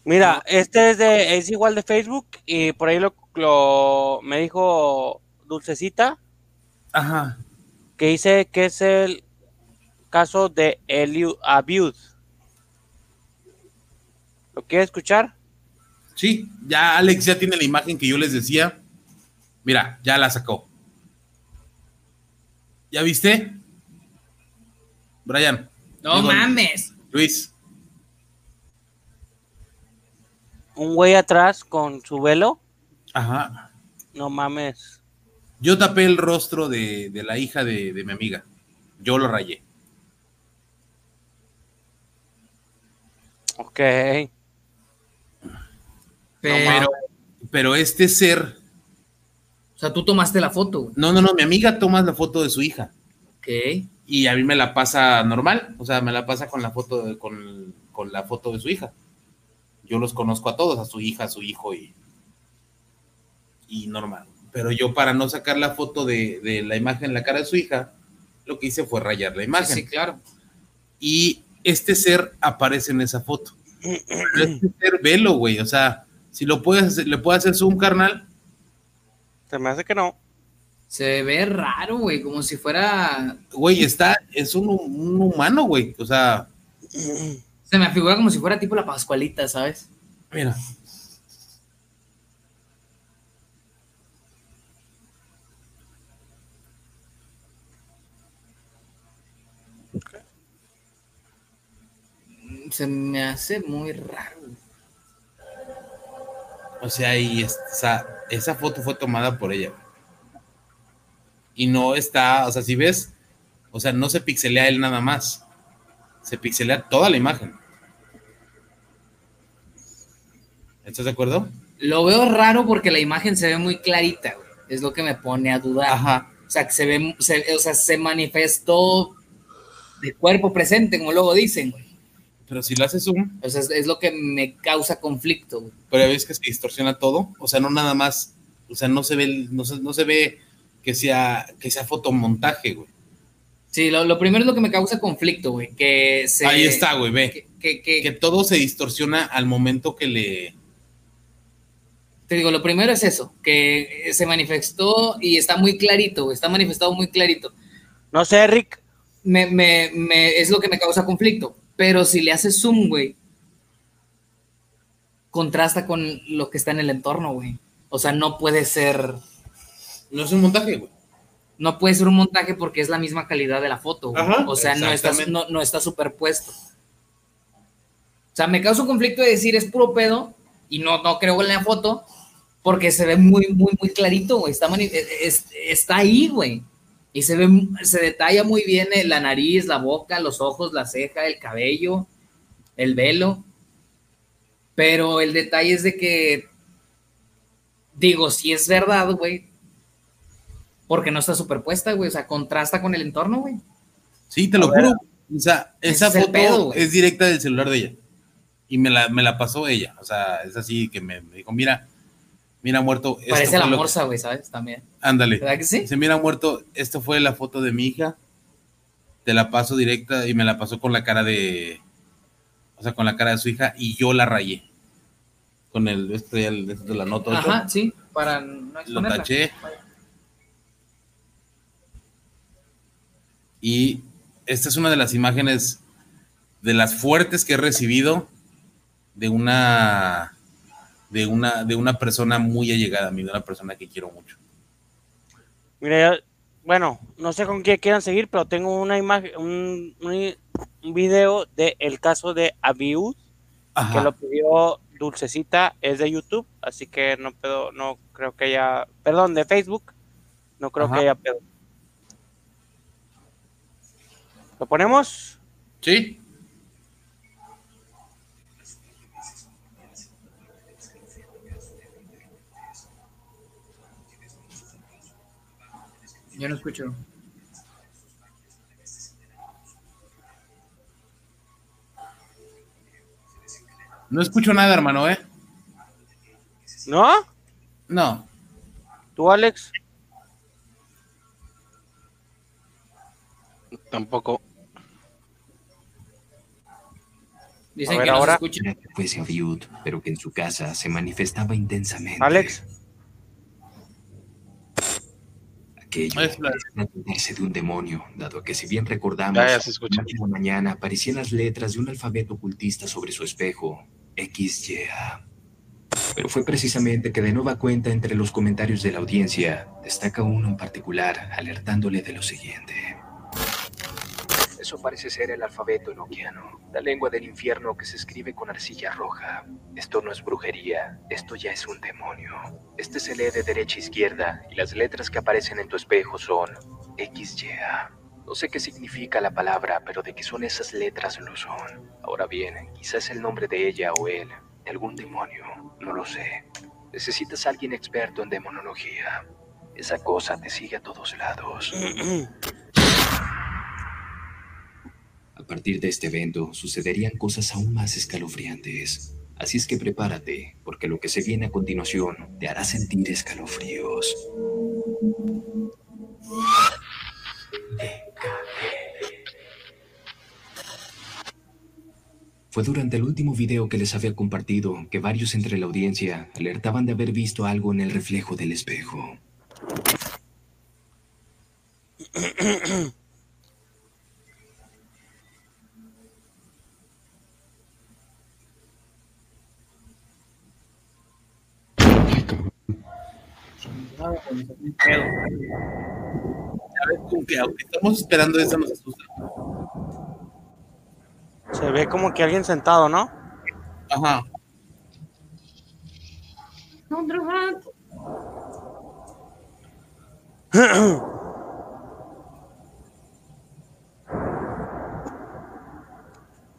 Mira, este es de, es igual de Facebook y por ahí lo, lo- me dijo Dulcecita Ajá. que dice que es el caso de Eliu Abuse. ¿Lo quiere escuchar? Sí, ya Alex ya tiene la imagen que yo les decía. Mira, ya la sacó. ¿Ya viste? Brian. No Digo, mames. Luis. Un güey atrás con su velo. Ajá. No mames. Yo tapé el rostro de, de la hija de, de mi amiga. Yo lo rayé. Ok. Pero, pero este ser. O sea, tú tomaste la foto. No, no, no. Mi amiga toma la foto de su hija. Ok. Y a mí me la pasa normal. O sea, me la pasa con la foto de, con, con la foto de su hija. Yo los conozco a todos, a su hija, a su hijo y, y normal. Pero yo para no sacar la foto de, de la imagen en la cara de su hija, lo que hice fue rayar la imagen. Sí, claro. Y este ser aparece en esa foto. Pero este ser, velo, güey. O sea, si lo puedes hacer, le puedes hacer zoom, carnal. Se me hace que no. Se ve raro, güey, como si fuera. Güey, está, es un, un humano, güey. O sea, Se me figura como si fuera tipo la Pascualita, ¿sabes? mira. Se me hace muy raro. O sea, y es- o sea, esa foto fue tomada por ella. Y no está, o sea, si ves, o sea, no se pixelea él nada más. Se pixelea toda la imagen. ¿Estás de acuerdo? Lo veo raro porque la imagen se ve muy clarita, güey. Es lo que me pone a dudar. Ajá. O sea, que se ve, se- o sea, se manifestó de cuerpo presente, como luego dicen, güey. Pero si lo haces zoom, O sea, es, es lo que me causa conflicto, güey. pero ves que se distorsiona todo. O sea, no nada más, o sea, no se ve, no se, no se ve que sea, que sea fotomontaje, güey. Sí, lo, lo primero es lo que me causa conflicto, güey. Que se. Ahí está, güey, ve. Que, que- que- Que todo se distorsiona al momento que le, te digo, lo primero es eso, que se manifestó y está muy clarito, güey. Está manifestado muy clarito. No sé, Rick. Me, me, me- es lo que me causa conflicto. Pero si le haces zoom, güey, contrasta con lo que está en el entorno, güey. O sea, no puede ser. No es un montaje, güey. No puede ser un montaje porque es la misma calidad de la foto, güey. Ajá, o sea, no está, exactamente. no, no está superpuesto. O sea, me causa un conflicto de decir es puro pedo y no, no creo en la foto porque se ve muy, muy, muy clarito, güey. Está, mani- es- está ahí, güey. Y se ve, se detalla muy bien eh, la nariz, la boca, los ojos, la ceja, el cabello, el velo. Pero el detalle es de que, digo, si es verdad, güey, porque no está superpuesta, güey. O sea, contrasta con el entorno, güey. Sí, te lo A ver, juro. O sea, esa es foto pedo, es directa del celular de ella. Y me la, me la pasó ella. O sea, es así que me, me dijo, mira, mira muerto. Parece la lo morsa, güey, ¿sabes? También. Ándale. ¿Verdad que sí? Dice, mira muerto, esto fue la foto de mi hija. Te la paso directa y me la pasó con la cara de. O sea, con la cara de su hija y yo la rayé. Con el. Esto ya el- esto la nota 8. Ajá, sí, para no Lo exponerla. taché. Y esta es una de las imágenes de las fuertes que he recibido de una de una de una persona muy allegada a mí, de una persona que quiero mucho. Mira, bueno, no sé con qué quieran seguir, pero tengo una imagen, un, un, un video de el caso de Abiud, Ajá. que lo pidió Dulcecita, es de YouTube, así que no pedo, no creo que haya, perdón, de Facebook, no creo Ajá. que haya pedo. ¿Lo ponemos? Sí. Yo no escucho. No escucho nada, hermano, ¿eh? ¿No? No. ¿Tú, Alex? Tampoco. Dicen A ver, que no ahora. se escucha. fuese Abiud, pero que en su casa se manifestaba intensamente. Alex. Aquello parecía tratarse de un demonio, dado que si bien recordamos, escucha. una mañana aparecían las letras de un alfabeto ocultista sobre su espejo, XYA. Pero fue precisamente que de nueva cuenta entre los comentarios de la audiencia, destaca uno en particular, alertándole de lo siguiente. Eso parece ser el alfabeto enoquiano, la lengua del infierno que se escribe con arcilla roja. Esto no es brujería, esto ya es un demonio. Este se lee de derecha a izquierda y las letras que aparecen en tu espejo son XYA. No sé qué significa la palabra, pero de que son esas letras lo son. Ahora bien, quizás el nombre de ella o él, de algún demonio, no lo sé. Necesitas a alguien experto en demonología. Esa cosa te sigue a todos lados. [clears throat] A partir de este evento sucederían cosas aún más escalofriantes. Así es que prepárate, porque lo que se viene a continuación te hará sentir escalofríos. Fue durante el último video que les había compartido que varios entre la audiencia alertaban de haber visto algo en el reflejo del espejo. [clears throat] Como que aunque estamos esperando eso nos asusta. Se ve como que alguien sentado, ¿no? Ajá. Otro gato.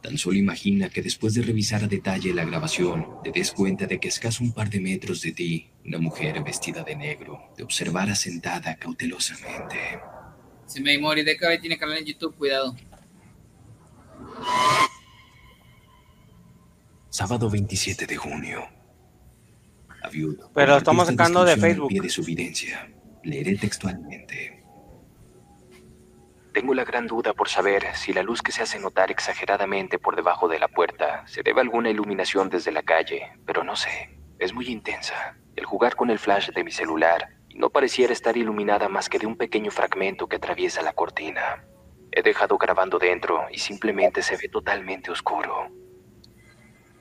Tan solo imagina que después de revisar a detalle la grabación, te des cuenta de que a escaso un par de metros de ti, una mujer vestida de negro te observara sentada cautelosamente. Si me morí de cabeza tiene canal en YouTube, cuidado. Sábado 27 de junio. Aviud, Pero estamos compartió esta sacando de Facebook. pie de su evidencia. Leeré textualmente. Tengo la gran duda por saber si la luz que se hace notar exageradamente por debajo de la puerta se debe a alguna iluminación desde la calle, pero no sé. Es muy intensa. El jugar con el flash de mi celular y no pareciera estar iluminada más que de un pequeño fragmento que atraviesa la cortina. He dejado grabando dentro y simplemente se ve totalmente oscuro.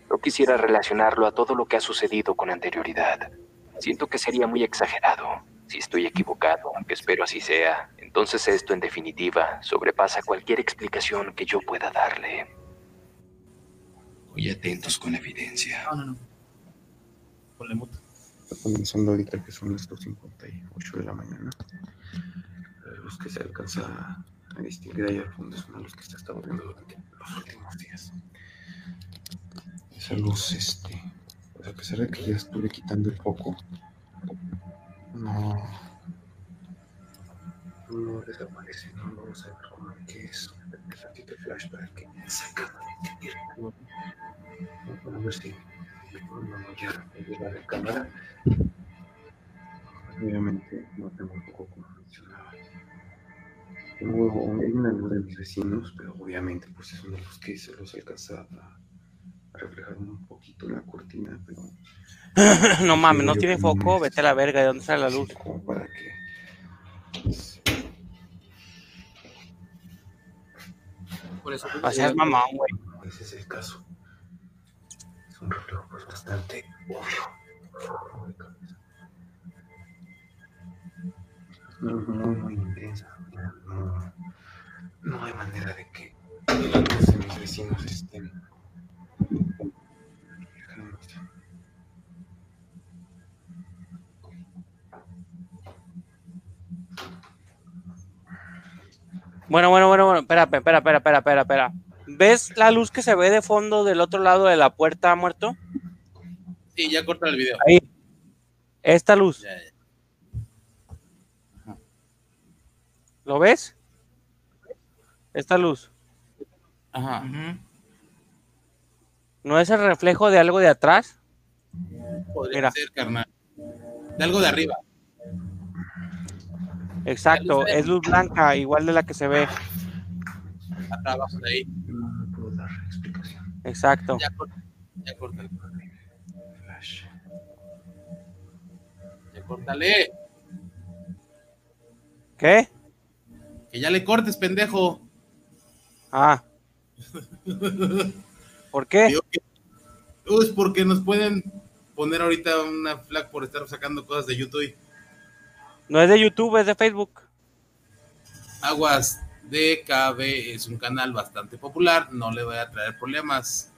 No quisiera relacionarlo a todo lo que ha sucedido con anterioridad. Siento que sería muy exagerado. Si estoy equivocado, que espero así sea, entonces esto en definitiva sobrepasa cualquier explicación que yo pueda darle. Muy atentos con la evidencia. No, no, no. Ponle mute. Está comenzando ahorita que son las 2.58 de la mañana. Luz que se alcanza a distinguir ahí al fondo es una luz que se estado viendo durante los últimos días. Esa luz, este, pues a pesar de que ya estuve quitando el foco, no, no desaparece, no vamos a ver cómo qué es. Un ratito flash para que se acabe de entender. A ver si ya llega la cámara. Obviamente no tengo un poco como funcionaba. Tengo hay una luz de mis vecinos, pero obviamente pues es una luz que se los alcanza a, a reflejar un poquito en la cortina, pero [laughs] no mames, no tiene foco, vete a la verga, ¿de dónde sale la luz? como para que Por eso. Sea, es mamón, güey. ese es el caso. Es un reflejo pues bastante obvio. No, muy, muy intensa. No, no hay manera de que luces de mis vecinos estén. Bueno, bueno, bueno, bueno, espera, espera, espera, espera, espera, espera. ¿Ves la luz que se ve de fondo del otro lado de la puerta, muerto? Sí, ya corta el video. Ahí. Esta luz. Ya, ya. ¿Lo ves? Esta luz. Ajá. ¿No es el reflejo de algo de atrás? Podría Mira. ser, carnal. De algo de arriba. Exacto, es luz blanca, igual de la que se ve. Acá abajo de ahí. No puedo dar explicación. Exacto. Ya corta. Ya corta. Flash. Ya córtale. ¿Qué? Que ya le cortes, pendejo. Ah. [laughs] ¿Por qué? Digo que- Uy, es porque nos pueden poner ahorita una flag por estar sacando cosas de YouTube. No es de YouTube, es de Facebook. Aguas DKB es un canal bastante popular, no le voy a traer problemas.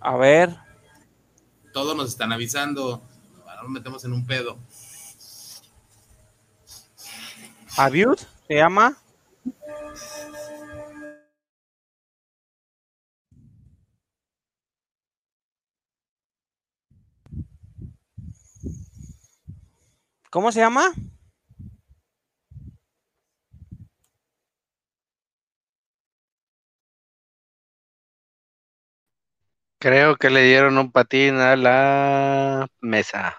A ver. Todos nos están avisando. Ahora nos metemos en un pedo. ¿Abuse? ¿Se llama? ¿Cómo se llama? Creo que le dieron un patín a la mesa.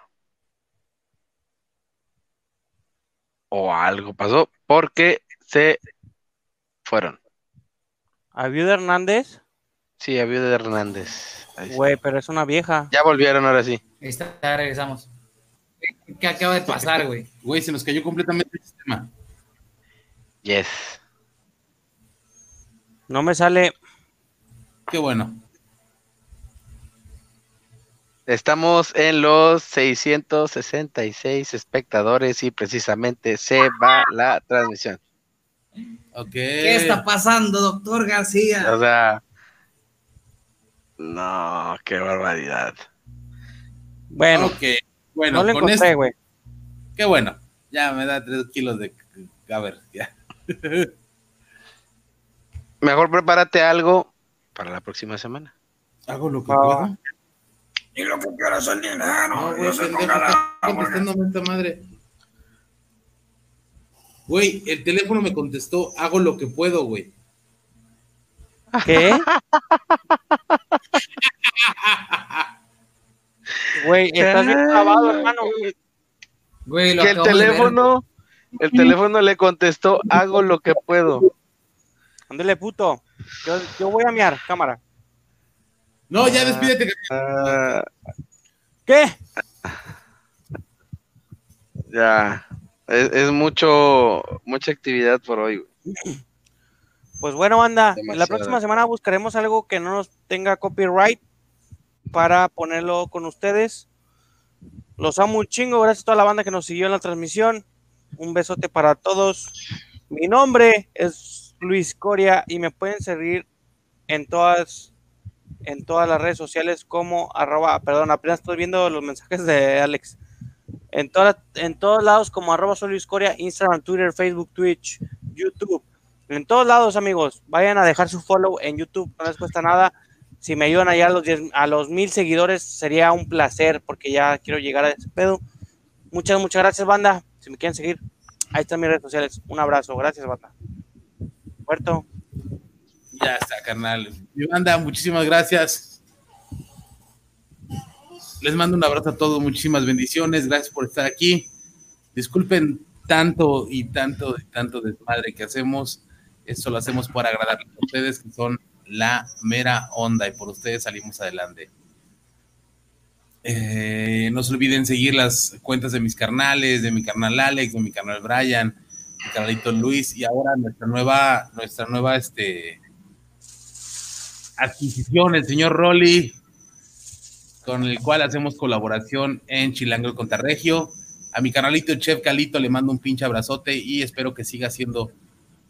O algo pasó porque se fueron. ¿Abuse Hernández? Sí, había de Hernández. Güey, pero es una vieja. Ya volvieron ahora sí. Ahí está, ya regresamos. ¿Qué acaba de pasar, güey? Güey, se nos cayó completamente el sistema. Yes. No me sale. Qué bueno. Estamos en los 666 espectadores y precisamente se va la transmisión. Ok. ¿Qué está pasando, doctor García? O sea, no, qué barbaridad. Bueno, Ok. Bueno, no lo con encontré, esto. güey. Qué bueno. Ya me da tres kilos de. A ver, ya. Mejor prepárate algo para la próxima semana. Hago lo que Ah. puedo. Y lo que quieras el dinero. No, güey, no se pendejo, está contestándome esta madre. Güey, el teléfono me contestó, hago lo que puedo, güey. ¿Qué? [laughs] Güey, estás bien clavado, hermano. Güey, lo Que el teléfono, el teléfono le contestó, hago lo que puedo. Ándale, puto. Yo, yo voy a miar, cámara. No, ya despídete. que- Ah, ¿Qué? ya, es, es mucho, mucha actividad por hoy. güey. Pues bueno, banda, la Demasiado. próxima semana buscaremos algo que no nos tenga copyright para ponerlo con ustedes. Los amo un chingo, gracias a toda la banda que nos siguió en la transmisión. Un besote para todos. Mi nombre es Luis Coria y me pueden seguir en todas en todas las redes sociales como arroba, perdón, apenas estoy viendo los mensajes de Alex. En, todas en todos lados como arroba solo Discordia, Instagram, Twitter, Facebook, Twitch, YouTube. En todos lados, amigos. Vayan a dejar su follow en YouTube, no les cuesta nada. Si me ayudan allá a los, 10 a los mil seguidores, sería un placer porque ya quiero llegar a ese pedo. Muchas, muchas gracias, banda. Si me quieren seguir, ahí están mis redes sociales. Un abrazo. Gracias, banda. Puerto. Ya está, carnal. Mi banda, muchísimas gracias. Les mando un abrazo a todos, muchísimas bendiciones. Gracias por estar aquí. Disculpen tanto y tanto y tanto desmadre que hacemos. Esto lo hacemos para agradarles a ustedes, que son la mera onda, y por ustedes salimos adelante. Eh, no se olviden seguir las cuentas de mis carnales, de mi carnal Alex, de mi carnal Brian, mi carnalito Luis, y ahora nuestra nueva, nuestra nueva este, adquisición, el señor Rolly, con el cual hacemos colaboración en Chilango contra Regio. A mi canalito Chef Calito le mando un pinche abrazote y espero que siga haciendo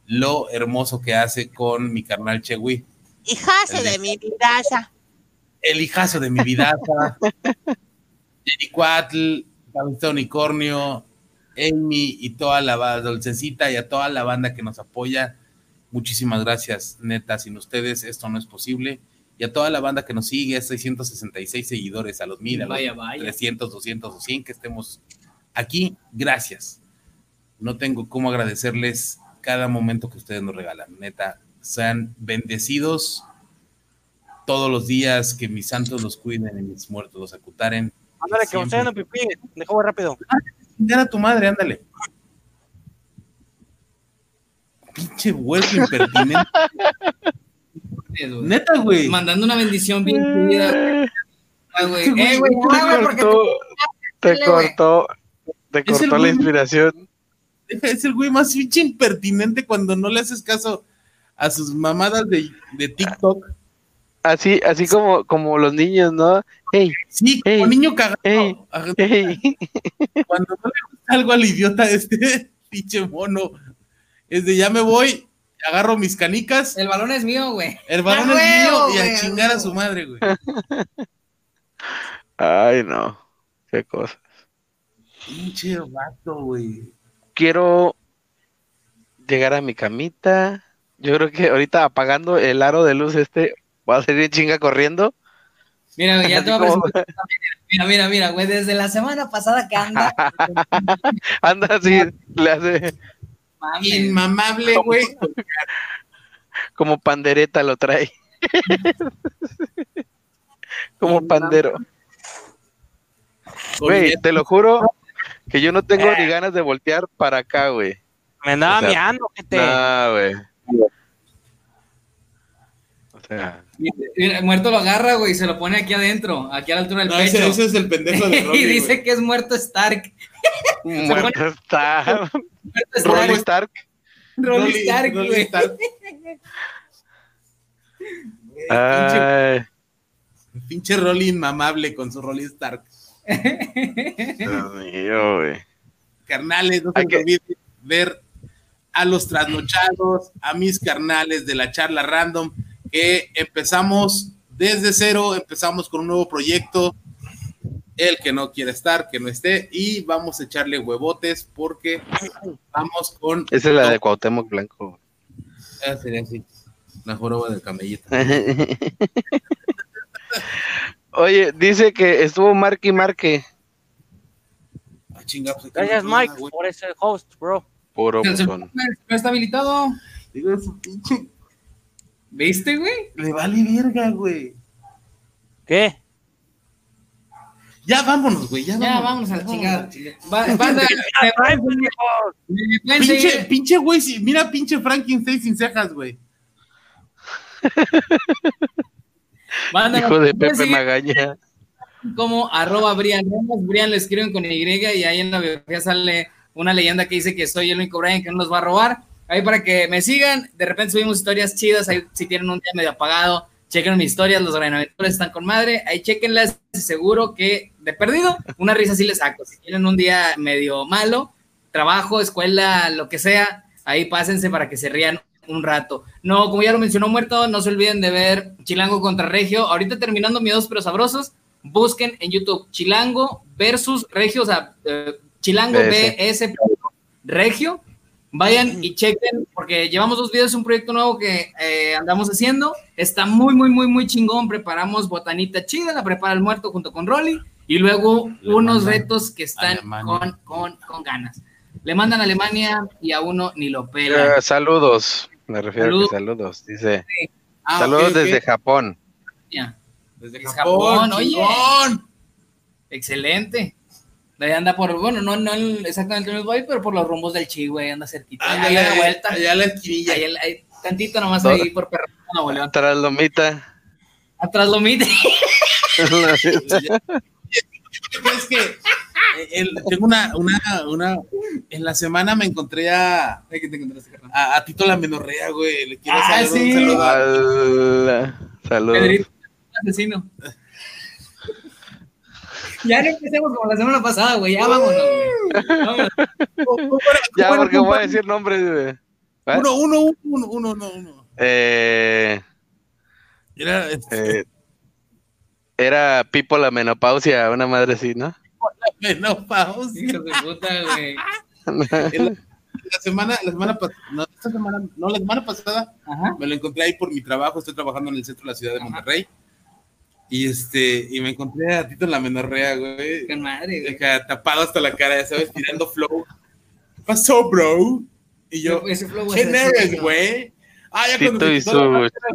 lo hermoso que hace con mi carnal Chewi. Hijazo de mi vida. El hijazo de mi vida. [laughs] Jenny Cuatl, Cabeza Unicornio, Amy y toda la banda, Dulcecita y a toda la banda que nos apoya. Muchísimas gracias, neta. Sin ustedes esto no es posible. Y a toda la banda que nos sigue, a 666 seguidores, a los mil, a los Vaya, vaya. 300, 200 o 100 que estemos aquí, gracias. No tengo cómo agradecerles cada momento que ustedes nos regalan. Neta, sean bendecidos todos los días, que mis santos los cuiden y mis muertos los acutaren. Ándale, que Siempre. ustedes no pipí. Dejo muy rápido. Ya a tu madre, ándale. Pinche huerco impertinente. Neta, güey. Mandando una bendición bien chida. Ah, güey. Eh, güey, te ah, porque cortó, te Dale, güey. cortó, te cortó la güey- inspiración. Es el güey más pinche impertinente cuando no le haces caso a sus mamadas de, de TikTok. Así, así como, como los niños, ¿no? Hey, sí, hey, como niño cagado. hey, hey. Cuando no le gusta algo al idiota este [laughs] pinche mono, es de ya me voy, agarro mis canicas, El balón es mío, güey. el balón [laughs] ¡A es mío y a chingar a su madre, güey. Ay, no. Qué cosa. Pinche vato, güey. Quiero llegar a mi camita. Yo creo que ahorita apagando el aro de luz este, voy a salir chinga corriendo. Mira, güey, ya te voy a presentar. Mira, mira, mira, güey, desde la semana pasada que anda. [laughs] Anda así, le hace Inmamable, güey. como pandereta lo trae. como pandero. Güey, te lo juro que yo no tengo ni ganas de voltear para acá, güey. Me andaba O sea, miando, gente. No, güey. O sea, Mira, muerto lo agarra, güey, y se lo pone aquí adentro, aquí a la altura del No, pecho. ese, ese es el pendejo de Rolly, [laughs] y dice güey. que es muerto Stark. muerto está. Muerto Rolly Stark. Stark. Rolly Stark, Rolly güey. Stark. [laughs] Ay, Pinche Rolly inmamable con su Rolly Stark. [laughs] Dios mío, güey. Carnales, no se les olvide ver a los trasnochados, a mis carnales de la charla random, que empezamos desde cero, empezamos con un nuevo proyecto. El que no quiere estar, que no esté, y vamos a echarle huevotes porque vamos con. Esa es la de Cuauhtémoc Blanco. Ah, sería así. La joroba del camellito. [laughs] Oye, dice que estuvo Marque y Marque. Ah, chinga, pues, Gracias, no, Mike, por ese host, bro. Puro buzón. No está habilitado. Digo, pinche. ¿Viste, güey? Le vale verga, güey. ¿Qué? Ya vámonos, güey. Ya, Ya, vámonos. vámonos a la chingada. Va- banda, me pueden- me pueden Pinche, pinche güey, mira pinche Frankenstein sin cejas, güey. [laughs] banda, Hijo de Pepe seguir Magaña. como arroba Brian Ramos. Brian lo escriben con Y y ahí en la biografía sale una leyenda que dice que soy el único Brian que no los va a robar. Ahí para que me sigan. De repente subimos historias chidas. Ahí si tienen un día medio apagado, chequen mis historias. Los granadores están con madre. Ahí chequenlas. y Seguro que de perdido, una risa sí les saco. Si tienen un día medio malo, trabajo, escuela, lo que sea, ahí pásense para que se rían un rato. No, como ya lo mencionó Muerto, no se olviden de ver Chilango contra Regio. Ahorita terminando Miedos pero Sabrosos, busquen en YouTube Chilango versus Regio, o sea, eh, Chilango BS. BS Regio. Vayan y chequen, porque llevamos dos videos, un proyecto nuevo que eh, andamos haciendo. Está muy, muy, muy, muy chingón. Preparamos botanita chida, la prepara el muerto junto con Rolly. Y luego unos retos que están con, con, con ganas. Le mandan a Alemania y a uno ni lo pelan. Eh, saludos, me refiero a Saludos. que saludos, dice. Ah, saludos desde Japón. Ya. Desde Japón, Japón, oye. Excelente. Ahí anda por, bueno, no, no el- exactamente en el país, pero por los rumbos del Chi, güey, anda cerquita. Ahí a la vuelta. allá a la esquinilla. Ahí, ahí, tantito nomás ahí por perro, León. Tras lomita. Atrás lo mide. Es que eh, el- tengo una, una, una, en la semana me encontré a, ¿Qué te encontraste, carnal? a, a Tito la Menorrea, güey. Le quiero Ah, saludar, sí. un saludo Saludos. Pedrito, asesino. Ya no empecemos como la semana pasada, güey. Ya vámonos, güey. Vámonos. [laughs] Ya, porque voy a decir nombres. güey. ¿Eh? Uno, uno, uno, uno, uno, uno, uno. Eh, Era este, eh, era Pipo la menopausia, una madre así, ¿no? menopausia. Hijo de puta, güey. La, la semana, la semana pasada, no, esta semana, no, la semana pasada, Ajá. me lo encontré ahí por mi trabajo, estoy trabajando en el centro de la ciudad de Monterrey. Y este, y me encontré a Tito en la menorrea, güey. Qué madre, güey. Acá, tapado hasta la cara, ya sabes, tirando flow. ¿Qué pasó, bro? Y yo, ¿quién eres, güey? Ah, ya cuando Tito la máscara,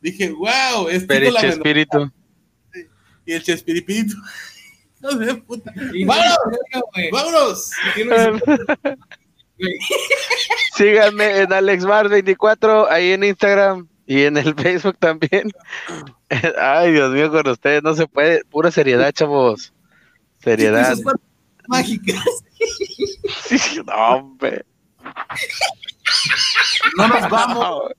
dije, wow, es Tito la periche menorrea. espíritu. Y el Chespiripito. [laughs] No de puta. Y- ¡Vámonos! güey. ¡Vámonos! [laughs] Síganme en AlexMar24, ahí en Instagram y en el [laughs] Facebook también. [laughs] Ay, Dios mío, con ustedes no se puede. Pura seriedad, chavos. Seriedad. Mágicas. [laughs] no, hombre. No nos vamos.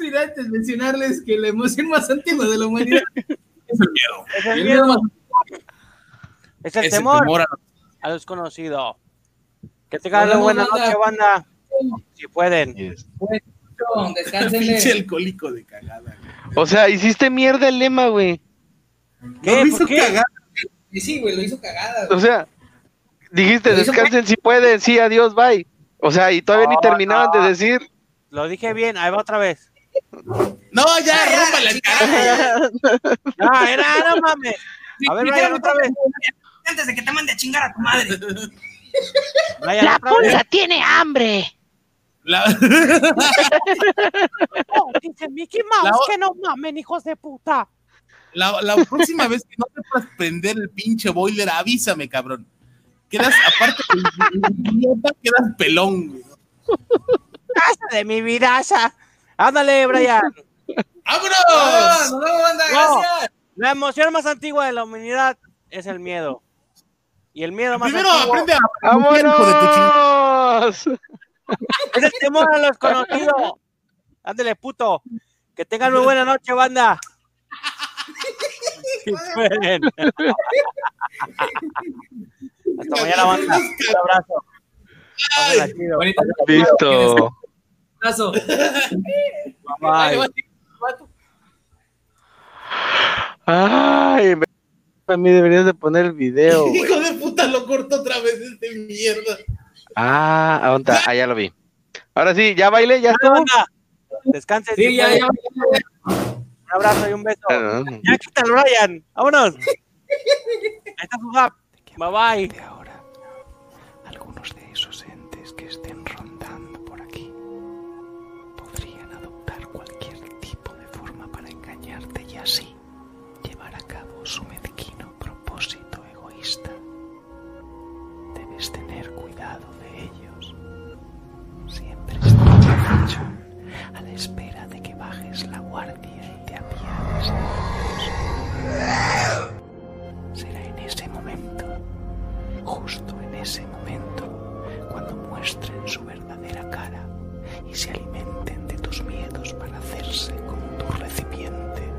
Sin antes mencionarles que la emoción más antigua de la humanidad Es el miedo. Es el el miedo miedo. más- Es el Ese temor temor a- a lo desconocido. Que tengan una buena noche, banda. Si pueden. Descánsenle. [laughs] Pinche alcohólico de cagada. O sea, hiciste mierda el lema, güey. ¿Qué? Lo hizo ¿Por qué? cagar. Y sí, güey, lo hizo cagada. O sea, dijiste, descansen si pueden, sí, adiós, bye. O sea, y todavía ni terminaban no. de decir. Lo dije bien, ahí va otra vez. No, ya, rómpale el carajo. No, era, no mames. A ver, vayan otra vez. Antes de que te mande a chingar a tu madre. La vez. pulga tiene hambre. La- [laughs] [laughs] dice Mickey Mouse La que no mamen, hijos de puta. La, la próxima vez que no sepas prender el pinche boiler, avísame, cabrón. Quedas, aparte idiota, quedas pelón, güey. Casa de mi vidaza. Ándale, Brian. ¡Vámonos! Nos vemos, banda, No. gracias. La emoción más antigua de la humanidad es el miedo. Y el miedo más Primero antiguo aprende a. ¡Vámonos! Es el temor a lo desconocido. Ándale, puto. Que tengan muy buena noche, banda. [laughs] Si pueden. Hasta mañana, banda. Un abrazo. Bonita Listo. abrazo. Bye. Ay, me- a mí deberías de poner el video. [laughs] Hijo de puta, lo corto otra vez este mierda. Ah, ¿a dónde está? Ah, ya lo vi. Ahora sí, ya bailé, ya. Banda. Descansen. Sí, ya, ya. Un abrazo y un beso. Ah, Ya quítalo, Ryan. Vámonos. [laughs] Ahí está su rap. Bye bye. Espera de que bajes la guardia y te apiades de ellos. Será en ese momento, justo en ese momento, cuando muestren su verdadera cara y se alimenten de tus miedos para hacerse con tu recipiente.